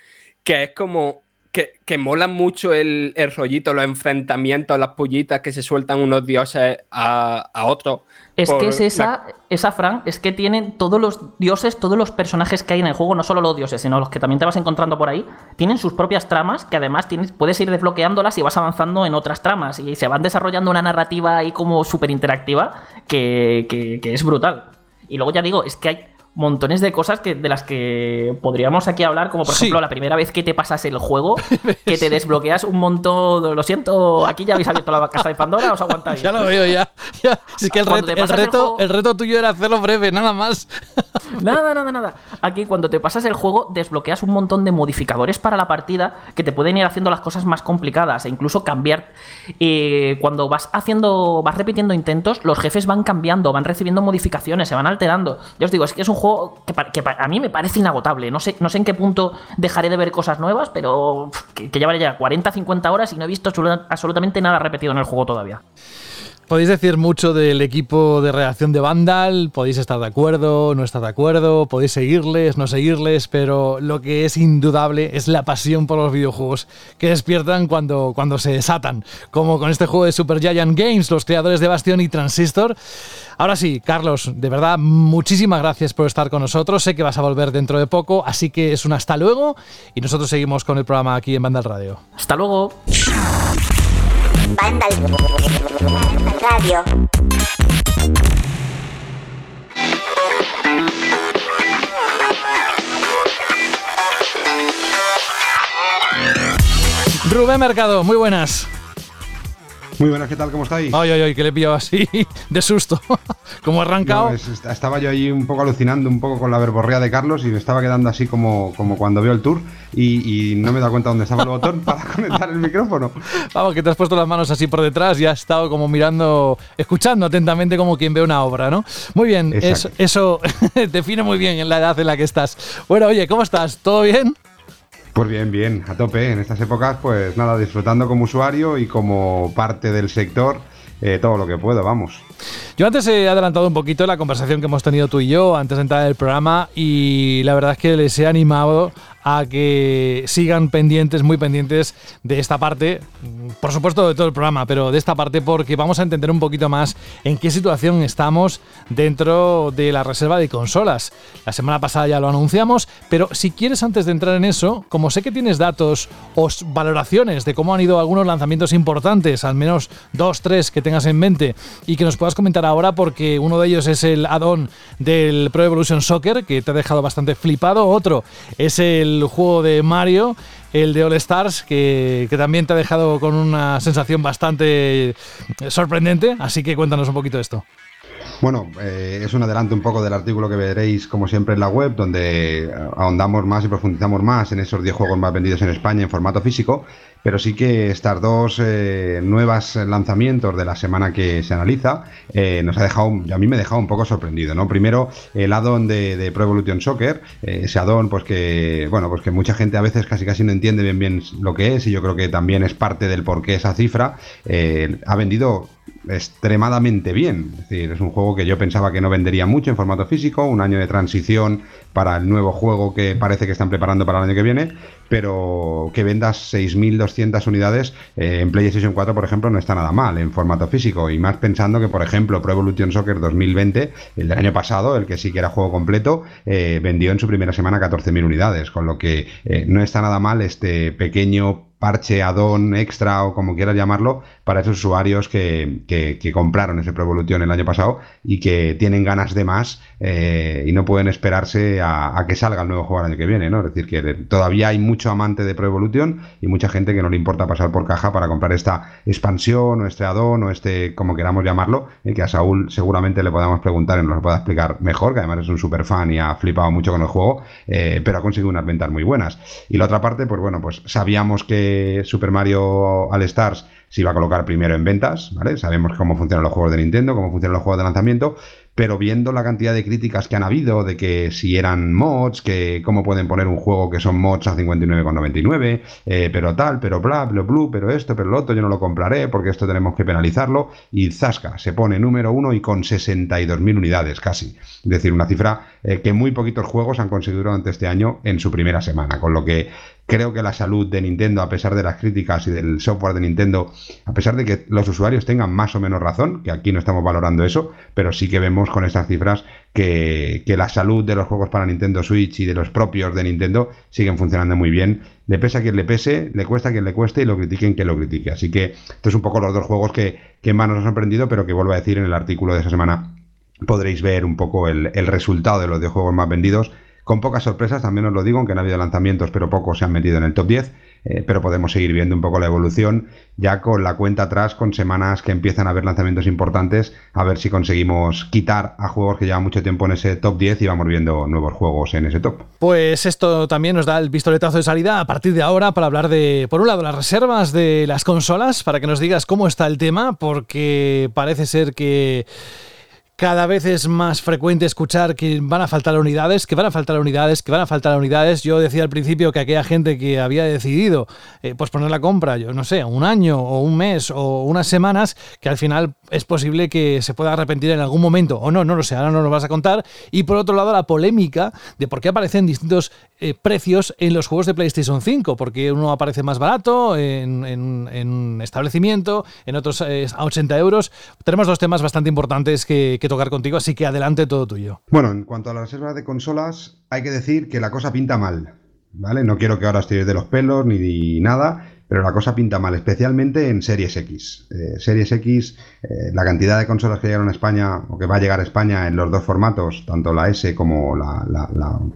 Que es como. Que, que mola mucho el, el rollito, los enfrentamientos, las pullitas que se sueltan unos dioses a, a otros. Es que es la- esa, esa, Fran, es que tienen todos los dioses, todos los personajes que hay en el juego, no solo los dioses, sino los que también te vas encontrando por ahí, tienen sus propias tramas que además tienes, puedes ir desbloqueándolas y vas avanzando en otras tramas y se van desarrollando una narrativa ahí como súper interactiva que, que- que es brutal. Y luego ya digo, es que hay montones de cosas que, de las que podríamos aquí hablar, como por Sí. ejemplo la primera vez que te pasas el juego, que te desbloqueas un montón, lo siento, aquí ya habéis abierto la caja de Pandora, os aguantáis. Ya lo veo, ya. ya. Si es que el, reto, el, reto, juego- el reto tuyo era hacerlo breve, nada más. Nada, nada, nada. Aquí cuando te pasas el juego desbloqueas un montón de modificadores para la partida que te pueden ir haciendo las cosas más complicadas e incluso cambiar. eh, cuando vas haciendo, vas repitiendo intentos, los jefes van cambiando, van recibiendo modificaciones, se van alterando. Ya os digo, es que es un juego que, que a mí me parece inagotable. No sé, no sé en qué punto dejaré de ver cosas nuevas, pero que, que llevaré ya 40, 50 horas y no he visto absoluta- absolutamente nada repetido en el juego todavía. Podéis decir mucho del equipo de redacción de Vandal, podéis estar de acuerdo, no estar de acuerdo, podéis seguirles, no seguirles, pero lo que es indudable es la pasión por los videojuegos que despiertan cuando, cuando se desatan, como con este juego de Super Giant Games, los creadores de Bastion y Transistor. Ahora sí, Carlos, de verdad, muchísimas gracias por estar con nosotros. Sé que vas a volver dentro de poco, así que es un hasta luego y nosotros seguimos con el programa aquí en Vandal Radio. Hasta luego. Vandal Radio. Rubén Mercado, muy buenas. Muy buenas, ¿qué tal? ¿Cómo estáis? Ay, ay, ay, que le he pillado así de susto. Como arrancado. No, es- est- estaba yo ahí un poco alucinando un poco con la verborrea de Carlos y me estaba quedando así como, como cuando veo el tour y, y no me he dado cuenta dónde estaba el botón para conectar el micrófono. Vamos, que te has puesto las manos así por detrás y has estado como mirando, escuchando atentamente como quien ve una obra, ¿no? Muy bien, eso, Exacto. eso define muy bien en la edad en la que estás. Bueno, oye, ¿cómo estás? ¿Todo bien? Pues bien, bien, a tope. En estas épocas, pues nada, disfrutando como usuario y como parte del sector eh, todo lo que puedo, vamos. Yo antes he adelantado un poquito la conversación que hemos tenido tú y yo antes de entrar en el programa y la verdad es que les he animado a que sigan pendientes, muy pendientes de esta parte, por supuesto de todo el programa, pero de esta parte porque vamos a entender un poquito más en qué situación estamos dentro de la reserva de consolas. La semana pasada ya lo anunciamos, pero si quieres antes de entrar en eso, como sé que tienes datos o valoraciones de cómo han ido algunos lanzamientos importantes, al menos dos, tres que tengas en mente y que nos puedas comentar ahora porque uno de ellos es el add-on del Pro Evolution Soccer que te ha dejado bastante flipado, otro es el juego de Mario, el de All Stars que, que también te ha dejado con una sensación bastante sorprendente, así que cuéntanos un poquito esto. Bueno, eh, es un adelanto un poco del artículo que veréis, como siempre, en la web, donde ahondamos más y profundizamos más en esos 10 juegos más vendidos en España en formato físico. Pero sí que estas dos eh, nuevas lanzamientos de la semana que se analiza eh, nos ha dejado, a mí me ha dejado un poco sorprendido, ¿no? Primero, el add-on de, Pro Evolution Soccer, eh, ese add-on, pues que, bueno, pues que mucha gente a veces casi casi no entiende bien bien lo que es, y yo creo que también es parte del por qué esa cifra. ha vendido extremadamente bien. Es decir, es un juego que yo pensaba que no vendería mucho en formato físico, un año de transición para el nuevo juego que parece que están preparando para el año que viene, pero que vendas 6.200 unidades eh, en PlayStation 4, por ejemplo, no está nada mal en formato físico. Y más pensando que, por ejemplo, Pro Evolution Soccer 2020, el del año pasado, el que sí que era juego completo, eh, vendió en su primera semana 14.000 unidades, con lo que eh, no está nada mal este pequeño parche, addon, extra o como quieras llamarlo, para esos usuarios que, que, compraron ese Pro Evolution el año pasado y que tienen ganas de más eh, y no pueden esperarse a, que salga el nuevo juego el año que viene, ¿no? Es decir, que todavía hay mucho amante de Pro Evolution y mucha gente que no le importa pasar por caja para comprar esta expansión o este addon o este, como queramos llamarlo, y que a Saúl seguramente le podamos preguntar y nos lo pueda explicar mejor, que además es un super fan y ha flipado mucho con el juego, eh, pero ha conseguido unas ventas muy buenas. Y la otra parte, pues bueno, pues sabíamos que Super Mario All Stars se iba a colocar primero en ventas, ¿vale? Sabemos cómo funcionan los juegos de Nintendo, cómo funcionan los juegos de lanzamiento, pero viendo la cantidad de críticas que han habido de que si eran mods, que cómo pueden poner un juego que son mods a 59,99, eh, pero tal, pero bla, bla, blue, pero esto, pero lo otro, yo no lo compraré porque esto tenemos que penalizarlo, y Zasca se pone número uno y con 62.000 unidades casi, es decir, una cifra eh, que muy poquitos juegos han conseguido durante este año en su primera semana, con lo que Creo que la salud de Nintendo, a pesar de las críticas y del software de Nintendo, a pesar de que los usuarios tengan más o menos razón, que aquí no estamos valorando eso, pero sí que vemos con estas cifras que, la salud de los juegos para Nintendo Switch y de los propios de Nintendo siguen funcionando muy bien. Le pesa a quien le pese, le cuesta a quien le cueste y lo critiquen quien lo critique. Así que estos son un poco los dos juegos que, que más nos han sorprendido, pero que vuelvo a decir en el artículo de esa semana podréis ver un poco el, el resultado de los dos juegos más vendidos con pocas sorpresas, también os lo digo, aunque no ha habido lanzamientos, pero pocos se han metido en el top 10. Eh, pero podemos seguir viendo un poco la evolución ya con la cuenta atrás, con semanas que empiezan a haber lanzamientos importantes, a ver si conseguimos quitar a juegos que llevan mucho tiempo en ese top 10 y vamos viendo nuevos juegos en ese top. Pues esto también nos da el pistoletazo de salida a partir de ahora para hablar de, por un lado, las reservas de las consolas, para que nos digas cómo está el tema, porque parece ser que cada vez es más frecuente escuchar que van a faltar unidades, que van a faltar unidades, que van a faltar unidades. Yo decía al principio que aquella gente que había decidido eh, pues poner la compra, yo no sé, un año o un mes o unas semanas, que al final es posible que se pueda arrepentir en algún momento o no, no lo sé, ahora no lo vas a contar. Y por otro lado, la polémica de por qué aparecen distintos eh, precios en los juegos de PlayStation 5, porque uno aparece más barato en, en, establecimiento, en otros eh, a 80 euros. Tenemos dos temas bastante importantes que, que tocar contigo, así que adelante todo tuyo. Bueno, en cuanto a la reserva de consolas, hay que decir que la cosa pinta mal, ¿vale? No quiero que ahora estéis de los pelos ni nada, pero la cosa pinta mal, especialmente en Series X. Eh, Series X, eh, la cantidad de consolas que llegaron a España, o que va a llegar a España en los dos formatos, tanto la S como la,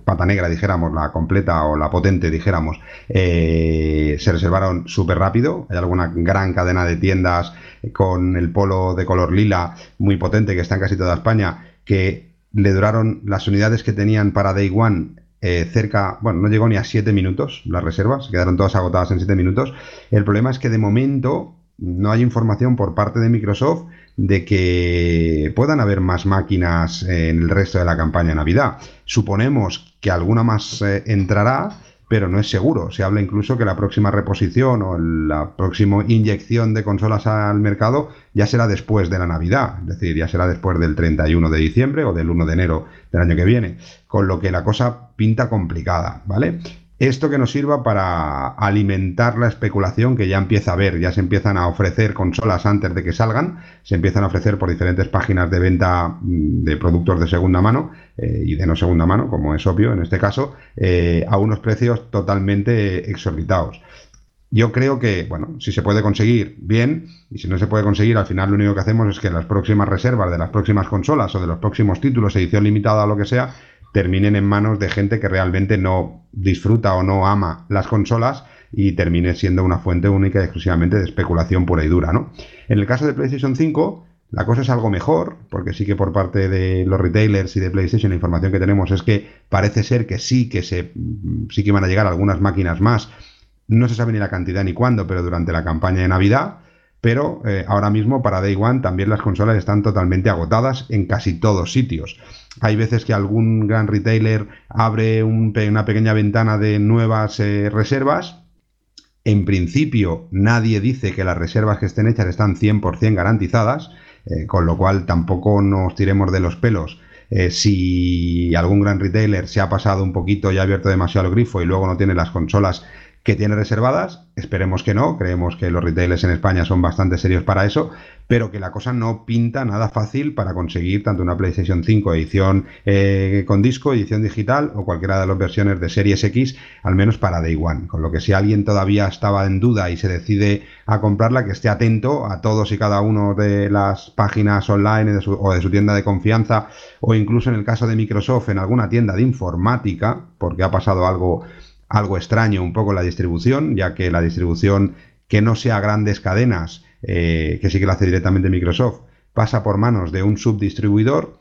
pata negra, dijéramos, la completa o la potente, dijéramos, eh, se reservaron súper rápido. Hay alguna gran cadena de tiendas con el polo de color lila muy potente que está en casi toda España, que le duraron las unidades que tenían para Day One eh, cerca, bueno, no llegó ni a 7 minutos las reservas, quedaron todas agotadas en 7 minutos. El problema es que de momento no hay información por parte de Microsoft de que puedan haber más máquinas en el resto de la campaña Navidad. Suponemos que alguna más eh, entrará, pero no es seguro. Se habla incluso que la próxima reposición o la próxima inyección de consolas al mercado ya será después de la Navidad, es decir, ya será después del 31 de diciembre o del 1 de enero del año que viene, con lo que la cosa pinta complicada, ¿vale? Esto que nos sirva para alimentar la especulación que ya empieza a ver, ya se empiezan a ofrecer consolas antes de que salgan, se empiezan a ofrecer por diferentes páginas de venta mm, de productos de segunda mano eh, y de no segunda mano, como es obvio en este caso, eh, a unos precios totalmente exorbitados. Yo creo que, bueno, si se puede conseguir, bien, y si no se puede conseguir, al final lo único que hacemos es que las próximas reservas de las próximas consolas o de los próximos títulos, edición limitada o lo que sea, terminen en manos de gente que realmente no disfruta o no ama las consolas y termine siendo una fuente única y exclusivamente de especulación pura y dura, ¿no? En el caso de PlayStation 5, la cosa es algo mejor, porque sí que por parte de los retailers y de PlayStation la información que tenemos es que parece ser que sí que se sí que van a llegar algunas máquinas más. No se sabe ni la cantidad ni cuándo, pero durante la campaña de Navidad. Pero eh, ahora mismo para Day One también las consolas están totalmente agotadas en casi todos sitios. Hay veces que algún gran retailer abre una pequeña ventana de nuevas eh, reservas. En principio, nadie dice que las reservas que estén hechas están 100% garantizadas, eh, con lo cual tampoco nos tiremos de los pelos. Si algún gran retailer se ha pasado un poquito y ha abierto demasiado el grifo y luego no tiene las consolas que tiene reservadas. Esperemos que no, creemos que los retailers en España son bastante serios para eso, pero que la cosa no pinta nada fácil para conseguir tanto una PlayStation 5 edición eh, con disco, edición digital o cualquiera de las versiones de Series X, al menos para Day One. Con lo que si alguien todavía estaba en duda y se decide a comprarla, que esté atento a todos y cada uno de las páginas online o de su tienda de confianza o incluso en el caso de Microsoft en alguna tienda de informática, porque ha pasado algo algo extraño un poco la distribución, ya que la distribución que no sea grandes cadenas, eh, que sí que lo hace directamente Microsoft, pasa por manos de un subdistribuidor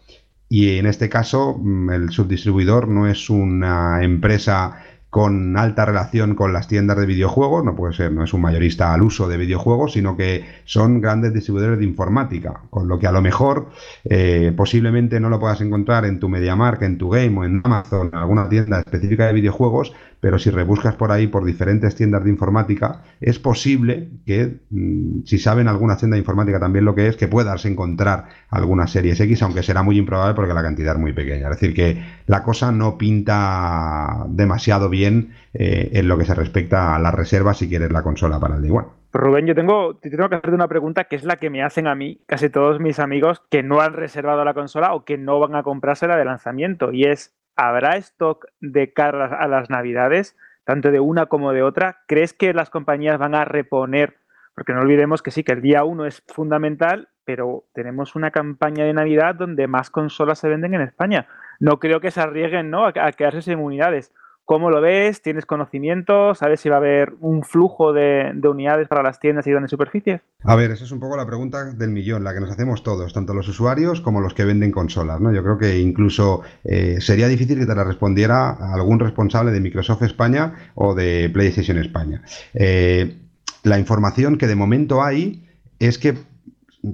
y en este caso mm, el subdistribuidor no es una empresa con alta relación con las tiendas de videojuegos, no puede ser, no es un mayorista al uso de videojuegos, sino que son grandes distribuidores de informática, con lo que a lo mejor eh, posiblemente no lo puedas encontrar en tu MediaMark, en tu Game o en Amazon, en alguna tienda específica de videojuegos, pero si rebuscas por ahí por diferentes tiendas de informática, es posible que, mm, si saben alguna tienda de informática también lo que es, que puedas encontrar alguna Series X, aunque será muy improbable porque la cantidad es muy pequeña. Es decir, que la cosa no pinta demasiado bien eh, en lo que se respecta a las reservas si quieres la consola para el Day One. Rubén, yo tengo, te tengo que hacerte una pregunta que es la que me hacen a mí casi todos mis amigos que no han reservado la consola o que no van a comprársela de lanzamiento. Y es, ¿habrá stock de cara a las navidades, tanto de una como de otra? ¿Crees que las compañías van a reponer? Porque no olvidemos que sí, que el día uno es fundamental, pero tenemos una campaña de Navidad donde más consolas se venden en España. No creo que se arriesguen ¿no? a, a quedarse sin unidades. ¿Cómo lo ves? ¿Tienes conocimiento? ¿Sabes si va a haber un flujo de, unidades para las tiendas y grandes superficies? A ver, esa es un poco la pregunta del millón, la que nos hacemos todos, tanto los usuarios como los que venden consolas. ¿no? Yo creo que incluso eh, sería difícil que te la respondiera algún responsable de Microsoft España o de PlayStation España. Eh, la información que de momento hay es que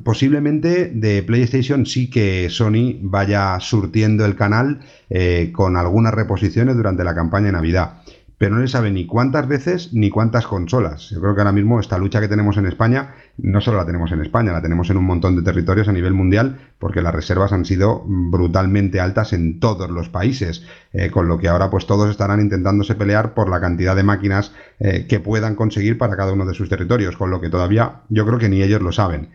posiblemente de PlayStation sí que Sony vaya surtiendo el canal eh, con algunas reposiciones durante la campaña de Navidad. Pero no le sabe ni cuántas veces ni cuántas consolas. Yo creo que ahora mismo esta lucha que tenemos en España, no solo la tenemos en España, la tenemos en un montón de territorios a nivel mundial, porque las reservas han sido brutalmente altas en todos los países. Eh, con lo que ahora pues todos estarán intentándose pelear por la cantidad de máquinas eh, que puedan conseguir para cada uno de sus territorios. Con lo que todavía yo creo que ni ellos lo saben.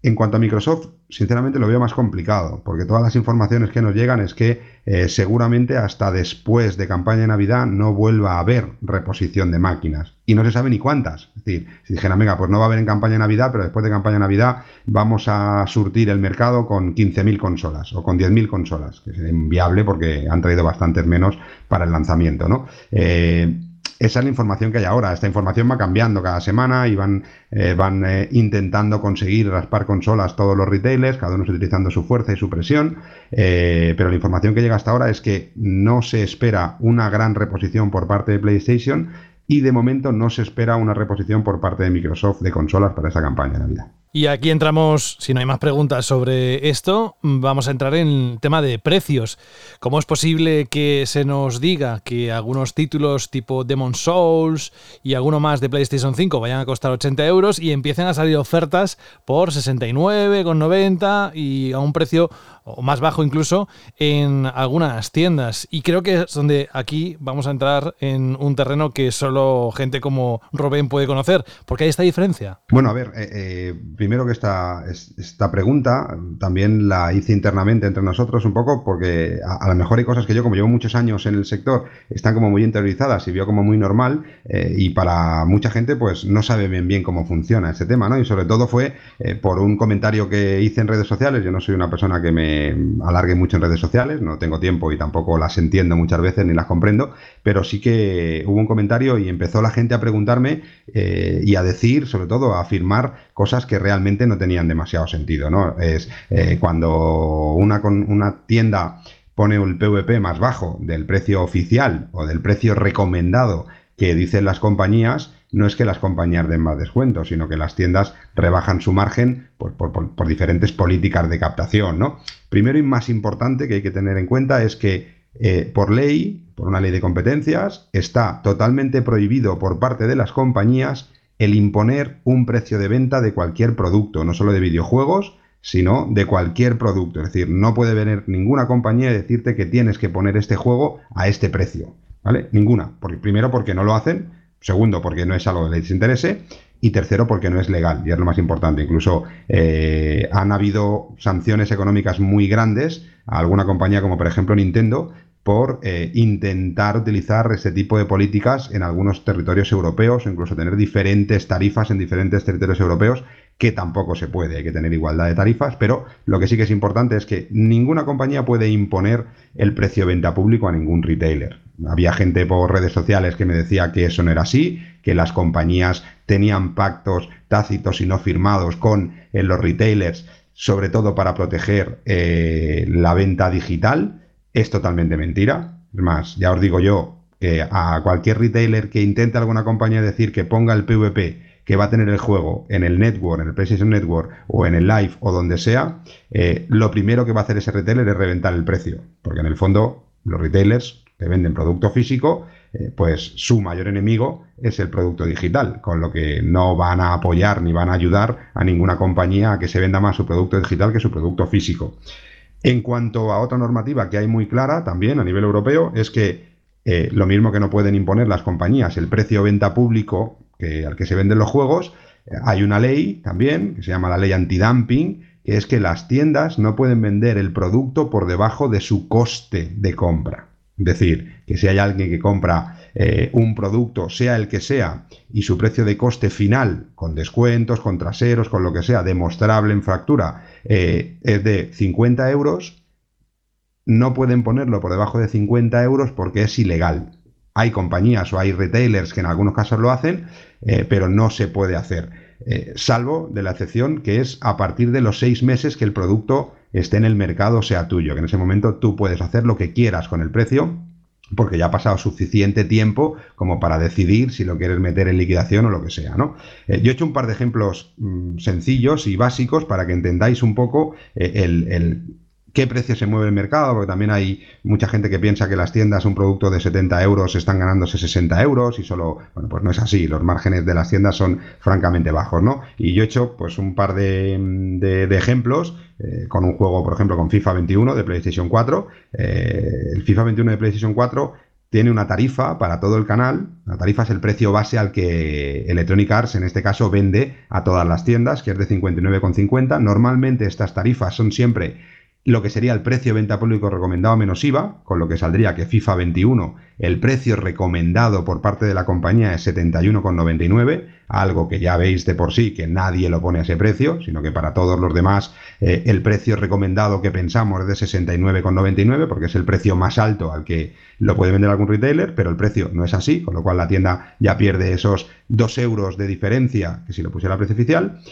En cuanto a Microsoft, sinceramente lo veo más complicado, porque todas las informaciones que nos llegan es que eh, seguramente hasta después de campaña de Navidad no vuelva a haber reposición de máquinas. Y no se sabe ni cuántas. Es decir, si dijera, venga, pues no va a haber en campaña de Navidad, pero después de campaña de Navidad vamos a surtir el mercado con 15.000 consolas o con 10.000 consolas, que sería inviable porque han traído bastantes menos para el lanzamiento, ¿no? Eh, esa es la información que hay ahora. Esta información va cambiando cada semana y van, eh, van eh, intentando conseguir raspar consolas todos los retailers, cada uno utilizando su fuerza y su presión. Eh, pero la información que llega hasta ahora es que no se espera una gran reposición por parte de PlayStation y de momento no se espera una reposición por parte de Microsoft de consolas para esa campaña de Navidad. Y aquí entramos, si no hay más preguntas sobre esto, vamos a entrar en el tema de precios. ¿Cómo es posible que se nos diga que algunos títulos tipo Demon Souls y alguno más de PlayStation 5 vayan a costar 80 euros y empiecen a salir ofertas por 69,90 y a un precio o más bajo incluso en algunas tiendas? Y creo que es donde aquí vamos a entrar en un terreno que solo gente como Robén puede conocer, porque hay esta diferencia. Bueno, a ver, eh, eh primero que esta, esta pregunta también la hice internamente entre nosotros un poco porque a, lo mejor hay cosas que yo, como llevo muchos años en el sector, están como muy interiorizadas y veo como muy normal eh, y para mucha gente pues no sabe bien bien cómo funciona este tema, ¿no? Y sobre todo fue eh, por un comentario que hice en redes sociales, yo no soy una persona que me alargue mucho en redes sociales, no tengo tiempo y tampoco las entiendo muchas veces ni las comprendo, pero sí que hubo un comentario y empezó la gente a preguntarme eh, y a decir, sobre todo a afirmar cosas que realmente no tenían demasiado sentido, ¿no? Es eh, cuando una, una tienda pone el PVP más bajo del precio oficial o del precio recomendado que dicen las compañías, no es que las compañías den más descuentos, sino que las tiendas rebajan su margen por, por, diferentes políticas de captación, ¿no? Primero y más importante que hay que tener en cuenta es que eh, por ley, por una ley de competencias, está totalmente prohibido por parte de las compañías el imponer un precio de venta de cualquier producto, no solo de videojuegos, sino de cualquier producto. Es decir, no puede venir ninguna compañía y decirte que tienes que poner este juego a este precio. ¿Vale? Ninguna. Porque, primero porque no lo hacen, Segundo, porque no es algo que les interese. Y tercero, porque no es legal, y es lo más importante. Incluso eh, han habido sanciones económicas muy grandes a alguna compañía como por ejemplo Nintendo por eh, intentar utilizar ese tipo de políticas en algunos territorios europeos o incluso tener diferentes tarifas en diferentes territorios europeos que tampoco se puede, hay que tener igualdad de tarifas, pero lo que sí que es importante es que ninguna compañía puede imponer el precio de venta público a ningún retailer. Había gente por redes sociales que me decía que eso no era así, que las compañías tenían pactos tácitos y no firmados con eh, los retailers, sobre todo para proteger eh, la venta digital. Es totalmente mentira. Es más, ya os digo yo que a cualquier retailer que intente alguna compañía decir que ponga el PVP que va a tener el juego en el network, en el PlayStation Network o en el Live o donde sea, eh, lo primero que va a hacer ese retailer es reventar el precio. Porque en el fondo los retailers que venden producto físico, eh, pues su mayor enemigo es el producto digital, con lo que no van a apoyar ni van a ayudar a ninguna compañía a que se venda más su producto digital que su producto físico. En cuanto a otra normativa que hay muy clara también a nivel europeo, es que eh, lo mismo que no pueden imponer las compañías el precio venta público al que se venden los juegos, hay una ley también, que se llama la ley antidumping, que es que las tiendas no pueden vender el producto por debajo de su coste de compra. Es decir, que si hay alguien que compra eh, un producto, sea el que sea, y su precio de coste final, con descuentos, con traseros, con lo que sea, demostrable en factura, eh, es de 50 euros, no pueden ponerlo por debajo de 50 euros porque es ilegal. Hay compañías o hay retailers que en algunos casos lo hacen, eh, pero no se puede hacer. Eh, salvo de la excepción que es a partir de los seis meses que el producto esté en el mercado, sea tuyo, que en ese momento tú puedes hacer lo que quieras con el precio, porque ya ha pasado suficiente tiempo como para decidir si lo quieres meter en liquidación o lo que sea, ¿no? Eh, yo he hecho un par de ejemplos mm, sencillos y básicos para que entendáis un poco el qué precio se mueve el mercado, porque también hay mucha gente que piensa que las tiendas un producto de 70 euros están ganándose 60 euros y solo, bueno, pues no es así, los márgenes de las tiendas son francamente bajos, ¿no? Y yo he hecho pues un par de, ejemplos eh, con un juego, por ejemplo, con FIFA 21 de PlayStation 4. Eh, el FIFA 21 de PlayStation 4 tiene una tarifa para todo el canal. La tarifa es el precio base al que Electronic Arts, en este caso, vende a todas las tiendas, que es de 59,50. Normalmente estas tarifas son siempre lo que sería el precio de venta público recomendado menos IVA, con lo que saldría que FIFA 21, el precio recomendado por parte de la compañía es 71,99, algo que ya veis de por sí que nadie lo pone a ese precio, sino que para todos los demás eh, el precio recomendado que pensamos es de 69,99, porque es el precio más alto al que lo puede vender algún retailer, pero el precio no es así, con lo cual la tienda ya pierde esos 2 euros de diferencia que si lo pusiera a precio oficial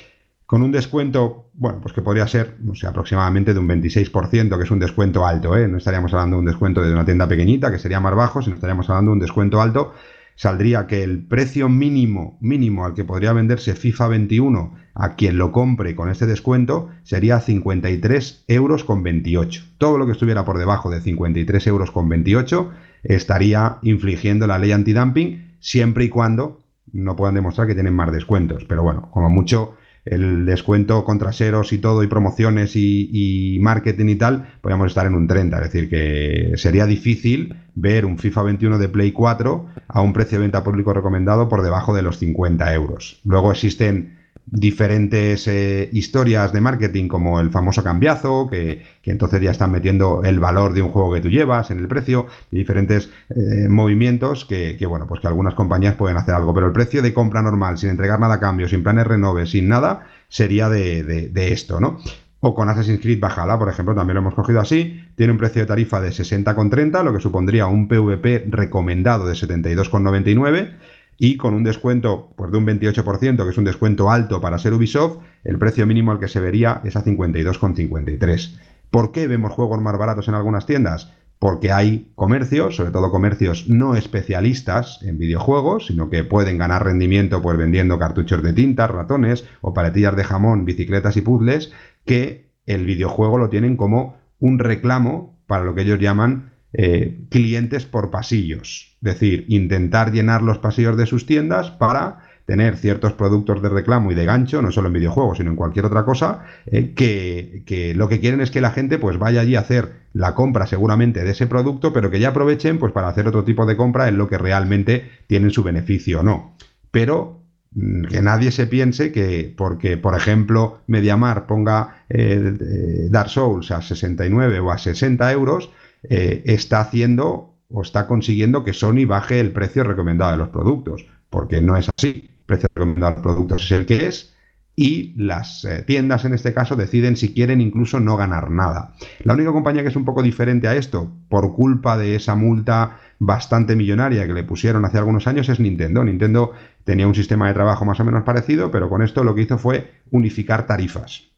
con un descuento, bueno, pues que podría ser, no sé, aproximadamente de un 26%, que es un descuento alto, ¿eh? No estaríamos hablando de un descuento de una tienda pequeñita, que sería más bajo, sino estaríamos hablando de un descuento alto. Saldría que el precio mínimo, mínimo al que podría venderse FIFA 21 a quien lo compre con este descuento sería 53 euros con 28. Todo lo que estuviera por debajo de 53 euros con 28 estaría infligiendo la ley antidumping siempre y cuando no puedan demostrar que tienen más descuentos. Pero bueno, como mucho el descuento con traseros y todo, y promociones y, marketing y tal, podríamos estar en un 30. Es decir, que sería difícil ver un FIFA 21 de Play 4 a un precio de venta público recomendado por debajo de los 50 euros. Luego existen diferentes eh, historias de marketing como el famoso cambiazo, que, entonces ya están metiendo el valor de un juego que tú llevas en el precio, y diferentes eh, movimientos que, bueno, pues que algunas compañías pueden hacer algo, pero el precio de compra normal, sin entregar nada a cambio, sin planes renove, sin nada, sería de, esto, ¿no? O con Assassin's Creed Bajala, por ejemplo, también lo hemos cogido así. Tiene un precio de tarifa de 60,30, lo que supondría un PVP recomendado de 72,99 y con un descuento pues, de un 28%, que es un descuento alto para ser Ubisoft, el precio mínimo al que se vería es a 52,53. ¿Por qué vemos juegos más baratos en algunas tiendas? Porque hay comercios, sobre todo comercios no especialistas en videojuegos, sino que pueden ganar rendimiento pues vendiendo cartuchos de tinta, ratones o paletillas de jamón, bicicletas y puzzles, que el videojuego lo tienen como un reclamo para lo que ellos llaman eh, clientes por pasillos. Decir, intentar llenar los pasillos de sus tiendas para tener ciertos productos de reclamo y de gancho, no solo en videojuegos, sino en cualquier otra cosa, eh, que, que, lo que quieren es que la gente pues vaya allí a hacer la compra seguramente de ese producto, pero que ya aprovechen pues para hacer otro tipo de compra en lo que realmente tienen su beneficio o no. Pero mm, que nadie se piense que porque, por ejemplo, Mediamar ponga eh, Dark Souls a 69 o a 60 euros, eh, está haciendo o está consiguiendo que Sony baje el precio recomendado de los productos, porque no es así. El precio recomendado de los productos es el que es y las eh, tiendas en este caso deciden si quieren incluso no ganar nada. La única compañía que es un poco diferente a esto, por culpa de esa multa bastante millonaria que le pusieron hace algunos años, es Nintendo. Nintendo tenía un sistema de trabajo más o menos parecido, pero con esto lo que hizo fue unificar tarifas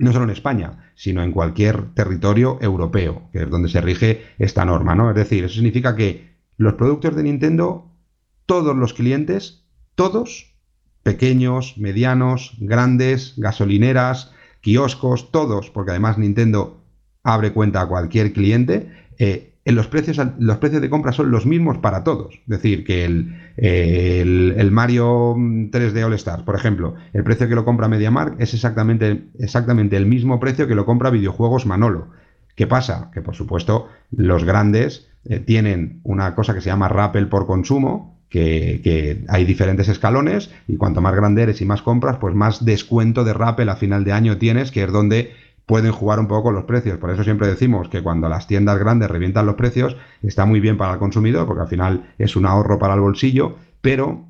no solo en España, sino en cualquier territorio europeo, que es donde se rige esta norma, ¿no? Es decir, eso significa que los productos de Nintendo, todos los clientes, todos, pequeños, medianos, grandes, gasolineras, kioscos, todos, porque además Nintendo abre cuenta a cualquier cliente, eh, los precios, los precios de compra son los mismos para todos. Es decir, que el, el, Mario 3D All Stars, por ejemplo, el precio que lo compra MediaMark es exactamente, exactamente el mismo precio que lo compra Videojuegos Manolo. ¿Qué pasa? Que por supuesto los grandes eh, tienen una cosa que se llama rappel por consumo, que, que, hay diferentes escalones y cuanto más grande eres y más compras, pues más descuento de rappel a final de año tienes, que es donde pueden jugar un poco con los precios. Por eso siempre decimos que cuando las tiendas grandes revientan los precios, está muy bien para el consumidor, porque al final es un ahorro para el bolsillo, pero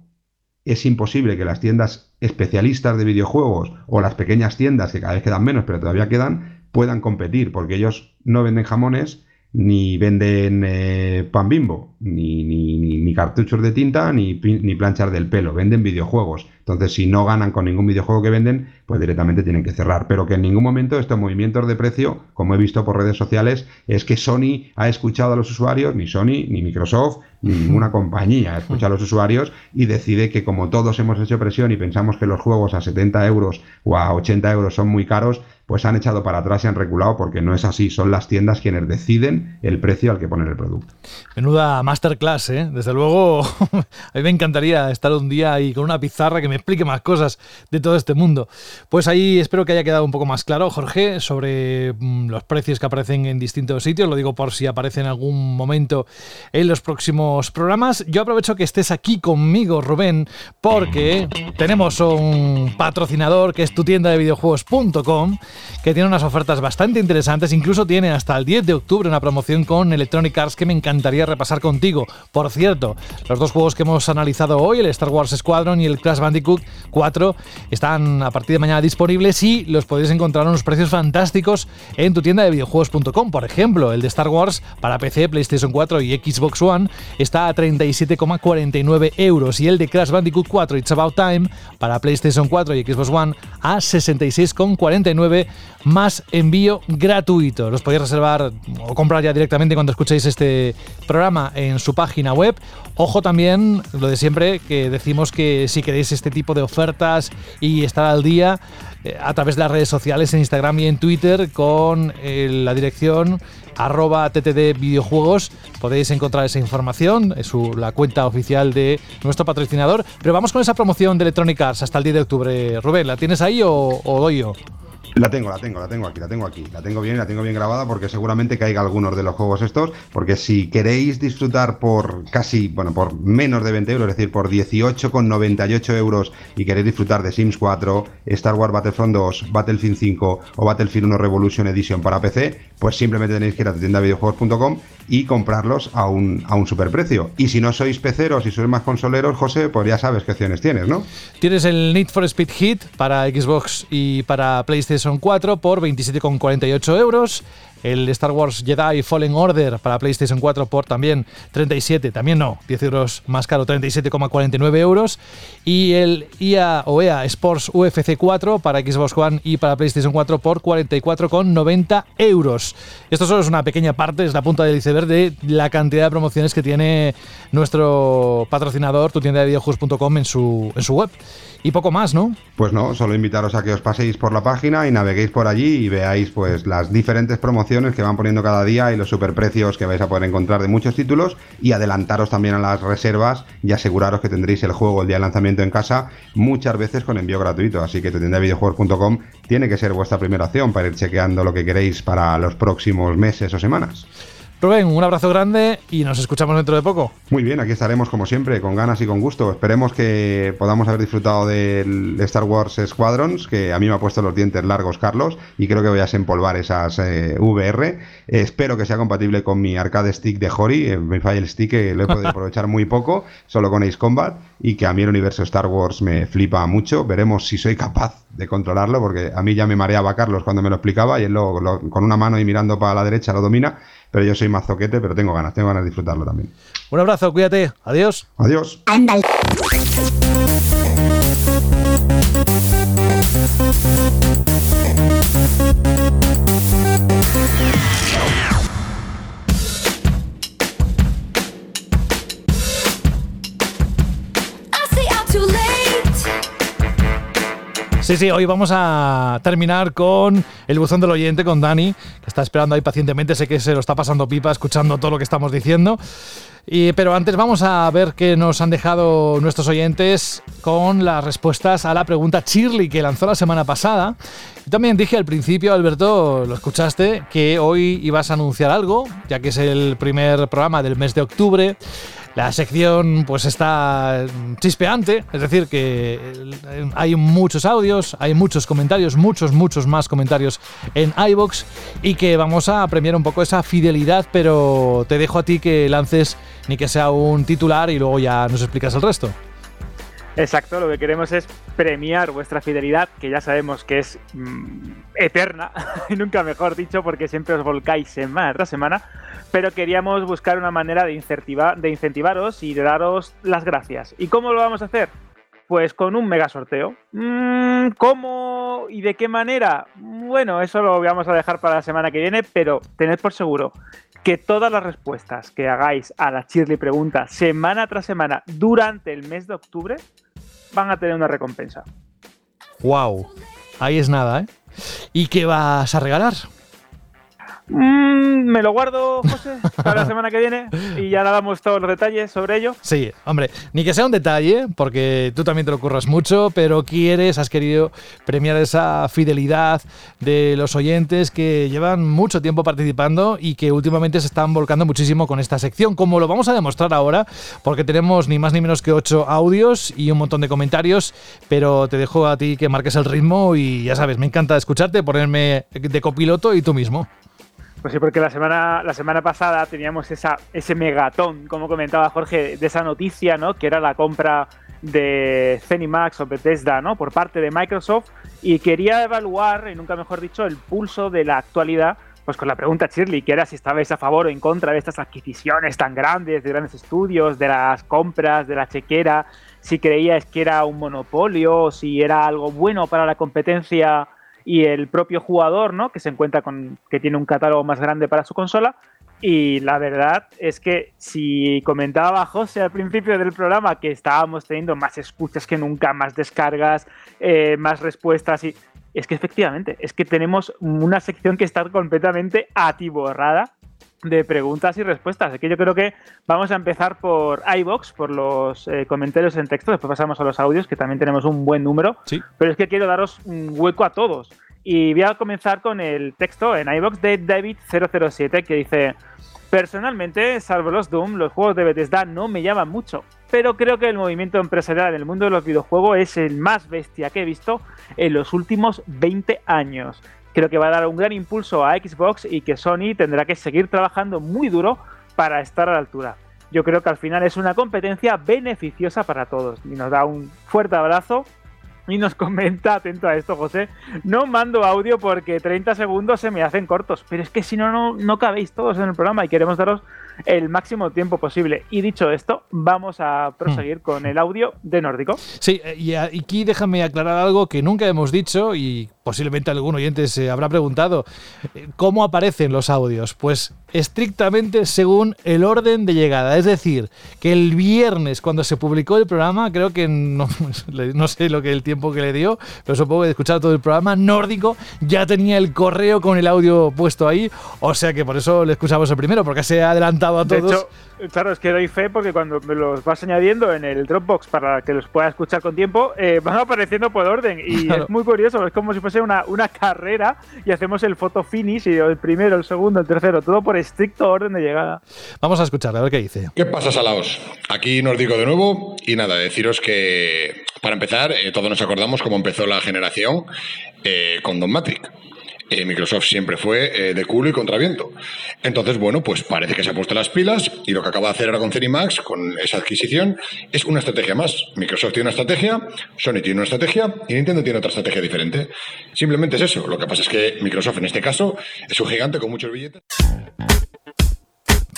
es imposible que las tiendas especialistas de videojuegos o las pequeñas tiendas, que cada vez quedan menos, pero todavía quedan, puedan competir, porque ellos no venden jamones ni venden eh, pan bimbo, ni, ni, cartuchos de tinta, ni, ni planchas del pelo, venden videojuegos. Entonces, si no ganan con ningún videojuego que venden, pues directamente tienen que cerrar. Pero que en ningún momento estos movimientos de precio, como he visto por redes sociales, es que Sony ha escuchado a los usuarios, ni Sony, ni Microsoft, ni ninguna compañía escucha a los usuarios y decide que como todos hemos hecho presión y pensamos que los juegos a 70 euros o a 80 euros son muy caros, pues han echado para atrás y han reculado porque no es así, son las tiendas quienes deciden el precio al que ponen el producto. Menuda masterclass, ¿eh? Desde luego, a mí me encantaría estar un día ahí con una pizarra que me explique más cosas de todo este mundo. Pues ahí espero que haya quedado un poco más claro, Jorge, sobre mm, los precios que aparecen en distintos sitios, lo digo por si aparece en algún momento en los próximos programas. Yo aprovecho que estés aquí conmigo, Rubén, porque tenemos un patrocinador que es tu tienda de videojuegos.com que tiene unas ofertas bastante interesantes, incluso tiene hasta el 10 de octubre una promoción con Electronic Arts que me encantaría repasar contigo. Por cierto, los dos juegos que hemos analizado hoy, el Star Wars Squadron y el Crash Bandicoot 4, están a partir de mañana disponibles y los podéis encontrar a unos precios fantásticos en tu tienda de videojuegos.com. Por ejemplo, el de Star Wars para PC, PlayStation 4 y Xbox One está a 37,49 euros y el de Crash Bandicoot 4 It's About Time para PlayStation 4 y Xbox One a 66,49 más envío gratuito. Los podéis reservar o comprar ya directamente cuando escuchéis este programa en su página web. Ojo también, lo de siempre, que decimos que si queréis este tipo de ofertas y estar al día, eh, a través de las redes sociales en Instagram y en Twitter con eh, la dirección arroba ttd videojuegos podéis encontrar esa información, es la cuenta oficial de nuestro patrocinador. Pero vamos con esa promoción de Electronic Arts hasta el 10 de octubre. Rubén, ¿la tienes ahí o doy yo? La tengo, la tengo, la tengo aquí, la tengo aquí. La tengo bien, la tengo bien grabada porque seguramente caiga algunos de los juegos estos. Porque si queréis disfrutar por casi, bueno, por menos de 20 euros, es decir, por 18,98 euros y queréis disfrutar de Sims 4, Star Wars Battlefront 2, Battlefield 5 o Battlefield 1 Revolution Edition para PC, pues simplemente tenéis que ir a tu tienda videojuegos.com y comprarlos a un, a un superprecio. Y si no sois peceros y sois más consoleros, José, pues ya sabes qué opciones tienes, ¿no? Tienes el Need for Speed Hit para Xbox y para PlayStation 4 por 27,48 euros el Star Wars Jedi Fallen Order para PlayStation 4 por también 37, también no, 10 euros más caro, 37,49 euros. Y el IA o EA Sports UFC 4 para Xbox One y para PlayStation 4 por 44,90 euros. Esto solo es una pequeña parte, es la punta del iceberg de la cantidad de promociones que tiene nuestro patrocinador, tu tienda de videojuegos.com en su web. Y poco más, ¿no? Pues no, solo invitaros a que os paséis por la página y naveguéis por allí y veáis pues las diferentes promociones que van poniendo cada día y los superprecios que vais a poder encontrar de muchos títulos y adelantaros también a las reservas y aseguraros que tendréis el juego el día de lanzamiento en casa muchas veces con envío gratuito. Así que tu tienda de videojuegos.com tiene que ser vuestra primera opción para ir chequeando lo que queréis para los próximos meses o semanas. Rubén, un abrazo grande y nos escuchamos dentro de poco. Muy bien, aquí estaremos como siempre, con ganas y con gusto. Esperemos que podamos haber disfrutado del Star Wars Squadrons, que a mí me ha puesto los dientes largos Carlos, y creo que voy a desempolvar esas eh, VR. espero que sea compatible con mi arcade stick de Hori, eh, mi Fire Stick, que lo he podido aprovechar muy poco, solo con Ace Combat, y que a mí el universo Star Wars me flipa mucho. Veremos si soy capaz de controlarlo, porque a mí ya me mareaba Carlos cuando me lo explicaba, y él lo, con una mano y mirando para la derecha lo domina pero yo soy más zoquete, pero tengo ganas, tengo ganas de disfrutarlo también. Un abrazo, cuídate, adiós. Adiós. Sí, sí, hoy vamos a terminar con el buzón del oyente, con Dani, que está esperando ahí pacientemente, sé que se lo está pasando pipa escuchando todo lo que estamos diciendo. Y, pero antes vamos a ver qué nos han dejado nuestros oyentes con las respuestas a la pregunta Shirley que lanzó la semana pasada. Y también dije al principio, Alberto, lo escuchaste, que hoy ibas a anunciar algo, ya que es el primer programa del mes de octubre. La sección pues está chispeante, es decir, que hay muchos audios, hay muchos comentarios, muchos, muchos más comentarios en iBox y que vamos a premiar un poco esa fidelidad, pero te dejo a ti que lances ni que sea un titular y luego ya nos explicas el resto. Exacto, lo que queremos es premiar vuestra fidelidad, que ya sabemos que es mm, eterna, y nunca mejor dicho, porque siempre os volcáis semana tras semana, pero queríamos buscar una manera de, de incentivaros y de daros las gracias. ¿Y cómo lo vamos a hacer? Pues con un mega sorteo. Mm, ¿Cómo y de qué manera? Bueno, eso lo vamos a dejar para la semana que viene, pero tened por seguro que todas las respuestas que hagáis a la Shirley pregunta semana tras semana durante el mes de octubre van a tener una recompensa. ¡Wow! Ahí es nada, ¿eh? ¿Y qué vas a regalar? Mm, me lo guardo, José, para la semana que viene y ya damos todos los detalles sobre ello. Sí, hombre, ni que sea un detalle, porque tú también te lo curras mucho, pero quieres, has querido premiar esa fidelidad de los oyentes que llevan mucho tiempo participando y que últimamente se están volcando muchísimo con esta sección, como lo vamos a demostrar ahora, porque tenemos ni más ni menos que ocho audios y un montón de comentarios, pero te dejo a ti que marques el ritmo y ya sabes, me encanta escucharte, ponerme de copiloto y tú mismo. Pues sí, porque la semana, la semana pasada teníamos esa, ese megatón, como comentaba Jorge, de esa noticia, ¿no? Que era la compra de Zenimax o Bethesda, ¿no? Por parte de Microsoft y quería evaluar, y nunca mejor dicho, el pulso de la actualidad, pues con la pregunta Shirley, que era si estabais a favor o en contra de estas adquisiciones tan grandes, de grandes estudios, de las compras, de la chequera, si creíais que era un monopolio, si era algo bueno para la competencia y el propio jugador, ¿no? Que se encuentra con que tiene un catálogo más grande para su consola. Y la verdad es que si comentaba José al principio del programa que estábamos teniendo más escuchas que nunca, más descargas, eh, más respuestas y es que efectivamente, es que tenemos una sección que está completamente atiborrada de preguntas y respuestas. Así que yo creo que vamos a empezar por iBox, por los eh, comentarios en texto, después pasamos a los audios, que también tenemos un buen número. Sí. Pero es que quiero daros un hueco a todos. Y voy a comenzar con el texto en iBox de David007 que dice: Personalmente, salvo los Doom, los juegos de Bethesda no me llaman mucho, pero creo que el movimiento empresarial en el mundo de los videojuegos es el más bestia que he visto en los últimos 20 años creo que va a dar un gran impulso a Xbox y que Sony tendrá que seguir trabajando muy duro para estar a la altura. Yo creo que al final es una competencia beneficiosa para todos y nos da un fuerte abrazo y nos comenta, atento a esto José, no mando audio porque 30 segundos se me hacen cortos, pero es que si no, no, no cabéis todos en el programa y queremos daros el máximo tiempo posible. Y dicho esto, vamos a proseguir hmm. con el audio de Nórdico. Sí, y aquí déjame aclarar algo que nunca hemos dicho y posiblemente algún oyente se habrá preguntado, eh, ¿cómo aparecen los audios? Pues estrictamente según el orden de llegada. Es decir, que el viernes cuando se publicó el programa, creo que no, no sé lo que el tiempo que le dio, pero supongo que escuchar todo el programa, Nórdico ya tenía el correo con el audio puesto ahí, o sea que por eso le escuchamos el primero, porque se ha adelantado a todos. De hecho, claro, es que doy fe porque cuando me los vas añadiendo en el Dropbox para que los pueda escuchar con tiempo, eh, van apareciendo por orden y Claro. es muy curioso, es como si fuese una, una carrera y hacemos el photo finish y el primero, el segundo, el tercero, todo por estricto orden de llegada. Vamos a escucharle, a ver qué dice. ¿Qué pasa, Salaos? Aquí nos digo de nuevo y nada, deciros que para empezar, eh, todos nos acordamos cómo empezó la generación eh, con Don Matrix. Eh, Microsoft siempre fue eh, de culo y contraviento. Entonces, bueno, pues parece que se ha puesto las pilas y lo que acaba de hacer ahora con Cenimax, con esa adquisición, es una estrategia más. Microsoft tiene una estrategia, Sony tiene una estrategia y Nintendo tiene otra estrategia diferente. Simplemente es eso. Lo que pasa es que Microsoft en este caso es un gigante con muchos billetes.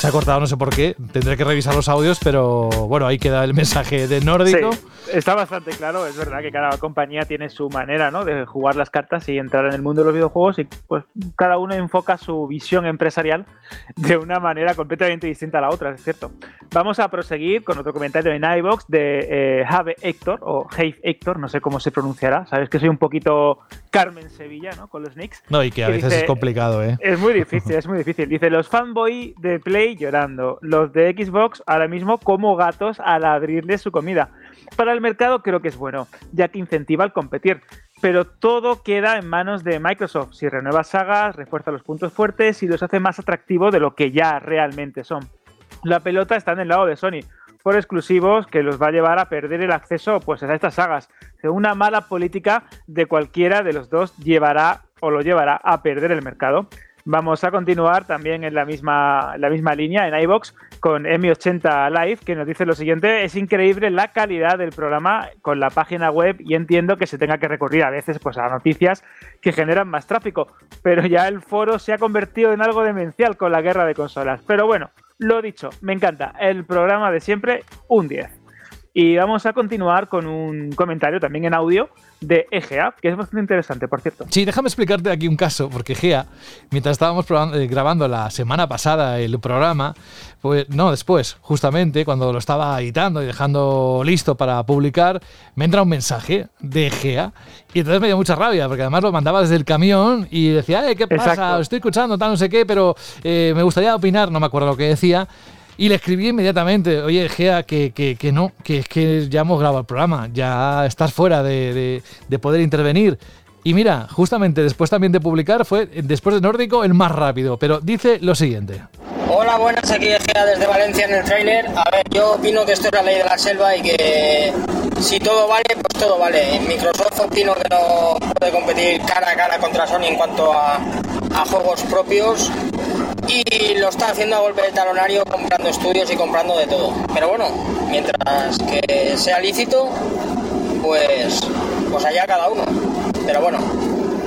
Se ha cortado, no sé por qué. Tendré que revisar los audios, pero bueno, ahí queda el mensaje de Nórdico. Sí, está bastante claro. Es verdad que cada compañía tiene su manera ¿no? de jugar las cartas y entrar en el mundo de los videojuegos y pues cada uno enfoca su visión empresarial de una manera completamente distinta a la otra, es cierto. Vamos a proseguir con otro comentario en iBox de eh, Have Héctor o Have Héctor, no sé cómo se pronunciará. Sabes que soy un poquito Carmen Sevilla, ¿no? Con los Knicks. No, y que a Que veces dice- es complicado, ¿eh? Es muy difícil, es muy difícil. Dice, los fanboy de Play llorando, los de Xbox ahora mismo como gatos al abrirles su comida. Para el mercado creo que es bueno, ya que incentiva al competir. Pero todo queda en manos de Microsoft. Si renueva sagas, refuerza los puntos fuertes y los hace más atractivos de lo que ya realmente son. La pelota está en el lado de Sony, por exclusivos que los va a llevar a perder el acceso pues, a estas sagas. Una mala política de cualquiera de los dos llevará o lo llevará a perder el mercado. Vamos a continuar también en la misma, la misma línea, en iBox, con M80 Live, que nos dice lo siguiente: es increíble la calidad del programa con la página web y entiendo que se tenga que recurrir a veces pues, a noticias que generan más tráfico, pero ya el foro se ha convertido en algo demencial con la guerra de consolas. Pero bueno, lo dicho, me encanta. El programa de siempre, un 10. Y vamos a continuar con un comentario también en audio de EGA, que es bastante interesante, por cierto. Sí, déjame explicarte aquí un caso, porque Gea, mientras estábamos probando- eh, grabando la semana pasada el programa, pues no, después, justamente, cuando lo estaba editando y dejando listo para publicar, me entra un mensaje de Gea y entonces me dio mucha rabia, porque además lo mandaba desde el camión y decía, eh, ¿qué pasa? Exacto. Estoy escuchando, tal, no sé qué, pero eh, me gustaría opinar, no me acuerdo lo que decía. Y le escribí inmediatamente, oye, Gea, que, que, que no, que es que ya hemos grabado el programa, ya estás fuera de, de- de poder intervenir. Y mira, justamente después también de publicar, fue después de Nórdico el más rápido, pero dice lo siguiente. Hola, buenas, aquí Egea desde Valencia en el tráiler. A ver, yo opino que esto es la ley de la selva y que si todo vale, pues todo vale. Microsoft opino que no puede competir cara a cara contra Sony en cuanto a, a juegos propios y lo está haciendo a golpe de talonario comprando estudios y comprando de todo. Pero bueno, mientras que sea lícito, pues, pues allá cada uno. Pero bueno,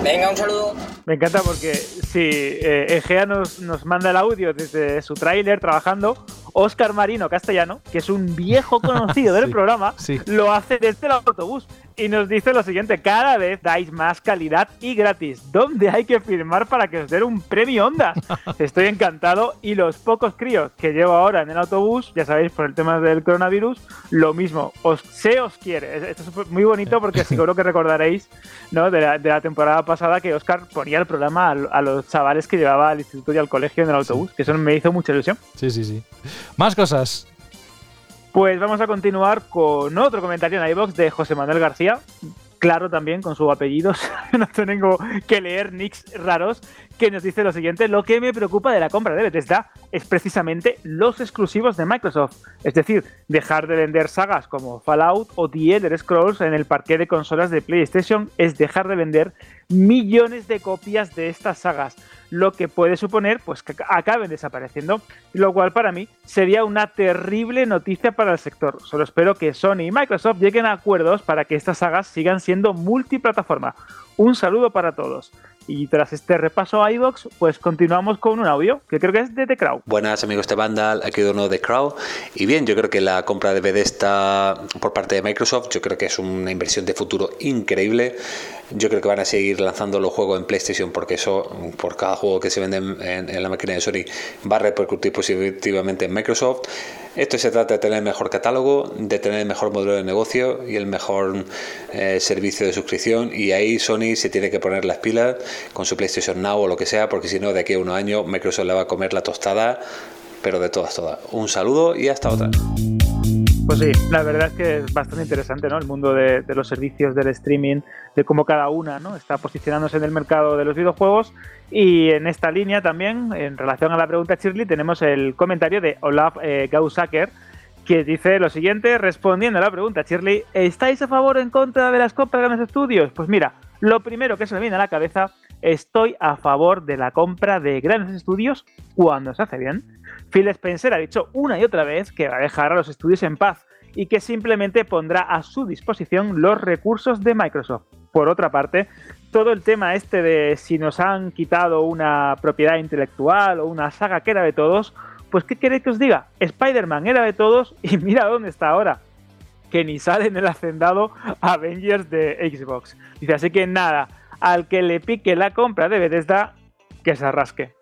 venga, un saludo. Me encanta porque si eh, Egea nos, nos manda el audio desde su tráiler trabajando, Oscar Marino Castellano, que es un viejo conocido del Sí, programa, sí. lo hace desde el autobús y nos dice lo siguiente, cada vez dais más calidad y gratis. ¿Dónde hay que firmar para que os den un premio Ondas? Estoy encantado y los pocos críos que llevo ahora en el autobús, ya sabéis, por el tema del coronavirus, lo mismo, os, se os quiere. Esto es muy bonito porque seguro que recordaréis ¿no? de, la, de la temporada pasada que Oscar ponía el programa a, a los chavales que llevaba al instituto y al colegio en el autobús, que eso me hizo mucha ilusión. Sí, sí, sí. Más cosas. Pues vamos a continuar con otro comentario en iBox de José Manuel García. Claro, también con su apellido, no tengo que leer nicks raros, que nos dice lo siguiente: Lo que me preocupa de la compra de Bethesda es precisamente los exclusivos de Microsoft. Es decir, dejar de vender sagas como Fallout o The Elder Scrolls en el parque de consolas de PlayStation es dejar de vender millones de copias de estas sagas, lo que puede suponer pues que acaben desapareciendo, lo cual para mí sería una terrible noticia para el sector. Solo espero que Sony y Microsoft lleguen a acuerdos para que estas sagas sigan siendo multiplataforma. Un saludo para todos. Y tras este repaso a iVox, pues continuamos con un audio que creo que es de The Crow. Buenas amigos de Vandal, aquí uno de Crow. Y bien, yo creo que la compra de Bethesda por parte de Microsoft, yo creo que es una inversión de futuro increíble. Yo creo que van a seguir lanzando los juegos en PlayStation porque eso, por cada juego que se vende en, en la máquina de Sony, va a repercutir positivamente en Microsoft. Esto se trata de tener mejor catálogo, de tener el mejor modelo de negocio y el mejor eh, servicio de suscripción. Y ahí Sony se tiene que poner las pilas con su PlayStation Now o lo que sea, porque si no, de aquí a unos años Microsoft le va a comer la tostada, pero de todas, todas. Un saludo y hasta otra. Pues sí, la verdad es que es bastante interesante, ¿no? El mundo de, de, los servicios del streaming, de cómo cada una, ¿no? Está posicionándose en el mercado de los videojuegos. Y en esta línea también, en relación a la pregunta Shirley, tenemos el comentario de Olaf eh, Gausaker, que dice lo siguiente, respondiendo a la pregunta Shirley, ¿estáis a favor o en contra de las compras de grandes estudios? Pues mira, lo primero que se me viene a la cabeza, estoy a favor de la compra de grandes estudios cuando se hace bien. Phil Spencer ha dicho una y otra vez que va a dejar a los estudios en paz y que simplemente pondrá a su disposición los recursos de Microsoft. Por otra parte, todo el tema este de si nos han quitado una propiedad intelectual o una saga que era de todos, pues ¿qué queréis que os diga? Spider-Man era de todos y mira dónde está ahora. Que ni sale en el hacendado Avengers de Xbox. Dice, así que nada, al que le pique la compra de Bethesda, que se arrasque.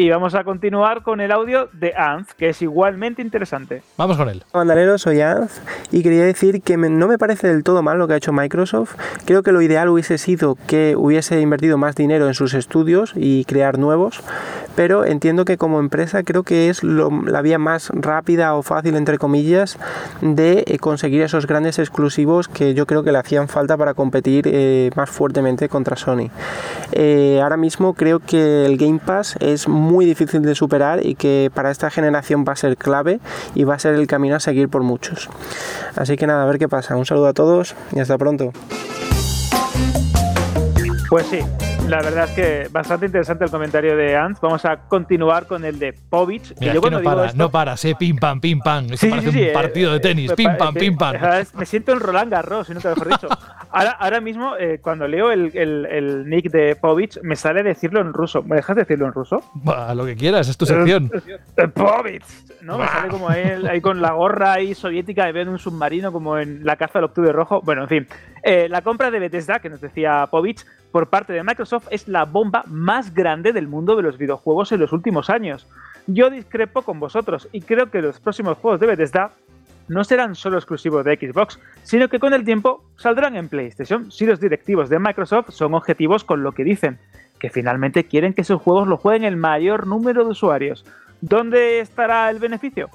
Y vamos a continuar con el audio de Anz, que es igualmente interesante. Vamos con él. Bandalero, soy Anz y quería decir que me, no me parece del todo mal lo que ha hecho Microsoft. Creo que lo ideal hubiese sido que hubiese invertido más dinero en sus estudios y crear nuevos, pero entiendo que como empresa creo que es lo, la vía más rápida o fácil, entre comillas, de eh, conseguir esos grandes exclusivos que yo creo que le hacían falta para competir eh, más fuertemente contra Sony. Eh, ahora mismo creo que el Game Pass es muy difícil de superar y que para esta generación va a ser clave y va a ser el camino a seguir por muchos. Así que nada, a ver qué pasa. Un saludo a todos y hasta pronto. Pues sí, la verdad es que bastante interesante el comentario de Ants. Vamos a continuar con el de Povich. Mira, yo es que no, para, esto... no paras, eh, pim pam, pim pam. Esto sí, parece sí, sí, un partido de tenis, eh, pim pam, pim pam. Me siento en Roland Garros, si nunca mejor dicho. Ahora, ahora mismo, eh, cuando leo el, el, el, nick de Povich, me sale decirlo en ruso. ¿Me dejas decirlo en ruso? Bah, lo que quieras, es tu sección. Povich, ¿no? Me sale como él ahí con la gorra ahí soviética de ver un submarino como en la caza del octubre rojo. Bueno, en fin. Eh, la compra de Bethesda, que nos decía Povich, por parte de Microsoft es la bomba más grande del mundo de los videojuegos en los últimos años. Yo discrepo con vosotros y creo que los próximos juegos de Bethesda no serán solo exclusivos de Xbox, sino que con el tiempo saldrán en PlayStation si los directivos de Microsoft son objetivos con lo que dicen, que finalmente quieren que sus juegos lo jueguen el mayor número de usuarios. ¿Dónde estará el beneficio?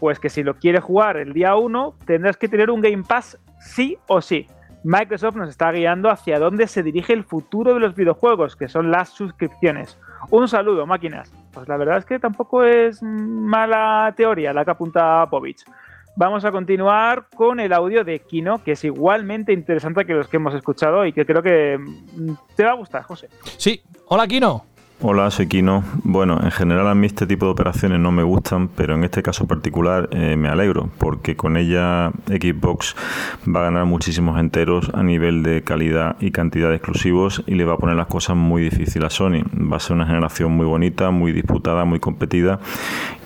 Pues que si lo quieres jugar el día 1, tendrás que tener un Game Pass sí o sí. Microsoft nos está guiando hacia dónde se dirige el futuro de los videojuegos, que son las suscripciones. Un saludo, máquinas. Pues la verdad es que tampoco es mala teoría la que apunta Povich. Vamos a continuar con el audio de Kino, que es igualmente interesante que los que hemos escuchado y que creo que te va a gustar, José. Sí, hola Kino. Hola, soy Kino. Bueno, en general a mí este tipo de operaciones no me gustan, pero en este caso particular eh, me alegro, porque con ella Xbox va a ganar muchísimos enteros a nivel de calidad y cantidad de exclusivos y le va a poner las cosas muy difíciles a Sony. Va a ser una generación muy bonita, muy disputada, muy competida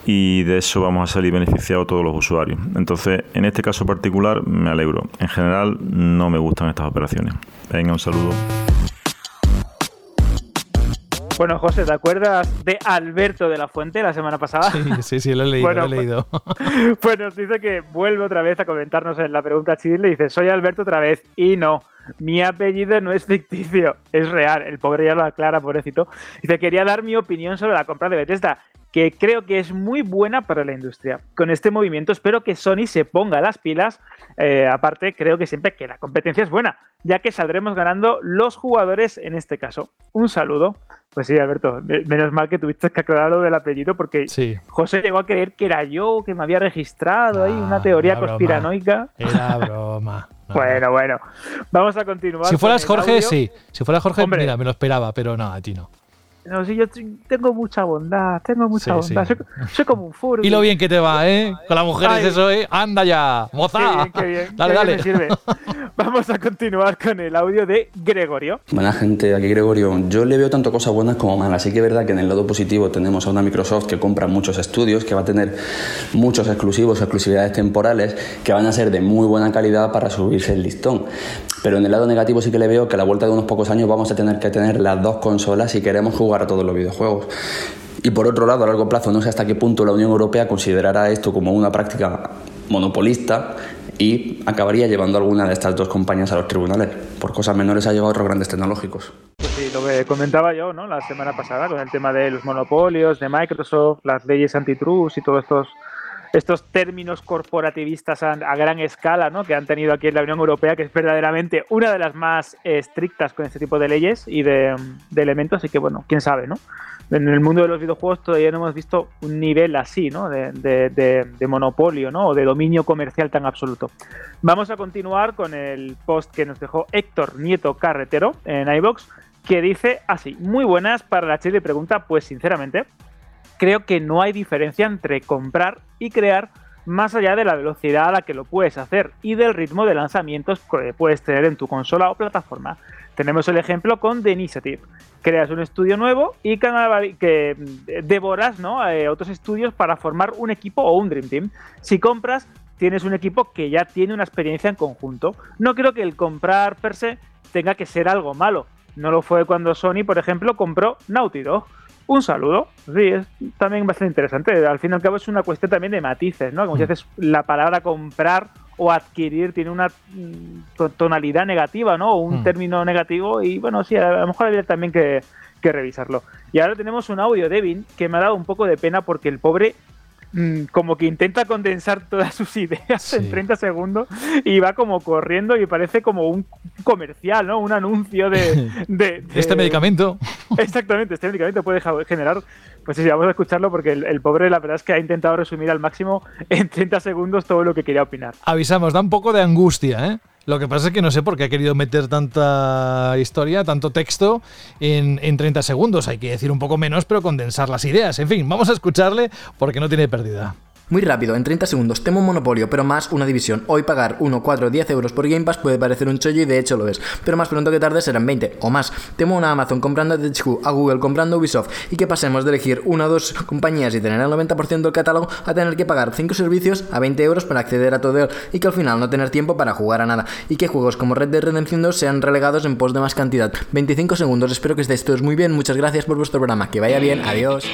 y de eso vamos a salir beneficiados todos los usuarios. Entonces, en este caso particular me alegro. En general no me gustan estas operaciones. Venga, un saludo. Bueno, José, ¿te acuerdas de Alberto de la Fuente la semana pasada? Sí, sí, sí, lo he leído, bueno, lo he leído. Pues, pues, nos dice que vuelve otra vez a comentarnos en la pregunta chile. Dice, soy Alberto otra vez. Y no, mi apellido no es ficticio, es real. El pobre ya lo aclara, pobrecito. Dice, quería dar mi opinión sobre la compra de Bethesda que creo que es muy buena para la industria. Con este movimiento espero que Sony se ponga las pilas. Eh, aparte, creo que siempre que la competencia es buena, ya que saldremos ganando los jugadores en este caso. Un saludo. Pues sí, Alberto, menos mal que tuviste que aclarar lo del apellido porque sí. José llegó a creer que era yo, que me había registrado ahí una teoría era conspiranoica. Era broma. No, bueno, bueno. Vamos a continuar. Si fueras Jorge, audio. sí. Si fueras Jorge, Hombre. mira, me lo esperaba, pero no, a ti no. No, sí, yo tengo mucha bondad, tengo mucha Sí, bondad. sí. Soy, soy como un furby. Y lo bien que te va, ¿eh? Con las mujeres Ay. eso, ¿eh? Anda ya, moza. Qué bien, qué bien. Dale, qué dale. bien me sirve. Vamos a continuar con el audio de Gregorio. Buena gente, aquí Gregorio. Yo le veo tanto cosas buenas como malas. Sí que es verdad que en el lado positivo tenemos a una Microsoft que compra muchos estudios, que va a tener muchos exclusivos, exclusividades temporales, que van a ser de muy buena calidad para subirse el listón. Pero en el lado negativo sí que le veo que a la vuelta de unos pocos años vamos a tener que tener las dos consolas si queremos jugar a todos los videojuegos. Y por otro lado, a largo plazo, no sé hasta qué punto la Unión Europea considerará esto como una práctica monopolista y acabaría llevando alguna de estas dos compañías a los tribunales. Por cosas menores ha llevado a otros grandes tecnológicos. Pues sí, lo que comentaba yo ¿no? la semana pasada con el tema de los monopolios, de Microsoft, las leyes antitrust y todos estos estos términos corporativistas a, gran escala ¿no? que han tenido aquí en la Unión Europea, que es verdaderamente una de las más estrictas con este tipo de leyes y de, elementos, así que bueno, quién sabe, ¿no? En el mundo de los videojuegos todavía no hemos visto un nivel así, ¿no? De, de, de, de monopolio, ¿no? O de dominio comercial tan absoluto. Vamos a continuar con el post que nos dejó Héctor Nieto Carretero en iBox, que dice así: Muy buenas para la chile pregunta, pues sinceramente, creo que no hay diferencia entre comprar y crear más allá de la velocidad a la que lo puedes hacer y del ritmo de lanzamientos que puedes tener en tu consola o plataforma. Tenemos el ejemplo con The Initiative. Creas un estudio nuevo y que devoras ¿no? eh, otros estudios para formar un equipo o un Dream Team. Si compras, tienes un equipo que ya tiene una experiencia en conjunto. No creo que el comprar per se tenga que ser algo malo. No lo fue cuando Sony, por ejemplo, compró Naughty Dog un saludo. Sí, es también bastante interesante. Al fin y al cabo es una cuestión también de matices, ¿no? Como si haces la palabra comprar o adquirir tiene una tonalidad negativa, ¿no? O un mm. término negativo y bueno, sí, a lo mejor habría también que, que revisarlo. Y ahora tenemos un audio de Devin que me ha dado un poco de pena porque el pobre como que intenta condensar todas sus ideas sí. en 30 segundos y va como corriendo y parece como un comercial, ¿no? Un anuncio de... de, de... Este medicamento. Exactamente, este medicamento puede generar... Pues sí, vamos a escucharlo porque el, el, pobre la verdad es que ha intentado resumir al máximo en 30 segundos todo lo que quería opinar. Avisamos, da un poco de angustia, ¿eh? Lo que pasa es que no sé por qué ha querido meter tanta historia, tanto texto en, en, 30 segundos. Hay que decir un poco menos, pero condensar las ideas. En fin, vamos a escucharle porque no tiene pérdida. Muy rápido, en 30 segundos, temo un monopolio, pero más una división. Hoy pagar 1, 4, 10 euros por Game Pass puede parecer un chollo y de hecho lo es, pero más pronto que tarde serán 20 o más. Temo una Amazon comprando a THQ, a Google comprando Ubisoft y que pasemos de elegir una o dos compañías y tener el 90% del catálogo a tener que pagar 5 servicios a 20 euros para acceder a todo y que al final no tener tiempo para jugar a nada y que juegos como Red Dead Redemption 2 sean relegados en pos de más cantidad. 25 segundos, espero que estéis todos muy bien, muchas gracias por vuestro programa, que vaya bien, adiós.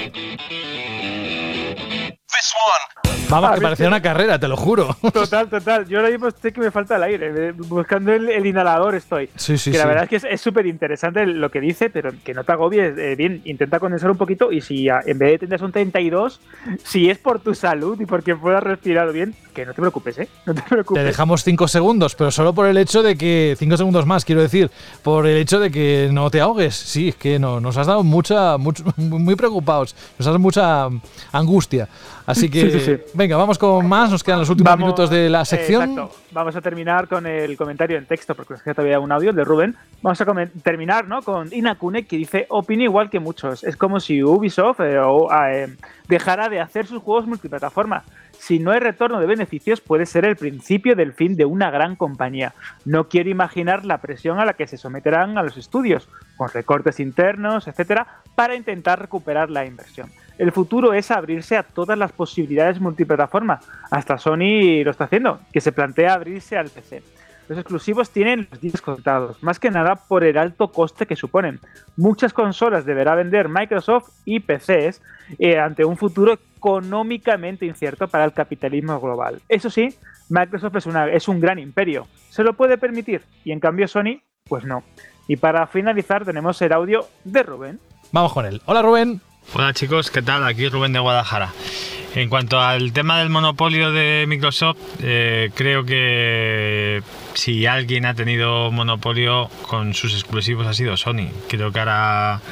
Vamos, que parecía una carrera, te lo juro. Total, total. Yo ahora mismo sé que me falta el aire. Buscando el, el inhalador estoy. Sí, sí, que la sí. verdad es que es súper interesante lo que dice, pero que no te agobies. Eh, bien, intenta condensar un poquito y si en vez de 30 son 32, si es por tu salud y porque puedas respirar bien, que no te preocupes, ¿eh? No te preocupes. Te dejamos 5 segundos, pero solo por el hecho de que. 5 segundos más, quiero decir. Por el hecho de que no te ahogues. Sí, es que no, nos has dado mucha. Mucho, muy preocupados. Nos has dado mucha angustia. Así que, sí, sí, sí. venga, vamos con más. Nos quedan los últimos vamos, minutos de la sección. Exacto. Vamos a terminar con el comentario en texto, porque nos queda todavía un audio, de Rubén. Vamos a terminar ¿no? con Inakune, que dice: Opino igual que muchos. Es como si Ubisoft eh, o, eh, dejara de hacer sus juegos multiplataforma. Si no hay retorno de beneficios, puede ser el principio del fin de una gran compañía. No quiero imaginar la presión a la que se someterán a los estudios, con recortes internos, etcétera, para intentar recuperar la inversión el futuro es abrirse a todas las posibilidades multiplataforma. Hasta Sony lo está haciendo, que se plantea abrirse al PC. Los exclusivos tienen los días contados, más que nada por el alto coste que suponen. Muchas consolas deberá vender Microsoft y PCs eh, ante un futuro económicamente incierto para el capitalismo global. Eso sí, Microsoft es, es un gran imperio, se lo puede permitir, y en cambio Sony, pues no. Y para finalizar tenemos el audio de Rubén. Vamos con él. Hola Rubén. Hola chicos, ¿qué tal? Aquí Rubén de Guadalajara. En cuanto al tema del monopolio de Microsoft, eh, creo que si alguien ha tenido monopolio con sus exclusivos ha sido Sony. Creo que ahora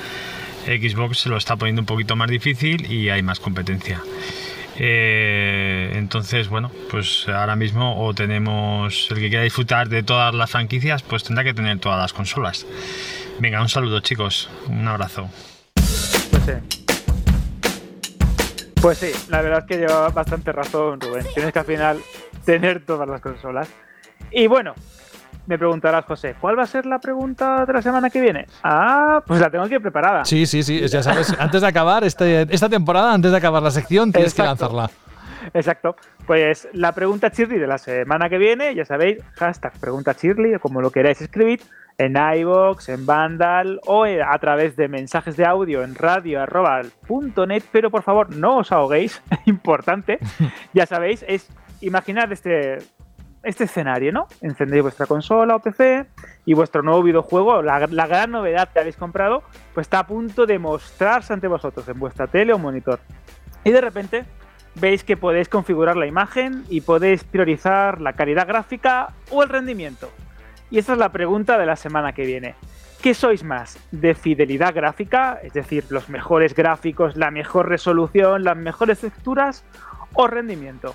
Xbox se lo está poniendo un poquito más difícil y hay más competencia. Eh, entonces, bueno, pues ahora mismo o tenemos el que quiera disfrutar de todas las franquicias, pues tendrá que tener todas las consolas. Venga, un saludo chicos, un abrazo. Pues sí. Pues sí, la verdad es que lleva bastante razón Rubén. Tienes que al final tener todas las consolas. Y bueno, Me preguntarás, José, ¿cuál va a ser la pregunta de la semana que viene? Ah, pues la tengo aquí preparada. Sí, sí, sí. Ya sabes, antes de acabar este, esta temporada, antes de acabar la sección, tienes que Exacto. lanzarla. Exacto. Pues la pregunta Chirly de la semana que viene, ya sabéis, hashtag pregunta Chirly, o como lo queráis escribir, en iVoox, en Vandal o eh, a través de mensajes de audio en radio.net, pero por favor no os ahoguéis, importante, ya sabéis, es imaginar este, este escenario, ¿no? Encendéis vuestra consola o PC y vuestro nuevo videojuego, la, la gran novedad que habéis comprado, pues está a punto de mostrarse ante vosotros en vuestra tele o monitor. Y de repente veis que podéis configurar la imagen y podéis priorizar la calidad gráfica o el rendimiento. Y esta es la pregunta de la semana que viene. ¿Qué sois más? ¿De fidelidad gráfica? Es decir, los mejores gráficos, la mejor resolución, las mejores texturas o rendimiento.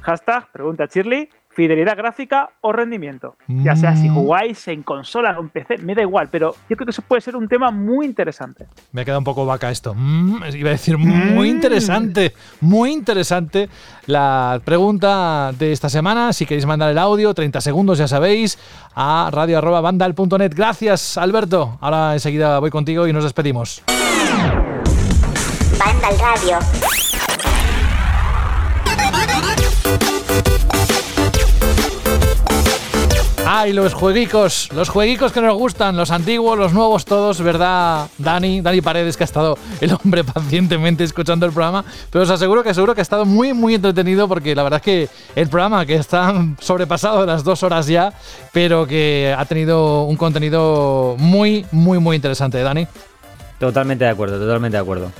Hashtag, pregunta Shirley, fidelidad gráfica o rendimiento. Ya sea si jugáis en consola o en PC, me da igual, pero yo creo que eso puede ser un tema muy interesante. Me queda un poco vaca esto. Mm, iba a decir, muy interesante, muy interesante la pregunta de esta semana. Si queréis mandar el audio, 30 segundos, ya sabéis, a radio.vandal.net. Gracias, Alberto. Ahora enseguida voy contigo y nos despedimos. Vandal Radio. ¡Ay, los jueguicos! Los jueguicos que nos gustan, los antiguos, los nuevos, todos, ¿verdad? Dani, Dani Paredes, que ha estado el hombre pacientemente escuchando el programa. Pero os aseguro que seguro que ha estado muy, muy entretenido porque la verdad es que el programa que está sobrepasado de las dos horas ya, pero que ha tenido un contenido muy, muy, muy interesante, Dani. Totalmente de acuerdo, totalmente de acuerdo.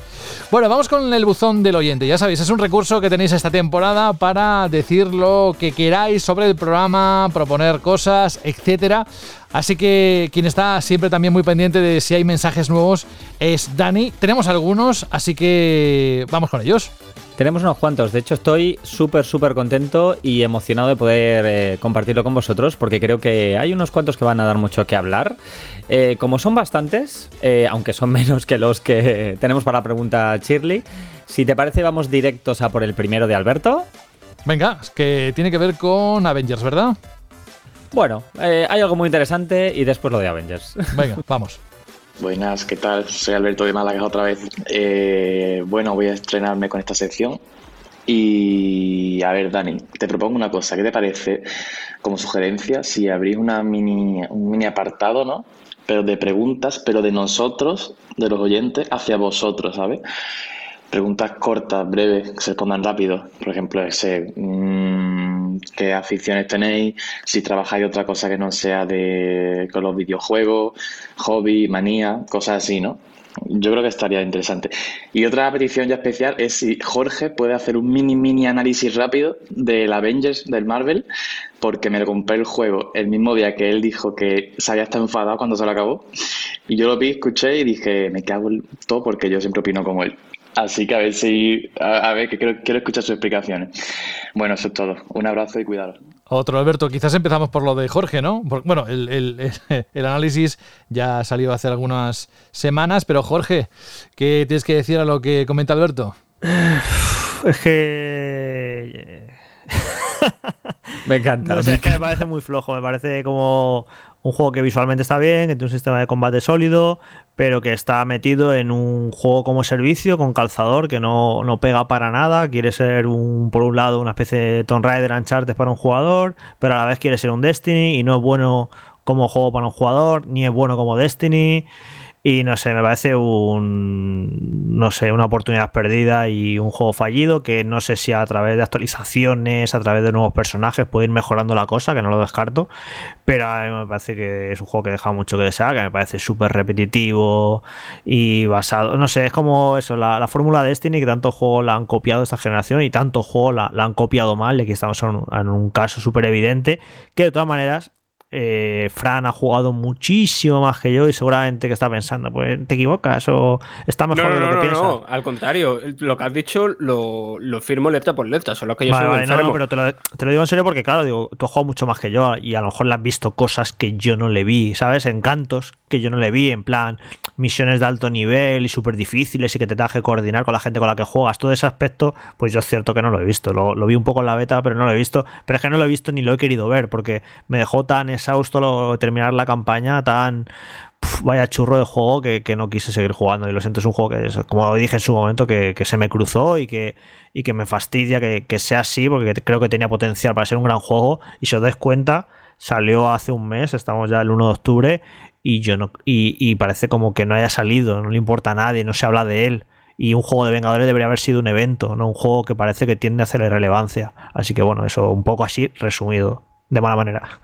Bueno, vamos con el buzón del oyente. Ya sabéis, es un recurso que tenéis esta temporada para decir lo que queráis sobre el programa, proponer cosas, etcétera. Así que quien está siempre también muy pendiente de si hay mensajes nuevos es Dani. Tenemos algunos, así que vamos con ellos. Tenemos unos cuantos, de hecho estoy súper, súper contento y emocionado de poder eh, compartirlo con vosotros porque creo que hay unos cuantos que van a dar mucho que hablar. Eh, como son bastantes, eh, aunque son menos que los que tenemos para la pregunta Shirley, si te parece vamos directos a por el primero de Alberto. Venga, es que tiene que ver con Avengers, ¿verdad? Bueno, eh, hay algo muy interesante y después lo de Avengers. Venga, vamos. Buenas, ¿qué tal? Soy Alberto de Málaga otra vez. Eh, bueno, voy a estrenarme con esta sección. Y a ver, Dani, te propongo una cosa. ¿Qué te parece como sugerencia si abrís una mini, un mini apartado, ¿no? Pero de preguntas, pero de nosotros, de los oyentes, hacia vosotros, ¿sabes? Preguntas cortas, breves, que se respondan rápido. Por ejemplo, ese, mm, ¿qué aficiones tenéis? Si trabajáis otra cosa que no sea de con los videojuegos, hobby, manía, cosas así, ¿no? Yo creo que estaría interesante. Y otra petición ya especial es si Jorge puede hacer un mini, mini análisis rápido del Avengers del Marvel, porque me lo compré el juego el mismo día que él dijo que se había estado enfadado cuando se lo acabó. Y yo lo vi, escuché y dije, me cago en todo porque yo siempre opino como él. Así que a ver si, a, a ver, que quiero, quiero escuchar sus explicaciones. Bueno, eso es todo. Un abrazo y cuidado. Otro, Alberto. Quizás empezamos por lo de Jorge, ¿no? Por- bueno, el, el- el- el análisis ya salió hace algunas semanas, pero Jorge, ¿qué tienes que decir a lo que comenta Alberto? Es que. Me encanta. No sé, es que me parece muy flojo. Me parece como un juego que visualmente está bien, que tiene un sistema de combate sólido, pero que está metido en un juego como servicio con calzador que no, no pega para nada. Quiere ser, un por un lado, una especie de Tomb Raider Uncharted para un jugador, pero a la vez quiere ser un Destiny y no es bueno como juego para un jugador, ni es bueno como Destiny. Y no sé, me parece un. No sé, una oportunidad perdida y un juego fallido que no sé si a través de actualizaciones, a través de nuevos personajes puede ir mejorando la cosa, que no lo descarto. Pero a mí me parece que es un juego que deja mucho que desear, que me parece súper repetitivo y basado. No sé, es como eso, la, la fórmula de Destiny, que tantos juegos la han copiado esta generación y tantos juegos la, la han copiado mal. Y aquí estamos en un caso súper evidente, que de todas maneras eh, Fran ha jugado muchísimo más que yo y seguramente que está pensando, pues te equivocas o está mejor No, no, de lo que no, piensas. no, al contrario, lo que has dicho lo, lo firmo letra por letra, solo que yo Vale, soy enfermo. pero te lo, te lo digo en serio porque, claro, digo, tú has jugado mucho más que yo y a lo mejor le has visto cosas que yo no le vi, ¿sabes? Encantos que yo no le vi, en plan, misiones de alto nivel y súper difíciles y que te tengas que coordinar con la gente con la que juegas. Todo ese aspecto, pues yo es cierto que no lo he visto. Lo, lo vi un poco en la beta, pero no lo he visto. Pero es que no lo he visto ni lo he querido ver porque me dejó tan exhausto lo, terminar la campaña tan vaya churro de juego que, no quise seguir jugando. Y lo siento, es un juego que, como dije en su momento, que, se me cruzó y que, y que me fastidia que, sea así, porque creo que tenía potencial para ser un gran juego. Y si os dais cuenta, salió hace un mes, estamos ya el 1 de octubre, y yo no, y, parece como que no haya salido, no le importa a nadie, no se habla de él. Y un juego de Vengadores debería haber sido un evento, no un juego que parece que tiende a hacer relevancia. Así que bueno, eso un poco así resumido, de mala manera.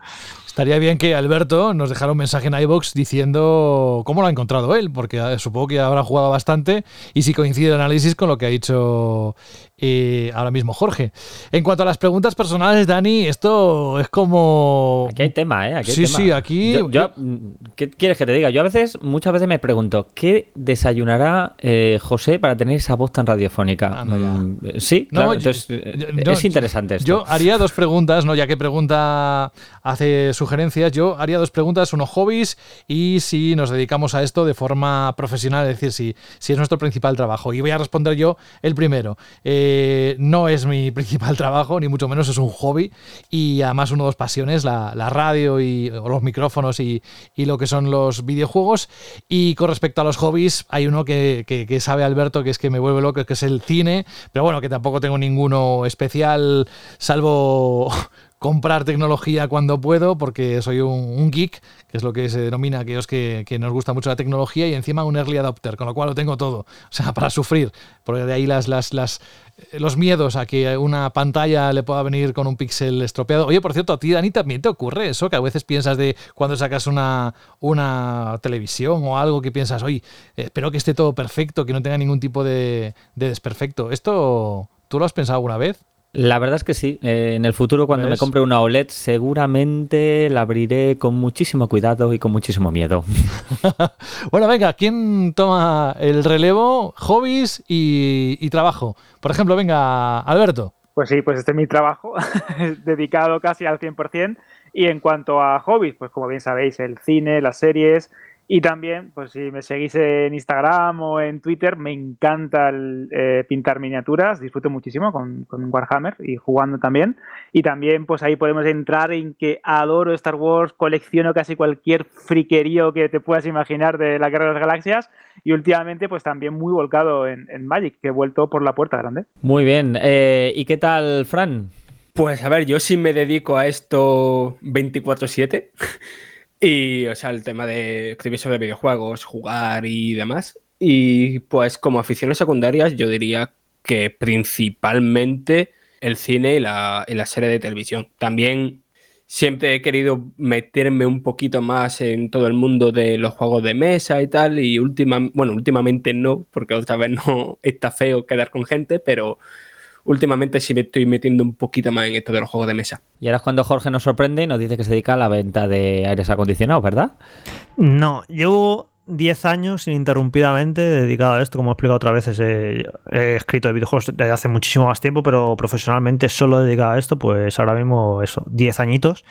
Estaría bien que Alberto nos dejara un mensaje en iBox diciendo cómo lo ha encontrado él, porque eh, supongo que habrá jugado bastante y si coincide el análisis con lo que ha dicho eh, ahora mismo Jorge. En cuanto a las preguntas personales, Dani, esto es como. Aquí hay tema, ¿eh? Aquí sí, sí, aquí. ¿Qué quieres que te diga? Yo a veces, muchas veces me pregunto, ¿qué desayunará eh, José para tener esa voz tan radiofónica? Sí, claro, es interesante esto. Yo haría dos preguntas, ¿no? Ya que pregunta hace sugerencias, yo haría dos preguntas: uno, hobbies y si nos dedicamos a esto de forma profesional, es decir, si, si es nuestro principal trabajo. Y voy a responder yo el primero. Eh, eh, no es mi principal trabajo, ni mucho menos es un hobby y además uno de dos pasiones, la, radio y los micrófonos y, lo que son los videojuegos. Y con respecto a los hobbies, hay uno que, que, sabe Alberto que es que me vuelve loco, que es el cine, pero bueno, que tampoco tengo ninguno especial, salvo comprar tecnología cuando puedo, porque soy un, geek, que es lo que se denomina aquellos que, nos gusta mucho la tecnología, y encima un early adopter, con lo cual lo tengo todo. O sea, para sufrir. Porque de ahí las, las, las, los miedos a que una pantalla le pueda venir con un píxel estropeado. Oye, por cierto, a ti, Dani, también te ocurre eso, que a veces piensas de cuando sacas una, una televisión o algo que piensas, oye, espero que esté todo perfecto, que no tenga ningún tipo de, de desperfecto. ¿Esto tú lo has pensado alguna vez? La verdad es que sí. Eh, en el futuro, cuando me compre una OLED, seguramente la abriré con muchísimo cuidado y con muchísimo miedo. bueno, venga, ¿quién toma el relevo? Hobbies y, trabajo. Por ejemplo, venga, Alberto. Pues sí, pues este es mi trabajo, dedicado casi al 100%. Y en cuanto a hobbies, pues como bien sabéis, el cine, las series, y también, pues si me seguís en Instagram o en Twitter, me encanta eh, pintar miniaturas, disfruto muchísimo con, con, Warhammer y jugando también. Y también, pues ahí podemos entrar en que adoro Star Wars, colecciono casi cualquier friquerío que te puedas imaginar de la Guerra de las Galaxias. Y últimamente, pues también muy volcado en, Magic, que he vuelto por la puerta grande. Muy bien. Eh, ¿Y qué tal, Fran? Pues a ver, yo sí me dedico a esto 24-7. Y, o sea, el tema de escribir sobre videojuegos, jugar y demás. Y pues como aficiones secundarias, yo diría que principalmente el cine y la, serie de televisión. También siempre he querido meterme un poquito más en todo el mundo de los juegos de mesa y tal. Y última, bueno, últimamente no, porque otra vez no está feo quedar con gente, pero últimamente sí me estoy metiendo un poquito más en esto de los juegos de mesa. Y ahora es cuando Jorge nos sorprende y nos dice que se dedica a la venta de aires acondicionados, ¿verdad? No, llevo 10 años ininterrumpidamente dedicado a esto, como he explicado otra vez, he, escrito de videojuegos desde hace muchísimo más tiempo, pero profesionalmente solo dedicado a esto, pues ahora mismo eso, 10 añitos.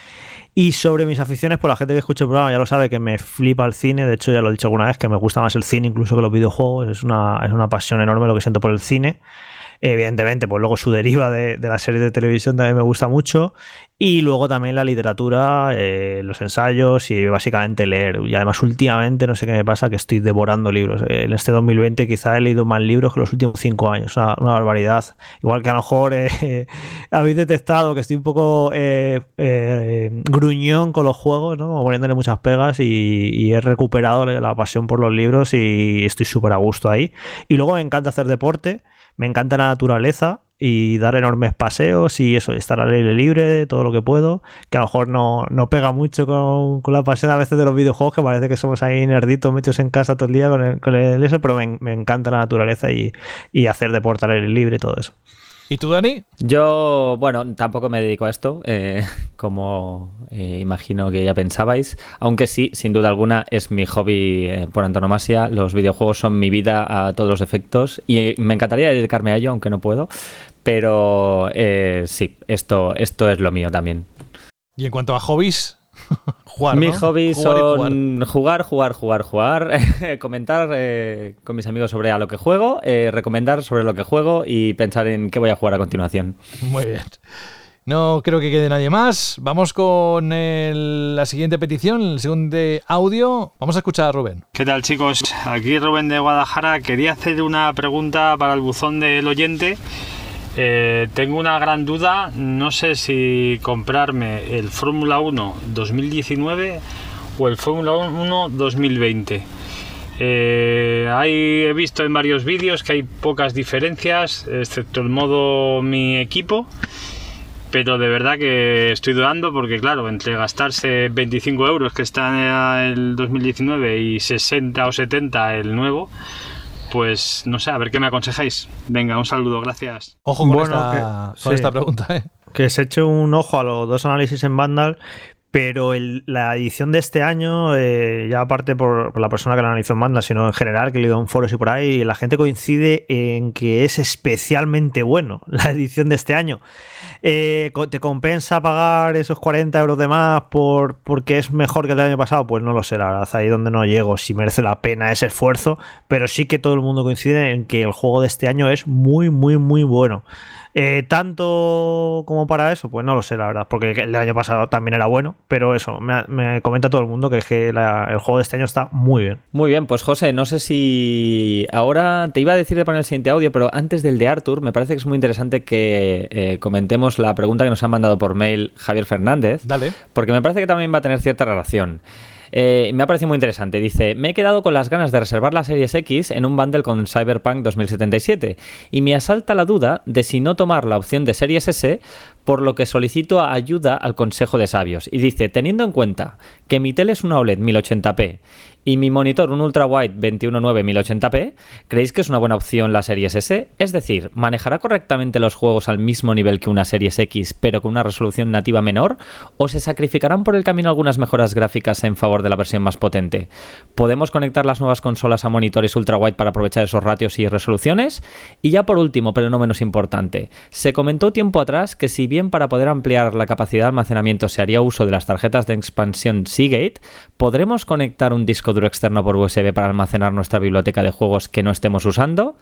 Y sobre mis aficiones, pues la gente que escucha el programa ya lo sabe que me flipa el cine, de hecho ya lo he dicho alguna vez, que me gusta más el cine incluso que los videojuegos, es una, es una pasión enorme lo que siento por el cine. Evidentemente, pues luego su deriva de, de la serie de televisión también me gusta mucho. Y luego también la literatura, eh, los ensayos y básicamente leer. Y además últimamente, no sé qué me pasa, que estoy devorando libros. En este 2020 quizá he leído más libros que los últimos cinco años. Una, una barbaridad. Igual que a lo mejor eh, habéis detectado que estoy un poco eh, gruñón con los juegos, ¿no? poniéndole muchas pegas y, y he recuperado la pasión por los libros y estoy súper a gusto ahí. Y luego me encanta hacer deporte. Me encanta la naturaleza y dar enormes paseos y eso, estar al aire libre, todo lo que puedo, que a lo mejor no, no pega mucho con, con, la pasión a veces de los videojuegos, que parece que somos ahí nerditos metidos en casa todo el día con el, con el eso, pero me, me, encanta la naturaleza y, y hacer deporte al aire libre y todo eso. ¿Y tú, Dani? Yo, bueno, tampoco me dedico a esto, eh, como eh, imagino que ya pensabais, aunque sí, sin duda alguna, es mi hobby eh, por antonomasia. Los videojuegos son mi vida a todos los efectos y me encantaría dedicarme a ello, aunque no puedo. Pero sí, esto, esto es lo mío también. Y en cuanto a hobbies, Mis hobbies son jugar. jugar, jugar, jugar, comentar eh, con mis amigos sobre a lo que juego, eh, recomendar sobre lo que juego y pensar en qué voy a jugar a continuación. Muy bien. No creo que quede nadie más. Vamos con el- la siguiente petición, el segundo audio. Vamos a escuchar a Rubén. ¿Qué tal chicos? Aquí Rubén de Guadalajara. Quería hacer una pregunta para el buzón del oyente. Eh, tengo una gran duda, no sé si comprarme el Fórmula 1 2019 o el Fórmula 1 2020. Eh, he visto en varios vídeos que hay pocas diferencias, excepto el modo mi equipo, pero de verdad que estoy dudando porque claro, entre gastarse 25 euros que está en el 2019 y 60 o 70 el nuevo, pues no sé, a ver qué me aconsejáis. Venga, un saludo, gracias. Ojo con, Bueno, esta, que- con sí. esta pregunta. ¿eh? Que se eche un ojo a los dos análisis en Vandal, pero el- la edición de este año, eh, ya aparte por, por la persona que la analizó en Vandal, sino en general, que he leído en foros y por ahí, la gente coincide en que es especialmente bueno la edición de este año. Eh, ¿Te compensa pagar esos 40 euros de más por, porque es mejor que el año pasado? Pues no lo sé, la verdad, ahí donde no llego, si merece la pena ese esfuerzo, pero sí que todo el mundo coincide en que el juego de este año es muy, muy, muy bueno. Eh, tanto como para eso, pues no lo sé, la verdad, porque el año pasado también era bueno, pero eso, me, me comenta todo el mundo que, es que la- el juego de este año está muy bien. Muy bien, pues José, no sé si ahora te iba a decir de poner el siguiente audio, pero antes del de Arthur, me parece que es muy interesante que eh, comentemos la pregunta que nos han mandado por mail Javier Fernández, Dale. porque me parece que también va a tener cierta relación. Eh, me ha parecido muy interesante. Dice, me he quedado con las ganas de reservar la Series X en un bundle con Cyberpunk 2077 y me asalta la duda de si no tomar la opción de Series S, por lo que solicito ayuda al Consejo de Sabios. Y dice, teniendo en cuenta que mi tele es una OLED 1080p y mi monitor un ultrawide 219 1080p, ¿creéis que es una buena opción la Series S? Es decir, ¿manejará correctamente los juegos al mismo nivel que una Series X, pero con una resolución nativa menor? ¿O se sacrificarán por el camino algunas mejoras gráficas en favor de la versión más potente? ¿Podemos conectar las nuevas consolas a monitores ultrawide para aprovechar esos ratios y resoluciones? Y ya por último, pero no menos importante, se comentó tiempo atrás que si bien para poder ampliar la capacidad de almacenamiento se haría uso de las tarjetas de expansión Seagate, ¿podremos conectar un disco duro externo por USB para almacenar nuestra biblioteca de juegos que no estemos usando?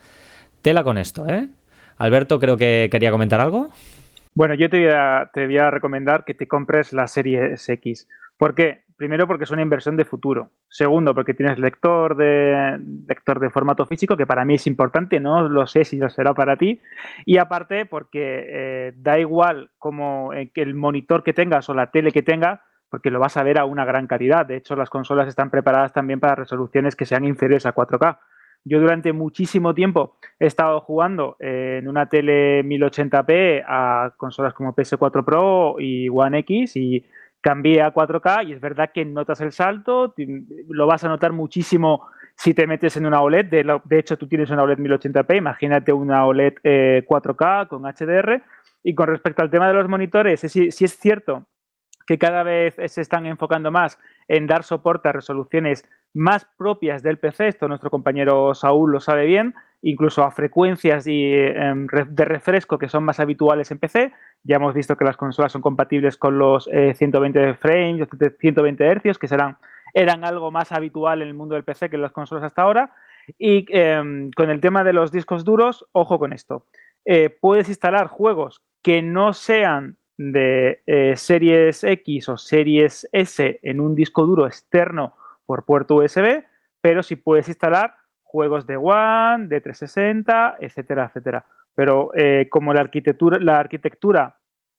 Tela con esto, ¿eh? Alberto creo que quería comentar algo. Bueno, yo te voy, a, te voy a recomendar que te compres la serie X. ¿Por qué? Primero, porque es una inversión de futuro. Segundo, porque tienes lector de, lector de formato físico, que para mí es importante, no lo sé si lo será para ti. Y aparte, porque eh, da igual como eh, el monitor que tengas o la tele que tengas, porque lo vas a ver a una gran calidad. De hecho, las consolas están preparadas también para resoluciones que sean inferiores a 4K. Yo durante muchísimo tiempo he estado jugando eh, en una tele 1080p a consolas como PS4 Pro y One X y cambié a 4K y es verdad que notas el salto, lo vas a notar muchísimo si te metes en una OLED. De, hecho, tú tienes una OLED 1080p, imagínate una OLED eh, 4K con HDR. Y con respecto al tema de los monitores, sí, sí es cierto que cada vez se están enfocando más en dar soporte a resoluciones más propias del PC, esto nuestro compañero Saúl lo sabe bien, incluso a frecuencias y, em, de refresco que son más habituales en PC. Ya hemos visto que las consolas son compatibles con los eh, 120 frames, los 120 hercios, que serán, eran algo más habitual en el mundo del PC que en las consolas hasta ahora. Y em, con el tema de los discos duros, ojo con esto. Eh, puedes instalar juegos que no sean de eh, series X o series S en un disco duro externo por puerto USB, pero sí puedes instalar juegos de One, de 360, etcétera, etcétera. Pero eh, como la arquitectura, la arquitectura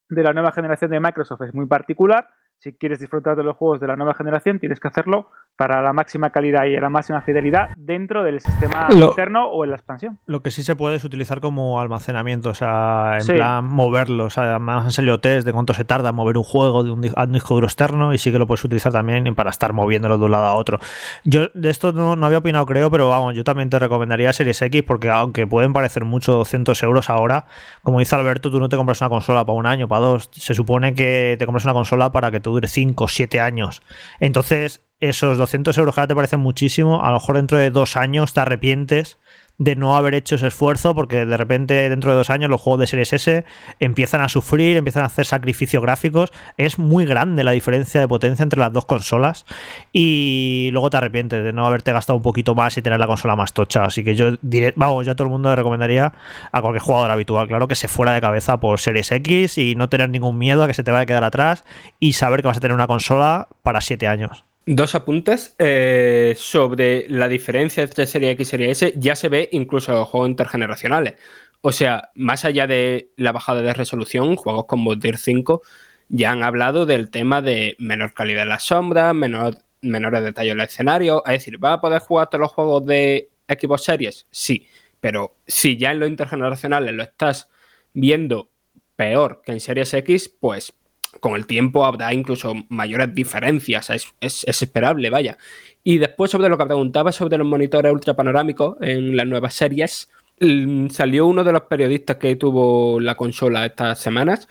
de la nueva generación de Microsoft es muy particular, si quieres disfrutar de los juegos de la nueva generación, tienes que hacerlo para la máxima calidad y la máxima fidelidad dentro del sistema Lo- interno o en la expansión. Lo que sí se puede es utilizar como almacenamiento, o sea, en Sí. plan moverlo. O sea, además han salido test de cuánto se tarda en mover un juego de un, di- a un disco duro externo y sí que lo puedes utilizar también para estar moviéndolo de un lado a otro. Yo de esto no, no había opinado, creo, pero vamos, yo también te recomendaría Series X porque aunque pueden parecer mucho 200 euros ahora, como dice Alberto, tú no te compras una consola para un año, para dos. Se supone que te compras una consola para que te dure 5 o 7 años. Entonces, esos 200 euros que ahora te parecen muchísimo, a lo mejor dentro de dos años te arrepientes de no haber hecho ese esfuerzo, porque de repente dentro de dos años los juegos de Series S empiezan a sufrir, empiezan a hacer sacrificios gráficos. Es muy grande la diferencia de potencia entre las dos consolas y luego te arrepientes de no haberte gastado un poquito más y tener la consola más tocha. Así que yo diré, vamos, yo a todo el mundo le recomendaría a cualquier jugador habitual, claro, que se fuera de cabeza por Series X y no tener ningún miedo a que se te vaya a quedar atrás y saber que vas a tener una consola para siete años. Dos apuntes eh, sobre la diferencia entre Serie X y Serie S. Ya se ve incluso en los juegos intergeneracionales. O sea, más allá de la bajada de resolución, juegos como Dirt 5 ya han hablado del tema de menor calidad en las sombras, menor, menores detalles en el escenario. Es decir, ¿va a poder jugar todos los juegos de Xbox Series? Sí, pero si ya en los intergeneracionales lo estás viendo peor que en Series X, pues con el tiempo habrá incluso mayores diferencias, es, esperable, vaya. Y después sobre lo que preguntaba sobre los monitores ultrapanorámicos en las nuevas series, mm, salió uno de los periodistas que tuvo la consola estas semanas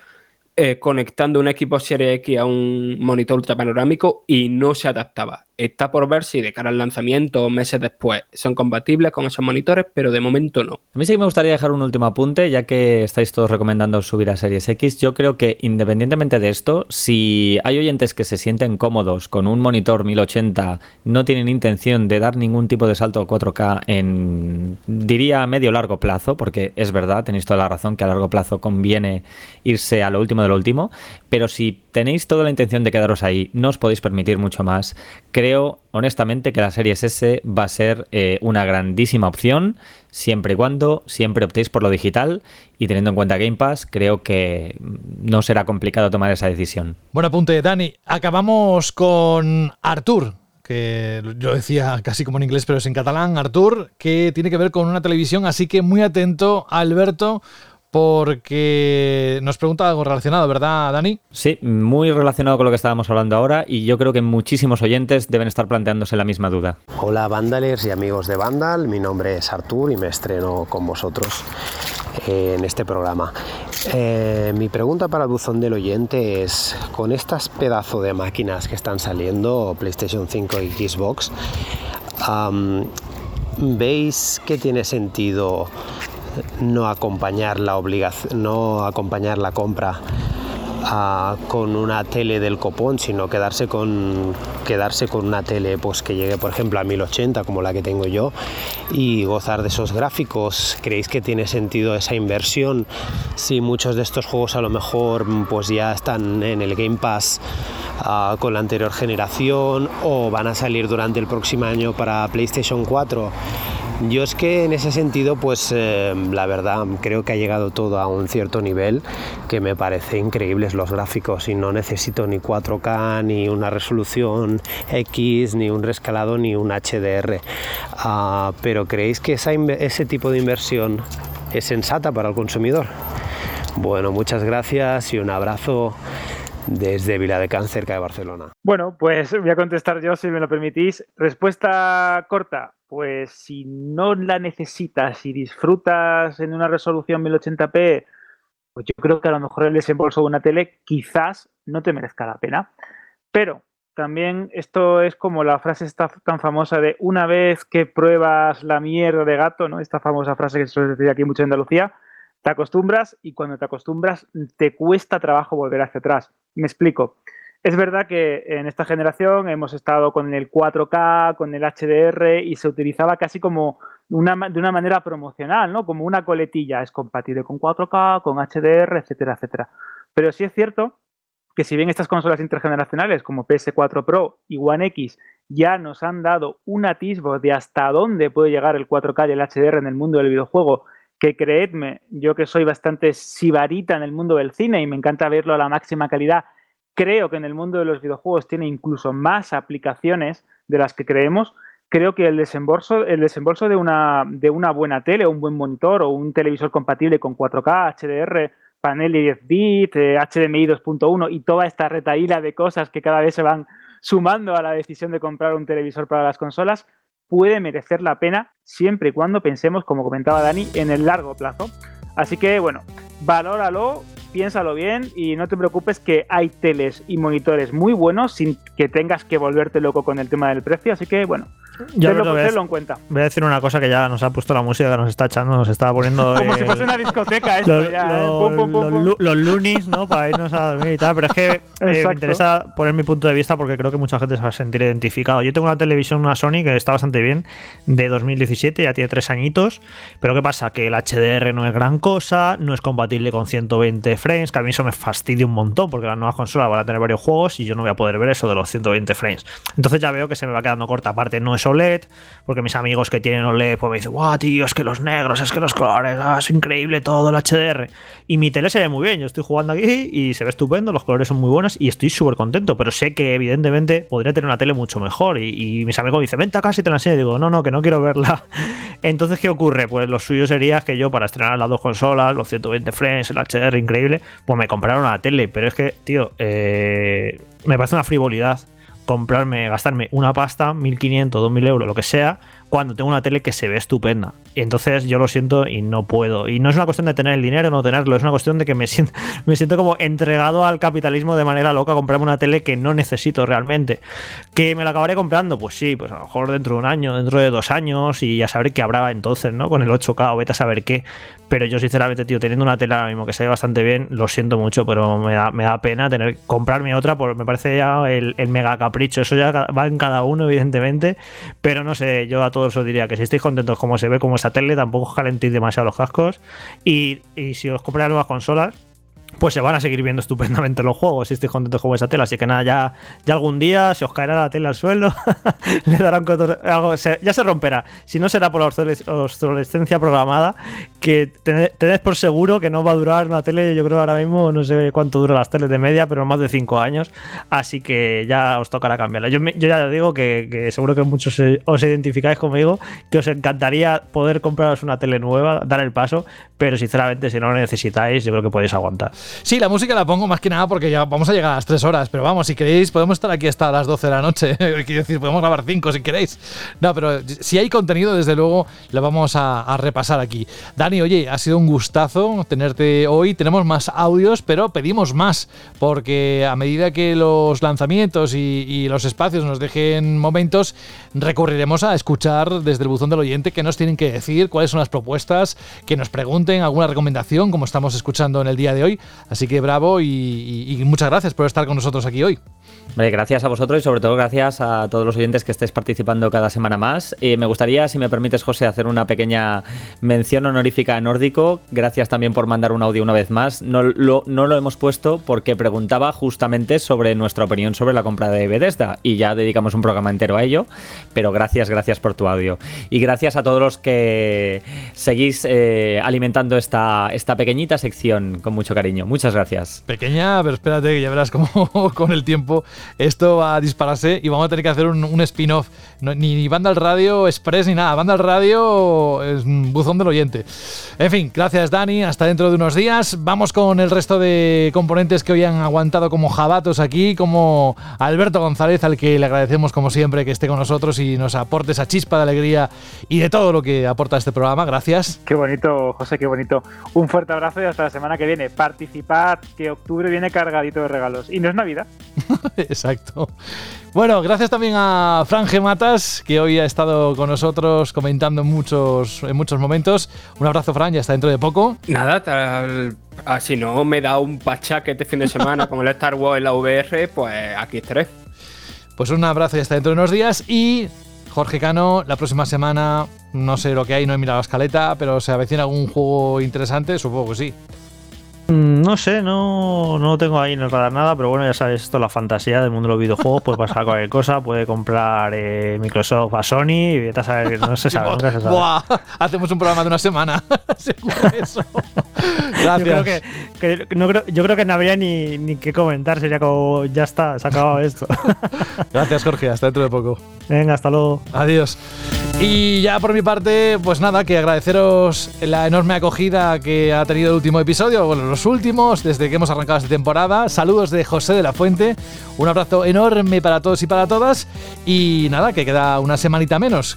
eh, conectando un equipo Serie X a un monitor ultrapanorámico y no se adaptaba. Está por ver si de cara al lanzamiento o meses después son compatibles con esos monitores, pero de momento no. A mí sí que me gustaría dejar un último apunte, ya que estáis todos recomendando subir a Series X. Yo creo que independientemente de esto, si hay oyentes que se sienten cómodos con un monitor 1080, no tienen intención de dar ningún tipo de salto a 4K en, diría, a medio largo plazo, porque es verdad, tenéis toda la razón que a largo plazo conviene irse a lo último de lo último, pero si tenéis toda la intención de quedaros ahí, no os podéis permitir mucho más. Creo honestamente que la Series S va a ser eh, una grandísima opción, siempre y cuando siempre optéis por lo digital y teniendo en cuenta Game Pass, creo que no será complicado tomar esa decisión. Buen apunte, Dani. Acabamos con Artur, que yo decía casi como en inglés, pero es en catalán, Artur, que tiene que ver con una televisión, así que muy atento, Alberto, porque nos pregunta algo relacionado, ¿verdad, Dani? Sí, muy relacionado con lo que estábamos hablando ahora y yo creo que muchísimos oyentes deben estar planteándose la misma duda. Hola Vandalers y amigos de Vandal, mi nombre es Artur y me estreno con vosotros en este programa. Eh, mi pregunta para el buzón del oyente es, con estas pedazos de máquinas que están saliendo, PlayStation 5 y Xbox, ¿veis que tiene sentido no acompañar la obligación, no acompañar la compra con una tele del copón, sino quedarse con, quedarse con una tele pues, que llegue, por ejemplo, a 1080, como la que tengo yo, y gozar de esos gráficos. ¿Creéis que tiene sentido esa inversión? Si muchos de estos juegos a lo mejor pues, ya están en el Game Pass ah, con la anterior generación o van a salir durante el próximo año para PlayStation 4 yo es que en ese sentido, pues eh, la verdad creo que ha llegado todo a un cierto nivel que me parece increíbles los gráficos y no necesito ni 4K, ni una resolución X, ni un rescalado, ni un HDR. Ah, pero ¿creéis que ese tipo de inversión es sensata para el consumidor? Bueno, muchas gracias y un abrazo desde Vila de Cáncer, cerca de Barcelona. Bueno, pues voy a contestar yo, si me lo permitís. Respuesta corta. Pues si no la necesitas y disfrutas en una resolución 1080p, pues yo creo que a lo mejor el desembolso de una tele quizás no te merezca la pena. Pero también esto es como la frase tan famosa de una vez que pruebas la mierda de gato, ¿no? Esta famosa frase que se suele decir aquí mucho en Andalucía, te acostumbras y cuando te acostumbras te cuesta trabajo volver hacia atrás. Me explico. Es verdad que en esta generación hemos estado con el 4K, con el HDR y se utilizaba casi como una, de una manera promocional, ¿no? Como una coletilla. Es compatible con 4K, con HDR, etcétera, etcétera. Pero sí es cierto que si bien estas consolas intergeneracionales como PS4 Pro y One X ya nos han dado un atisbo de hasta dónde puede llegar el 4K y el HDR en el mundo del videojuego, que creedme, yo que soy bastante sibarita en el mundo del cine y me encanta verlo a la máxima calidad creo que en el mundo de los videojuegos tiene incluso más aplicaciones de las que creemos. Creo que el desembolso, el desembolso de, una, de una buena tele, un buen monitor o un televisor compatible con 4K, HDR, panel de 10 bits, HDMI 2.1 y toda esta retaíla de cosas que cada vez se van sumando a la decisión de comprar un televisor para las consolas, puede merecer la pena siempre y cuando pensemos, como comentaba Dani, en el largo plazo. Así que, bueno, valóralo, piénsalo bien y no te preocupes que hay teles y monitores muy buenos sin que tengas que volverte loco con el tema del precio. Así que, bueno, Yo que tenlo en cuenta. Voy a decir una cosa que ya nos ha puesto la música que nos está echando, nos está poniendo. Como si fuese una discoteca esto los, ya, ¿eh? los- Pum, pum, pum, los pum. lu- los loonies, ¿no? Para irnos a dormir y tal. Pero es que eh, me interesa poner mi punto de vista porque creo que mucha gente se va a sentir identificado. Yo tengo una televisión, una Sony, que está bastante bien, de 2017, ya tiene tres añitos. Pero ¿qué pasa? Que el HDR no es gran cosa, no es compatible con 120 frames, que a mí eso me fastidia un montón porque las nuevas consolas van a tener varios juegos y yo no voy a poder ver eso de los 120 frames. Entonces ya veo que se me va quedando corta. Aparte, no es OLED, porque mis amigos que tienen OLED pues me dicen, guau, tío, es que los negros, es que los colores, ah, es increíble todo el HDR. Y mi tele se ve muy bien, yo estoy jugando aquí y se ve estupendo, los colores son muy buenos y estoy súper contento, pero sé que evidentemente podría tener una tele mucho mejor. Y, y mis amigos me dicen, vente acá si te la enseño. Y digo, no, no, que no quiero verla. Entonces, ¿qué ocurre? Pues lo suyo sería que yo, para estrenar las dos consolas, los 120 frames, el HDR increíble, pues me compraron una tele. Pero es que, tío, eh, me parece una frivolidad comprarme, gastarme una pasta, 1500, 2000 euros, lo que sea, cuando tengo una tele que se ve estupenda. Y entonces yo lo siento y no puedo. Y no es una cuestión de tener el dinero o no tenerlo, es una cuestión de que me siento, me siento como entregado al capitalismo de manera loca comprarme una tele que no necesito realmente. ¿Que me la acabaré comprando? Pues sí, pues a lo mejor dentro de un año, dentro de dos años y ya saber qué habrá entonces, ¿no? Con el 8K o vete a saber qué. Pero yo sinceramente, tío, teniendo una tele ahora mismo que se ve bastante bien, lo siento mucho, pero me da, me da pena tener comprarme otra, porque me parece ya el, mega capricho. Eso ya va en cada uno, evidentemente. Pero no sé, yo a todos os diría que si estáis contentos como se ve como esa tele, tampoco os calentéis demasiado los cascos. Y, y si os compráis nuevas consolas, pues se van a seguir viendo estupendamente los juegos si estéis contentos con esa tela. Así que nada, ya, ya algún día se os caerá la tela al suelo, le darán algo, se- ya se romperá. Si no será por la obsoles- obsolescencia programada, que tened, tened por seguro que no va a durar una tele, yo creo ahora mismo, no sé cuánto duran las teles de media, pero más de 5 años. Así que ya os tocará cambiarla. Yo, yo ya digo que, seguro que muchos os identificáis conmigo, que os encantaría poder compraros una tele nueva, dar el paso, pero sinceramente si no lo necesitáis, yo creo que podéis aguantar. Sí, la música la pongo más que nada porque ya vamos a llegar a las 3 horas, pero vamos, si queréis, podemos estar aquí hasta las 12 de la noche. Quiero decir, podemos grabar 5 si queréis. No, pero si hay contenido, desde luego, lo vamos a, repasar aquí. Dani, oye, ha sido un gustazo tenerte hoy. Tenemos más audios, pero pedimos más, porque a medida que los lanzamientos y, y los espacios nos dejen momentos, recurriremos a escuchar desde el buzón del oyente qué nos tienen que decir, cuáles son las propuestas, que nos pregunten alguna recomendación, como estamos escuchando en el día de hoy. Así que bravo y, muchas gracias por estar con nosotros aquí hoy. Gracias a vosotros y sobre todo gracias a todos los oyentes que estéis participando cada semana más. Eh, me gustaría, si me permites, José, hacer una pequeña mención honorífica a Nórdico. Gracias también por mandar un audio una vez más. No lo, no lo hemos puesto porque preguntaba justamente sobre nuestra opinión sobre la compra de Bethesda y ya dedicamos un programa entero a ello. Pero gracias, gracias por tu audio. Y gracias a todos los que seguís eh, alimentando esta, esta pequeñita sección con mucho cariño. Muchas gracias. Pequeña, pero espérate que ya verás cómo con el tiempo esto va a dispararse y vamos a tener que hacer un, un spin-off. No, ni, ni banda al radio express ni nada. Banda al radio es un buzón del oyente. En fin, gracias Dani. Hasta dentro de unos días. Vamos con el resto de componentes que hoy han aguantado como jabatos aquí, como Alberto González, al que le agradecemos como siempre que esté con nosotros y nos aporte esa chispa de alegría y de todo lo que aporta este programa. Gracias. Qué bonito, José, qué bonito. Un fuerte abrazo y hasta la semana que viene. Participad, que octubre viene cargadito de regalos. Y no es Navidad. Exacto. Bueno, gracias también a Fran Gematas, que hoy ha estado con nosotros comentando en muchos, en muchos momentos. Un abrazo, Fran, ya está dentro de poco. Nada, tal. ah, si no me da un pachaque este fin de semana con el Star Wars en la VR, pues aquí estaré. Pues un abrazo y hasta dentro de unos días. Y Jorge Cano, la próxima semana, no sé lo que hay, no he mirado la escaleta, pero se avecina algún juego interesante, supongo que sí. Mm, No sé, no, no tengo ahí en el radar nada, pero bueno, ya sabes, esto es la fantasía del mundo de los videojuegos, puede pasar cualquier cosa, puede comprar eh, Microsoft a Sony y vete a saber que no se sabe, nunca se sabe. Buah, hacemos un programa de una semana. Seguro eso. Yo creo que, que- no creo, yo creo que no habría ni, ni que comentar, sería como, ya está, se ha acabado esto. Gracias, Jorge. Hasta dentro de poco. Venga, hasta luego. Adiós. Y ya por mi parte, pues nada, que agradeceros la enorme acogida que ha tenido el último episodio, bueno, los últimos, desde que hemos arrancado esta temporada. Saludos de José de la Fuente. Un abrazo enorme para todos y para todas. Y nada, que queda una semanita menos.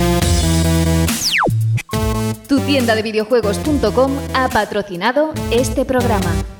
Tu tienda de videojuegos.com ha patrocinado este programa.